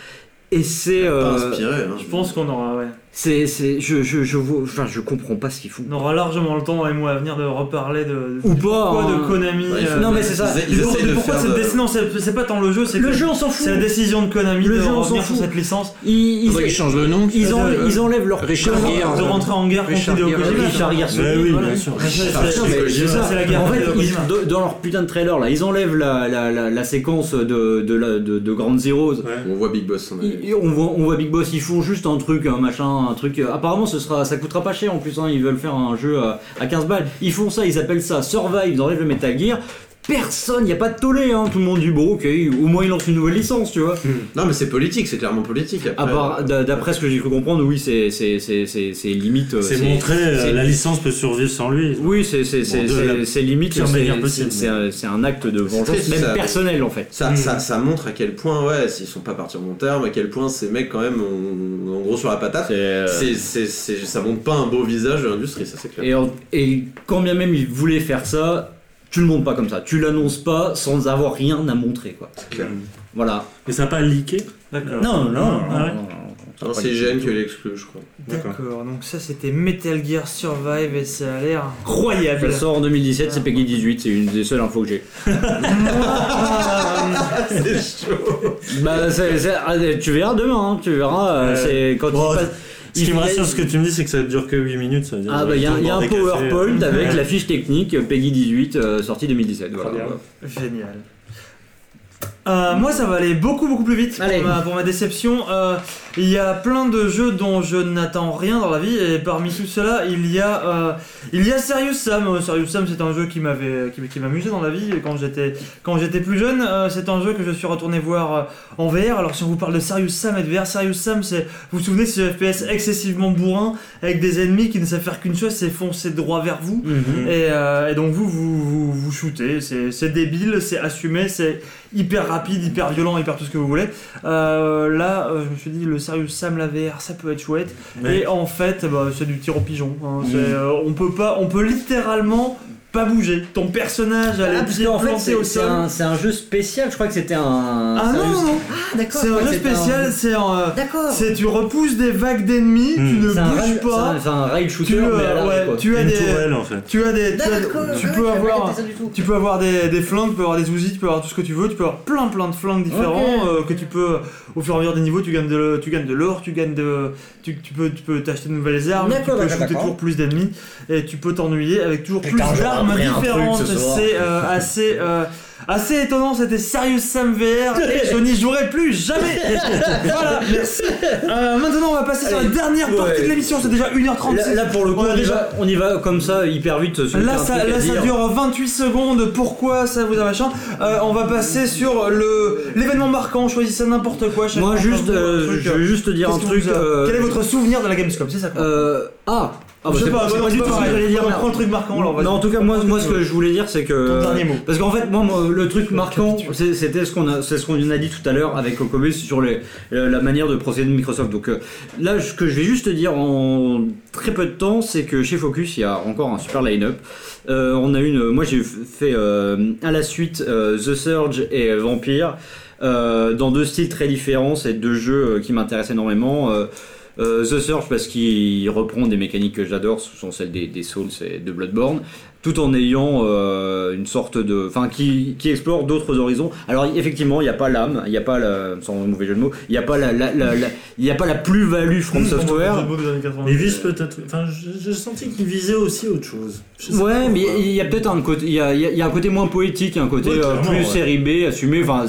Et c'est. Euh, inspiré, hein. Je pense qu'on aura, ouais. C'est, c'est, je, je, je, vois, enfin, je comprends pas ce qu'il fout. On aura largement le temps, et moi, à venir de reparler de. Ou pas. Hein. de Konami. Euh, non, mais c'est ça. Ils, pourquoi cette décision c'est, pas tant le jeu, c'est le jeu, on s'en fout. C'est la décision de Konami le de jeu, revenir sur cette licence. Ils, ils, changent le nom. Ils, ils enlèvent leur Richard Gear. De rentrer en guerre contre Hideo Kojima. Richard Gear. Oui, bien sûr. C'est la guerre. En fait, dans leur putain de trailer là, ils enlèvent la la séquence de de Grand Zeroes. On voit Big Boss. On voit Big Boss. Ils font juste un truc, un machin, un truc. Apparemment ce sera, ça coûtera pas cher en plus. Hein, ils veulent faire un jeu à, à 15 balles. Ils font ça, ils appellent ça Survive. Ils enlèvent le Metal Gear personne, il n'y a pas de tollé, hein. tout le monde dit bon ok, au moins il lance une nouvelle licence, tu vois. Hmm. Non mais c'est politique, c'est clairement politique. D'après ce que j'ai cru comprendre, oui c'est limite... Euh, c'est montrer euh, la licence peut survivre sans lui. Oui c'est limite, c'est un acte de vengeance, même personnel en fait. Ça, ça, ça, montre à quel point, ouais, s'ils sont pas partis en bon terme, à quel point ces mecs quand même ont, en gros sur la patate, euh, c'est ça montre pas un beau visage de l'industrie, ça c'est clair. Et, et quand bien même ils voulaient faire ça tu le montres pas comme ça. Tu l'annonces pas sans avoir rien à montrer, quoi. Clair. Voilà. Mais ça n'a pas leaké D'accord. Non, non, non. c'est IGN qui l'exclut, je crois. D'accord, donc ça c'était Metal Gear Survive et ça a l'air incroyable. Ça sort en 2017, c'est Peggy 18, c'est une des seules infos que j'ai. (laughs) c'est chaud. Bah, ah, tu verras demain, hein, tu verras. c'est quand ce qui me rassure ce que tu me dis, c'est que ça dure que 8 minutes. Ça ah bah il y a, un PowerPoint (laughs) avec la fiche technique Peggy 18 euh, sortie 2017. Voilà. Génial. Euh, moi, ça va aller beaucoup beaucoup plus vite pour ma, déception. Euh, il y a plein de jeux dont je n'attends rien dans la vie et parmi tout cela, il y a euh, il y a Serious Sam. Serious Sam, c'est un jeu qui m'avait qui, m'amusait dans la vie quand j'étais quand j'étais plus jeune. c'est un jeu que je suis retourné voir en VR. Alors si on vous parle de Serious Sam et de VR, Serious Sam, c'est vous vous souvenez ce FPS excessivement bourrin avec des ennemis qui ne savent faire qu'une chose, c'est foncer droit vers vous. Mhm. et, donc vous vous vous, vous shootez. C'est débile, c'est assumé, c'est hyper rapide, hyper violent, hyper tout ce que vous voulez. Euh, là, euh, je me suis dit, le sérieux Sam la VR, ça peut être chouette. Et en fait, bah, c'est du tir au pigeon. Hein. Euh, on peut pas, on peut littéralement pas bouger. Ton personnage a ah, en fait, au sol. C'est un, jeu spécial, je crois que c'était un. Ah non, non, Ah d'accord. C'est un jeu spécial, c'est un. D'accord. C'est tu repousses des vagues d'ennemis, tu hmm. ne bouges pas. C'est un rail shooter, tu, mais ouais, tu as des. en fait. Tu as des. Tu, peux avoir. Tu peux avoir des, des flingues, tu peux avoir des ouzis, tu peux avoir tout ce que tu veux, tu peux avoir plein plein de flingues différents euh, que tu peux au fur et à mesure des niveaux, tu gagnes de, tu gagnes de l'or, tu gagnes de, tu, tu peux, tu peux t'acheter de nouvelles armes, tu peux shooter toujours plus d'ennemis et tu peux t'ennuyer avec toujours plus d'armes différentes. C'est euh, assez, euh, Assez étonnant, c'était Serious Sam VR et je n'y jouerai plus jamais. (laughs) voilà, merci. Euh, maintenant, on va passer sur la dernière partie de l'émission. C'est déjà 1h36. Là, pour le coup, on, déjà... on y va comme ça, hyper vite. Là, ça, là ça, dure 28 secondes. Pourquoi ça vous a machin euh, On va passer sur le l'événement marquant. Choisissez n'importe quoi. Moi, juste, euh, je veux juste te dire un truc. Quel est votre souvenir de la Gamescom C'est ça quoi Ah ah bah je sais pas, pas, du tout ce que j'allais dire. On prend le truc marquant. Alors non, en tout cas, moi, moi, ce que je voulais dire, c'est que. Dernier mot. Parce qu'en fait, moi, le truc marquant, c'était ce qu'on a, c'est ce qu'on a dit tout à l'heure avec Okobé sur les, la manière de procéder de Microsoft. Donc euh, là, ce que je vais juste te dire en très peu de temps, c'est que chez Focus, il y a encore un super line-up. Euh, on a une, moi, j'ai fait euh, à la suite The Surge et Vampire. dans deux styles très différents, c'est deux jeux qui m'intéressent énormément. Euh, The Surge parce qu'il reprend des mécaniques que j'adore, ce sont celles des, des Souls et de Bloodborne tout en ayant euh, une sorte de, enfin, qui, qui explore d'autres horizons. Alors effectivement, il n'y a pas l'âme, il n'y a pas la, sans mauvais jeu de mots, il n'y a pas la, la, y a pas la plus-value From Software. Il vise peut-être, enfin, j'ai senti qu'il visait aussi autre chose. Ouais, mais il y a peut-être un côté, il y a, il y a un côté moins poétique, un côté euh, plus série B, assumé, enfin,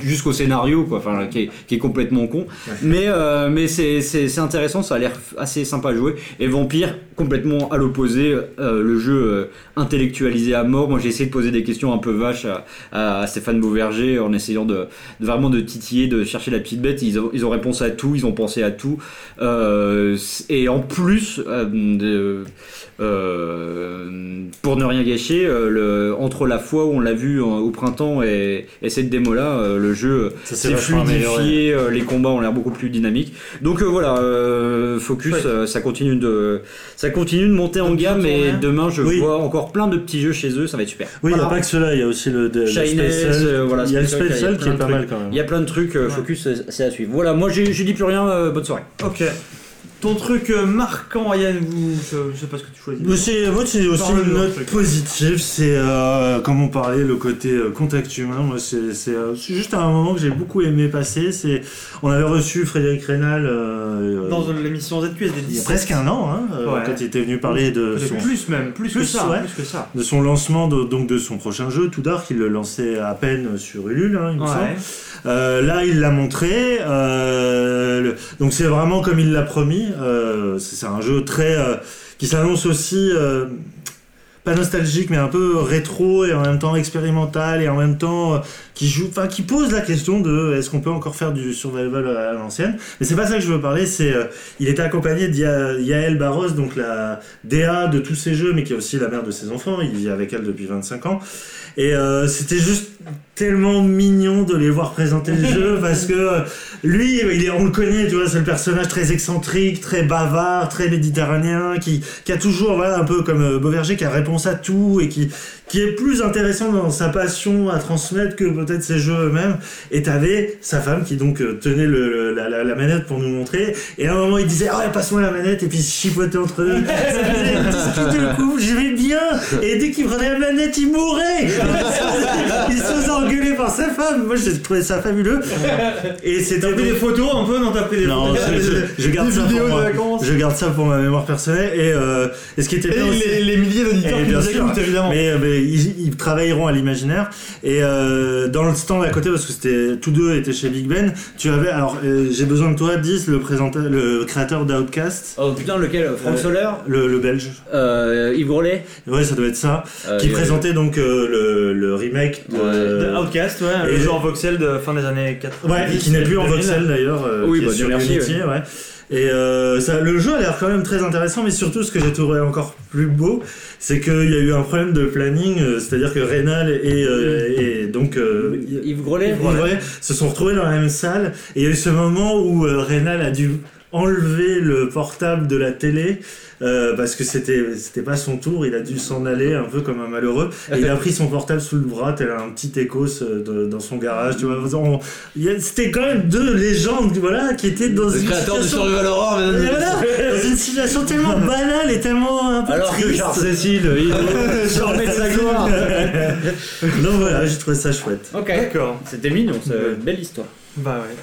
jusqu'au scénario, quoi, enfin, qui est, qui est complètement con. Mais, euh, mais c'est, c'est, intéressant, ça a l'air assez sympa à jouer. Et Vampire, complètement à l'opposé, le jeu intellectualisé à mort. Moi, j'ai essayé de poser des questions un peu vaches à, Stéphane Beauverger en essayant de, vraiment de titiller, de chercher la petite bête. Ils ont, ils ont réponse à tout, ils ont pensé à tout. Euh, et en plus, euh, euh, pour ne rien gâcher, le, entre la fois où on l'a vu au printemps et, cette démo-là, le jeu s'est fluidifié, les combats ont l'air beaucoup plus dynamiques. Donc voilà, Focus, ça continue de, ça continue de monter en gamme et demain je vois encore plein de petits jeux chez eux, ça va être super. Oui, il n'y a pas que cela, il y a aussi le, de, euh, voilà, il y a le Space qui est pas mal quand même. Il y a plein de trucs, euh, Focus, c'est à suivre. Voilà, moi j'ai dis plus rien, euh, bonne soirée. Ok. Ton truc euh, marquant, Yann, vous, je, sais pas ce que tu choisis. moi, c'est aussi une note positive. C'est, euh, comme on parlait, le côté euh, contact humain. Moi, c'est, juste un moment que j'ai beaucoup aimé passer. C'est, on avait reçu Frédéric Rénal dans l'émission ZQSD. Il y a presque un an, hein, quand il était venu parler de son plus même, plus, que ça, plus, que ça, de son lancement, de, donc de son prochain jeu, Tout Dark. Il le lançait à peine sur Ulule, hein, il me semble. là, il l'a montré. donc c'est vraiment comme il l'a promis. Euh, c'est un jeu très euh, qui s'annonce aussi euh, pas nostalgique mais un peu rétro et en même temps expérimental et en même temps qui joue enfin qui pose la question de est-ce qu'on peut encore faire du survival à l'ancienne? Mais c'est pas ça que je veux parler c'est il était accompagné de Yael Barros donc la DA de tous ces jeux mais qui est aussi la mère de ses enfants il vit avec elle depuis 25 ans. Et c'était juste tellement mignon de les voir présenter le jeu (laughs) parce que euh, lui, il est, on le connaît, tu vois, c'est le personnage très excentrique, très bavard, très méditerranéen, qui, qui a toujours, voilà, un peu comme euh, Beauverger, qui a réponse à tout et qui, qui est plus intéressant dans sa passion à transmettre que peut-être ses jeux eux-mêmes. Et t'avais sa femme qui donc euh, tenait le, la, la, manette pour nous montrer. Et à un moment, il disait, ouais, passe-moi la manette, et puis chipotait entre eux. (laughs) Ça faisait le coup, j'aimais bien. Et dès qu'il prenait la manette, il mourait. (laughs) il se faisait engueuler par sa femme. Moi, j'ai trouvé ça fabuleux. Et c'était. des photos un peu, non, t'as pris des non, Je, garde ça pour moi. Je garde ça pour ma mémoire personnelle. Et, euh, et ce qui était bien. Les, les, milliers d'auditeurs qui nous écoutent, évidemment. Mais, mais ils, travailleront à l'imaginaire. Et euh, dans le stand à côté, parce que c'était tous deux étaient chez Big Ben, tu avais. Alors, euh, j'ai besoin de toi, 10, le, le créateur d'Outcast. Oh putain, lequel Franck Soler le, le, belge. Euh, Yves Grolet Ouais, ça doit être ça. Euh, qui présentait donc le, le, remake de, Outcast, ouais, et le jeu en voxel de fin des années 80. Ouais, qui n'est plus en voxel d'ailleurs. oui, bah, sur merci, ouais. Et euh, ça, le jeu a l'air quand même très intéressant, mais surtout ce que j'ai trouvé encore plus beau, c'est qu'il y a eu un problème de planning, euh, c'est-à-dire que Rénal et, euh, et donc euh, Yves Grolet, se sont retrouvés dans la même salle, et il y a eu ce moment où Rénal a dû enlever le portable de la télé euh, parce que c'était c'était pas son tour, il a dû s'en aller un peu comme un malheureux. Et il a pris son portable sous le bras, tel un petit écos dans son garage. Tu vois, c'était quand même deux légendes, voilà, qui étaient dans le une créateur situation... du Survival Horror, dans une situation tellement (laughs) banale et tellement un peu Alors triste. que Charles Cécile, il (laughs) de sa gloire. Donc voilà, j'ai trouvé ça chouette. Ok, d'accord. C'était mignon, c'est une belle histoire. Bah ouais.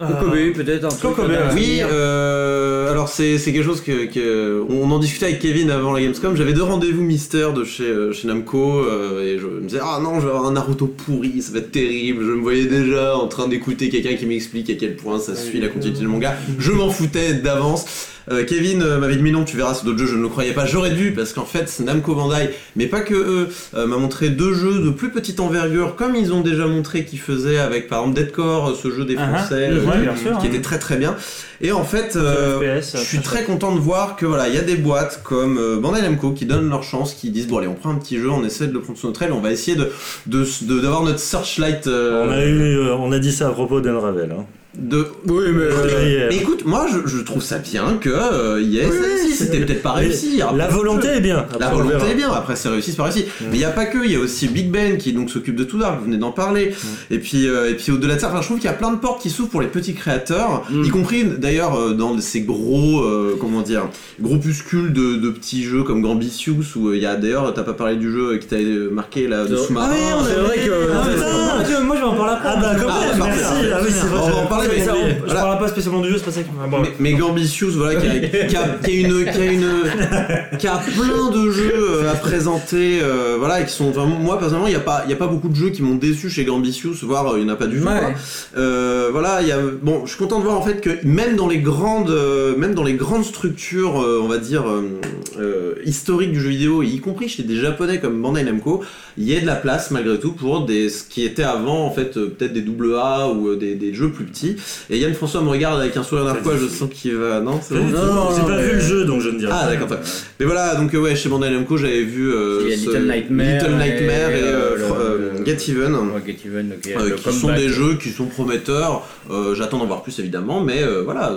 Kokobé, euh, peut-être un truc. oui, euh, alors c'est quelque chose que, que, on en discutait avec Kevin avant la Gamescom. J'avais deux rendez-vous mystères de chez, euh, chez Namco euh, et je me disais ah non je vais avoir un Naruto pourri, ça va être terrible. Je me voyais déjà en train d'écouter quelqu'un qui m'explique à quel point ça suit la continuité du manga. Je m'en foutais d'avance. Euh, Kevin euh, m'avait dit mais non tu verras c'est d'autres jeux je ne le croyais pas. J'aurais dû parce qu'en fait Namco Bandai mais pas que eux euh, m'a montré deux jeux de plus petite envergure comme ils ont déjà montré qu'ils faisaient avec par exemple Deadcore ce jeu des ah, Français ah. qui était très très bien. Et en fait je suis très content de voir que voilà il y a des boîtes comme Bandai Namco qui donnent leur chance qui disent bon allez on prend un petit jeu on essaie de le prendre sur notre aile on va essayer de d'avoir notre searchlight on a eu on a dit ça à propos d'Unravel hein de oui mais, euh, mais, écoute moi je, je, trouve ça bien que euh, yes c'était peut-être pas réussi la volonté est bien. La volonté est bien. Après c'est réussi c'est pas réussi. Mm. mais il y a pas que il y a aussi Big Ben qui donc s'occupe de tout ça vous venez d'en parler. Mm. et puis euh, et puis au-delà de ça enfin, je trouve qu'il y a plein de portes qui s'ouvrent pour les petits créateurs mm. y compris d'ailleurs euh, dans ces gros comment dire groupuscules de, de, petits jeux comme Gambitious où il y a d'ailleurs t'as pas parlé du jeu qui t'a marqué là de sous-marin. ah oui, c'est vrai que ah, moi je vais en parler après. Ah bah quand même merci. ah oui c'est vrai je parlerai pas spécialement du jeu, c'est pas ça qui m'a. mais, Gambitious, voilà, qui a, (laughs) qui, a, qui a, une, qui a une, qui a plein de jeux euh, à présenter, euh, voilà, et qui sont. moi personnellement, il y a pas, il y a pas beaucoup de jeux qui m'ont déçu chez Gambitious, voire euh, il n'y en a pas du tout. Euh, voilà, il y a. Bon, je suis content de voir en fait que même dans les grandes, même dans les grandes structures, on va dire historiques du jeu vidéo, y compris chez des japonais comme Bandai Namco, il y a de la place malgré tout pour des ce qui était avant en fait peut-être des double A ou des, des jeux plus petits. Et Yann François me regarde avec un sourire narquois, je sens qu'il va. Non, c'est bon Non, j'ai pas vu le jeu donc je ne dirais ah, pas. Ah, d'accord. Mais voilà, donc ouais, chez Bandai Namco, j'avais vu euh, Little Nightmare, Little Nightmare et, euh, euh, Get Even, Get Even qui sont des jeux qui sont prometteurs. J'attends d'en voir plus évidemment, mais voilà,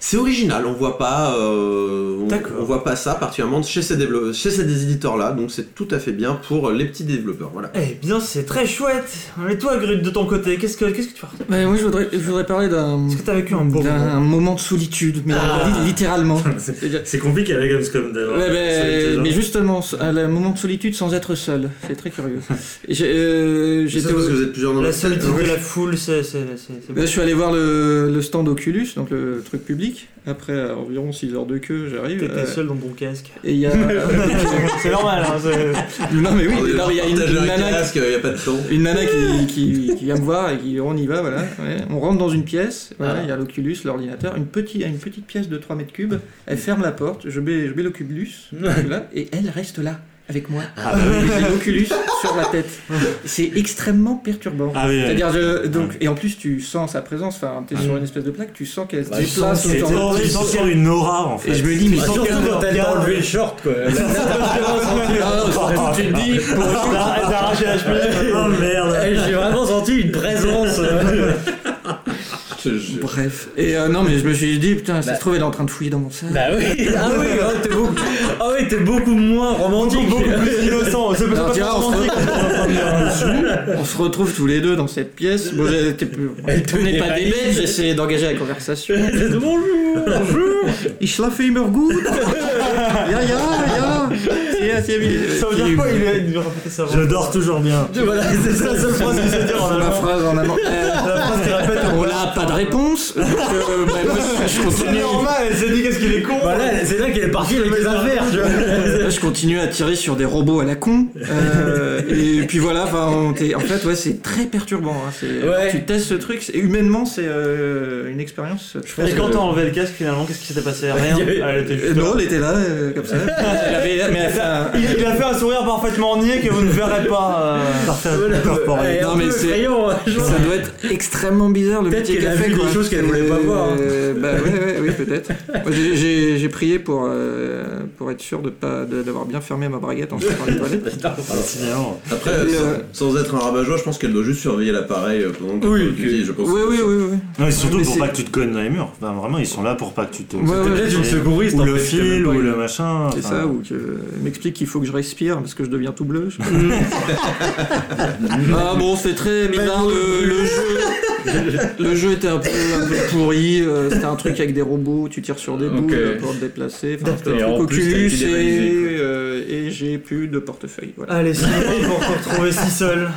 c'est original. On voit pas, on, on, voit pas ça particulièrement chez ces, chez ces éditeurs là, donc c'est tout à fait bien pour les petits développeurs. Voilà. Eh bien, c'est très chouette. Et toi, Grut, de ton côté, qu'est-ce que qu'est-ce que tu fais bah, Moi, je voudrais, je voudrais parler d'un. Est-ce que t'as vécu un beau moment moment de solitude, mais ah. littéralement. (laughs) c'est compliqué avec Gamescom d'avoir. Ouais, hein. mais justement, un moment de solitude sans être seul, c'est très curieux. (laughs) Euh, J'étais parce que vous êtes plusieurs dans la solitude de la foule, c'est. Je suis allé voir le, le stand Oculus, donc le truc public. Après environ 6 heures de queue, j'arrive. T'étais euh, seul dans ton casque. Et il y a. (laughs) c'est normal. Hein, non mais oui, il y a une, nana, casque, y a pas de temps. une nana qui, qui, qui, vient me voir et qui on y va, voilà. Ouais. On rentre dans une pièce, voilà, ah. il y a l'Oculus, l'ordinateur, une petite, une petite pièce de 3 mètres cubes. Elle ferme la porte, je mets, je mets l'Oculus, (laughs) et elle reste là avec moi. Ah bah J'ai l'Oculus (laughs) sur la tête. C'est extrêmement perturbant. Ah C'est-à-dire, donc, et en plus, tu sens sa présence. Enfin, t'es sur une espèce de plaque, tu sens qu'elle se déplace. Tu sens une aura en fait. Et je me dis, mais surtout quand (laughs) elle a enlevé le short quoi. Tu te dis, (laughs) elle t'a arraché la chemise. Oh merde. J'ai vraiment senti une présence. Bref. Et euh, non, mais je me suis dit, putain, ça bah. se trouve, elle est en train de fouiller dans mon sac. Bah oui, (laughs) ah oui, oh, t'es beaucoup... Ah oui, t'es beaucoup moins romantique. Beaucoup, plus innocent. C'est pas, pas romantique. On se retrouve tous les deux dans cette pièce. Bon, elle tenait pas des lettres, j'essayais d'engager la conversation. (laughs) Bonjour. Bonjour. Ich schlafe immer gut. (laughs) Ja, ja, ja. Ça veut dire quoi Il est répéter ça. Je dors toujours bien. Voilà, c'est la seule phrase qu'il sait dire en allemand. La phrase en allemand. La phrase qu'il répète. On n'a pas de réponse. Donc, euh, bah, moi, je (laughs) continue. C'est normal, elle s'est dit qu'est-ce qu'il est con. Voilà, c'est là qu'elle est partie avec les affaires. Tu vois. je continue à tirer sur des robots à la con. Euh, et puis voilà, en fait, ouais, c'est très perturbant. Hein. Ouais. Tu testes ce truc. Humainement, c'est euh, une expérience. Et quand t'as enlevé le casque, finalement, qu'est-ce qui s'était passé? (laughs) Rien? Elle était juste non, elle était là, comme ça. (laughs) Elle avait, mais elle il, a fait un sourire parfaitement niais que vous ne verrez pas. Euh, non mais c'est, ça doit être extrêmement bizarre le métier qu'elle a fait. des choses qu'elle voulait pas voir. Euh, bah ouais, oui peut-être. (laughs) J'ai prié pour euh, pour être sûr de pas d'avoir bien fermé ma braguette en sortant des toilettes. (laughs) Après, sans, être un rabat-joie, je pense qu'elle doit juste surveiller l'appareil pendant que oui, tu je pense. Oui oui oui oui. surtout pour pas que tu te cognes dans les murs. vraiment, ils sont là pour pas que tu te. Ou le fil ou le machin. C'est ça ou que qu'il faut que je respire parce que je deviens tout bleu. (laughs) ah bon, c'est très bizarre le, jeu. (laughs) Le jeu était un peu, pourri. Euh, c'était un truc avec des robots, tu tires sur des bouts pour te déplacer. Enfin, c'était un truc Oculus et, et j'ai plus de portefeuille. Voilà. Allez, c'est pour te (laughs) retrouver si seul.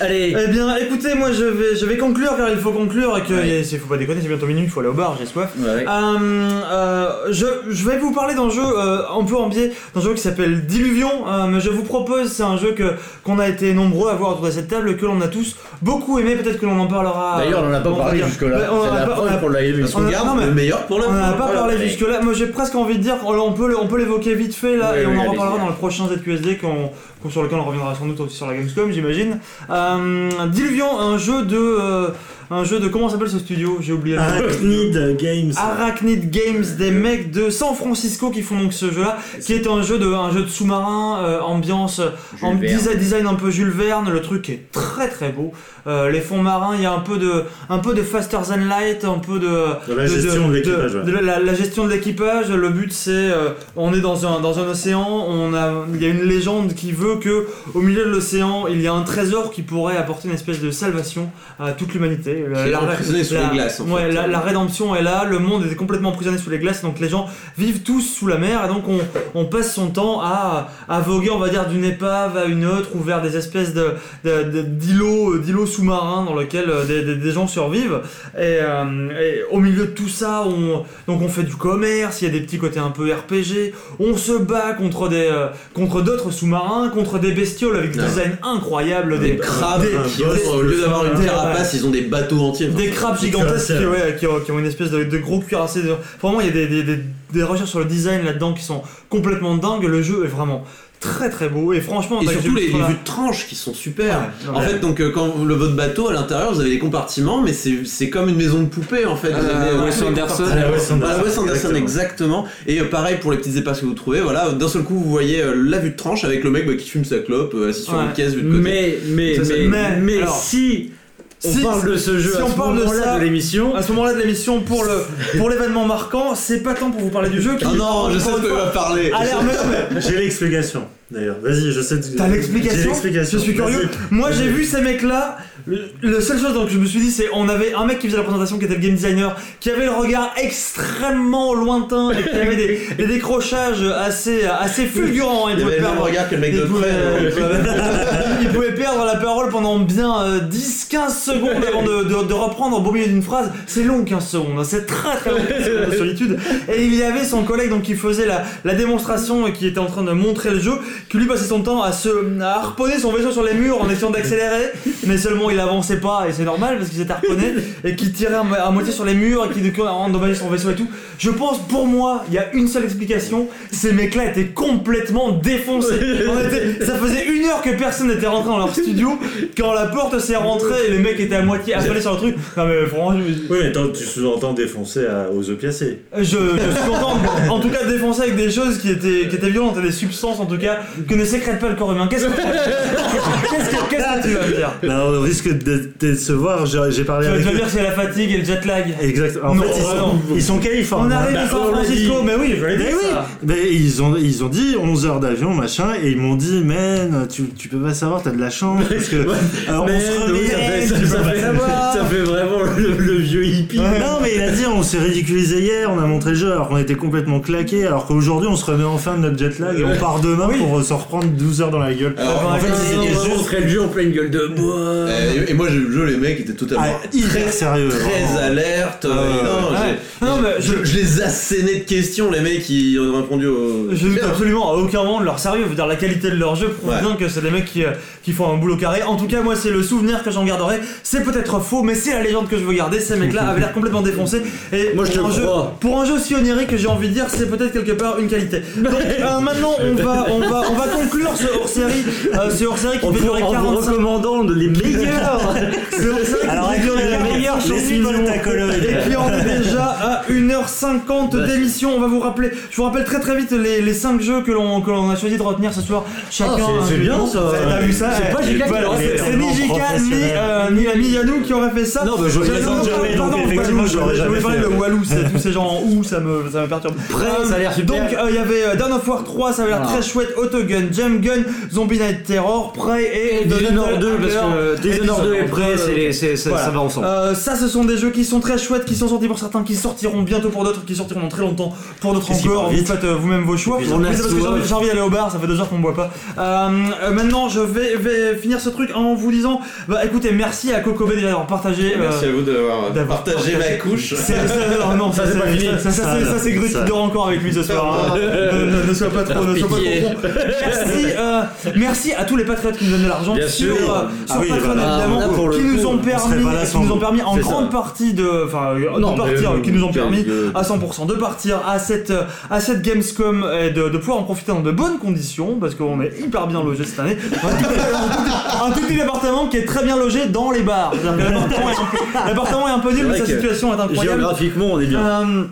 Allez. Eh bien, écoutez, moi je vais, je vais conclure car il faut conclure et que ouais. faut pas déconner, c'est bientôt minuit, il faut aller au bar, j'ai soif. Ouais. Euh, euh, je, je, vais vous parler d'un jeu euh, un peu en biais, d'un jeu qui s'appelle Diluvion. Euh, mais je vous propose, c'est un jeu que qu'on a été nombreux à voir autour de cette table, que l'on a tous beaucoup aimé. Peut-être que l'on en parlera. D'ailleurs, on n'en a pas parlé jusque-là. c'est la preuve qu'on l'a. On garde le meilleur pour la On n'en a pas parlé jusque-là. Moi, j'ai presque envie de dire, on peut, l'évoquer vite fait là, et on en reparlera dans le prochain ZQSD qu'on sur lequel on reviendra sans doute aussi sur la Gamescom, j'imagine. Euh, Diluvion, un jeu de. Euh, un jeu de. Comment s'appelle ce studio? J'ai oublié Arachnid Games. Arachnid Games, des mecs de San Francisco qui font donc ce jeu-là, qui est un jeu de, un jeu de sous-marin, euh, ambiance, en design, design, un peu Jules Verne. Le truc est très très beau. Euh, les fonds marins, il y a un peu de, un peu de faster than light, un peu de, la gestion de, l'équipage. La, gestion de l'équipage. Le but c'est, euh, on est dans un, dans un océan, on a, il y a une légende qui veut que au milieu de l'océan, il y a un trésor qui pourrait apporter une espèce de salvation à toute l'humanité. La, la, la, rédemption est là, le monde est complètement emprisonné sous les glaces, donc les gens vivent tous sous la mer, et donc on, on passe son temps à, à voguer, on va dire, d'une épave à une autre, ou vers des espèces de, d'îlots, d'îlots sous-marin dans lequel euh, des, gens survivent. Euh, et, au milieu de tout ça, on, donc on fait du commerce, il y a des petits côtés un peu RPG, on se bat contre des euh, contre d'autres sous-marins, contre des bestioles avec des designs incroyables, des, crabes qui au lieu d'avoir une carapace, ils ont des bateaux entiers. Des crabes gigantesques qui, ont, une espèce de, gros cuirassés. Vraiment, il y a des, des recherches sur le design là-dedans qui sont complètement dingues. Le jeu est vraiment très très beau. Et franchement et surtout les, vues de tranche qui sont super. En fait donc euh, quand le votre bateau à l'intérieur vous avez des compartiments mais c'est comme une maison de poupée en fait. Euh, Wes Anderson. Wes Anderson exactement. et euh, pareil pour les petites épaces que vous trouvez voilà. D'un seul coup vous voyez la vue de tranche avec le mec bah, qui fume sa clope assis sur une caisse vue de côté. Mais mais mais, mais, si on parle de ce jeu si à on ce parle moment-là de, l'émission. À ce moment-là de l'émission, pour le (laughs) pour l'événement marquant, c'est pas tant pour vous parler du jeu. Ah non, je sais ce que va parler. (laughs) J'ai l'explication d'ailleurs. Vas-y, je sais. T'as l'explication Je suis curieux. Moi, j'ai vu ces mecs-là. Le seule chose dont je me suis dit, c'est on avait un mec qui faisait la présentation qui était le game designer, qui avait le regard extrêmement lointain et qui avait des, (laughs) décrochages assez assez fulgurants. Il, pouvait perdre. Regard que le mec de (laughs) il pouvait perdre la parole pendant bien 10-15 euh, secondes avant de, reprendre au beau milieu d'une phrase. C'est long 15 secondes, hein. c'est très très long de solitude. Et il y avait son collègue donc qui faisait la, la démonstration et qui était en train de montrer le jeu qui lui passait son temps à se harponner son vaisseau sur les murs en essayant d'accélérer, mais seulement il avançait pas et c'est normal parce qu'il s'était harponné (laughs) et qu'il tirait à moitié sur les murs et qu'il endommageait son vaisseau et tout. Je pense pour moi, il y a une seule explication, ces mecs-là étaient complètement défoncés. ça faisait une heure que personne n'était rentré dans leur studio quand la porte s'est rentrée et les mecs étaient à moitié affalés sur le truc. Non mais franchement, oui mais tu sous-entends défoncer aux opiacés. Je, je sous-entends en tout cas défoncer avec des choses qui étaient qui étaient violentes et des substances en tout cas que ne sécrète pas le corps humain. Qu'est-ce que, qu'est-ce que, tu vas me dire? Là, on risque de décevoir. J'ai parlé avec. Tu vas dire que c'est la fatigue et le jet lag. Exactement. En fait, ils, sont, ils sont californiens. On arrive à San Francisco, mais oui, mais oui. Mais ils ont, ils ont dit 11 heures d'avion, machin, et ils m'ont dit, man, tu, tu peux pas savoir, t'as de la chance. Parce que. (laughs) Alors, on se remet, ça, fait, ça, fait, ça, fait, vraiment le, vieux hippie. Non, a dit, on s'est ridiculisé hier, on a montré le jeu, alors qu'on était complètement claqué, alors qu'aujourd'hui, on se remet enfin de notre jet lag et on part demain pour se reprendre 12 heures dans la gueule. en fait, le jeu en pleine gueule de bois. Et, moi, j'ai eu le jeu, les mecs étaient totalement ah, très sérieux, très alerte. non, non, mais je, les assénais de questions, les mecs qui ont répondu au. Je ne absolument à aucun moment de leur sérieux. Je veux dire, la qualité de leur jeu prouve bien que c'est des mecs qui, euh, qui font un boulot carré. En tout cas, moi, c'est le souvenir que j'en garderai. C'est peut-être faux, mais c'est la légende que je veux garder. Ces (laughs) mecs-là avaient l'air complètement défoncés. Et moi, je pour, un jeu, pour un jeu aussi onirique, j'ai envie de dire, c'est peut-être quelque part une qualité. Donc, (laughs) euh, maintenant, on va, on, va, on va conclure ce hors-série. Euh, ce hors-série qui (laughs) fait durer 45 En recommandant les meilleurs C'est hors-série qui fait durer les meilleurs Et puis, on est déjà à 1h50 d'émission. On va vous rappeler, je vous rappelle très très vite les, les 5 jeux que l'on a choisi de retenir ce soir. Chacun. Oh, c'est bien ça. T'as vu ça? C'est pas Jika C'est ni Jika ni, euh, ni l'ami Yanou qui aurait fait ça. Non, mais je jamais, donc effectivement, j'aurais jamais. Je voulais parler de Walou, tous ces gens en ou, ça me, ça me perturbe. ça a l'air super. Donc, il y avait Dawn of War 3, ça avait l'air très chouette. Autogun, Jam Gun, Zombie Night Terror, Prey et Dishonored 2, parce que Dishonored 2 et Prey, ça va ensemble. Ça, ce sont des jeux qui sont très chouettes, qui sont sortis pour certains, qui sortiront bientôt pour d'autres, qui sortiront dans très longtemps pour d'autres encore. Vous faites vous-même vos choix. J'ai envie d'aller au bar, ça fait deux heures qu'on ne boit pas. Maintenant, je vais finir ce truc en vous disant, bah écoutez, merci à Kokobé d'avoir partagé. Merci à vous d'avoir partagé ma couche. Non, ça c'est pas fini. Ça c'est Grut qui dort encore avec lui ce soir. (laughs) Ne sois pas trop, ne sois pas trop Merci, merci à tous les patriotes qui nous donnent de l'argent sur Patreon évidemment, qui nous ont permis, qui nous ont permis en grande partie de, enfin, de partir, qui nous ont permis à 100% de partir à cette à cette Gamescom et de, de pouvoir en profiter dans de bonnes conditions parce qu'on est hyper bien logé cette année. Un tout petit appartement qui est très bien logé dans les bars. L'appartement est, un peu nul, mais sa situation est incroyable. Géographiquement, on est bien. Euh,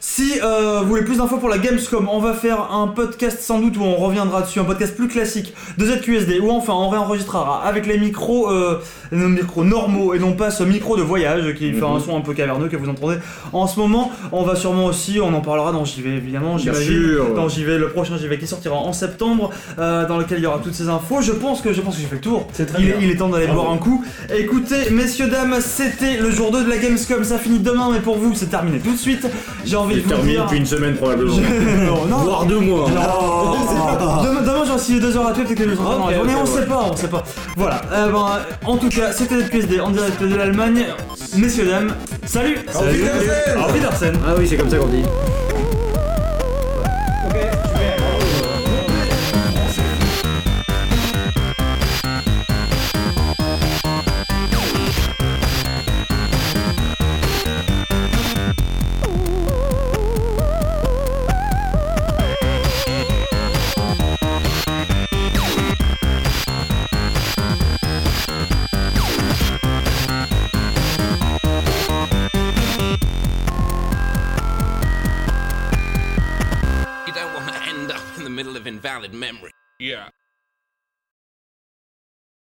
si euh, vous voulez plus d'infos pour la Gamescom, on va faire un podcast sans doute où on reviendra dessus, un podcast plus classique de ZQSD, où enfin on réenregistrera avec les micros, euh, micros normaux et non pas ce micro de voyage qui fait un mhm. son un peu caverneux que vous entendez en ce moment. On va sûrement aussi, on en parlera dans JV évidemment, j'imagine, dans JV, le prochain JV qui sortira en septembre, euh, dans lequel il y aura toutes ces infos. Je pense que je pense que j'ai fait le tour. C'est très il, bien. il est temps d'aller boire un coup. Écoutez, messieurs dames, c'était le jour 2 de la Gamescom, ça finit demain, mais pour vous c'est terminé tout de suite. J'ai envie de terminé depuis une semaine probablement. (laughs) non, Voire deux mois. (laughs) demain, demain j'en suis deux heures à tuer, peut-être que je okay, Mais on sait pas, on sait pas. Voilà. Euh, ben, en tout cas, c'était le QSD en direct de l'Allemagne. Messieurs, dames, salut. Salut. Auf Wiedersehen Ah oui, c'est comme ça qu'on dit. Memory. Yeah.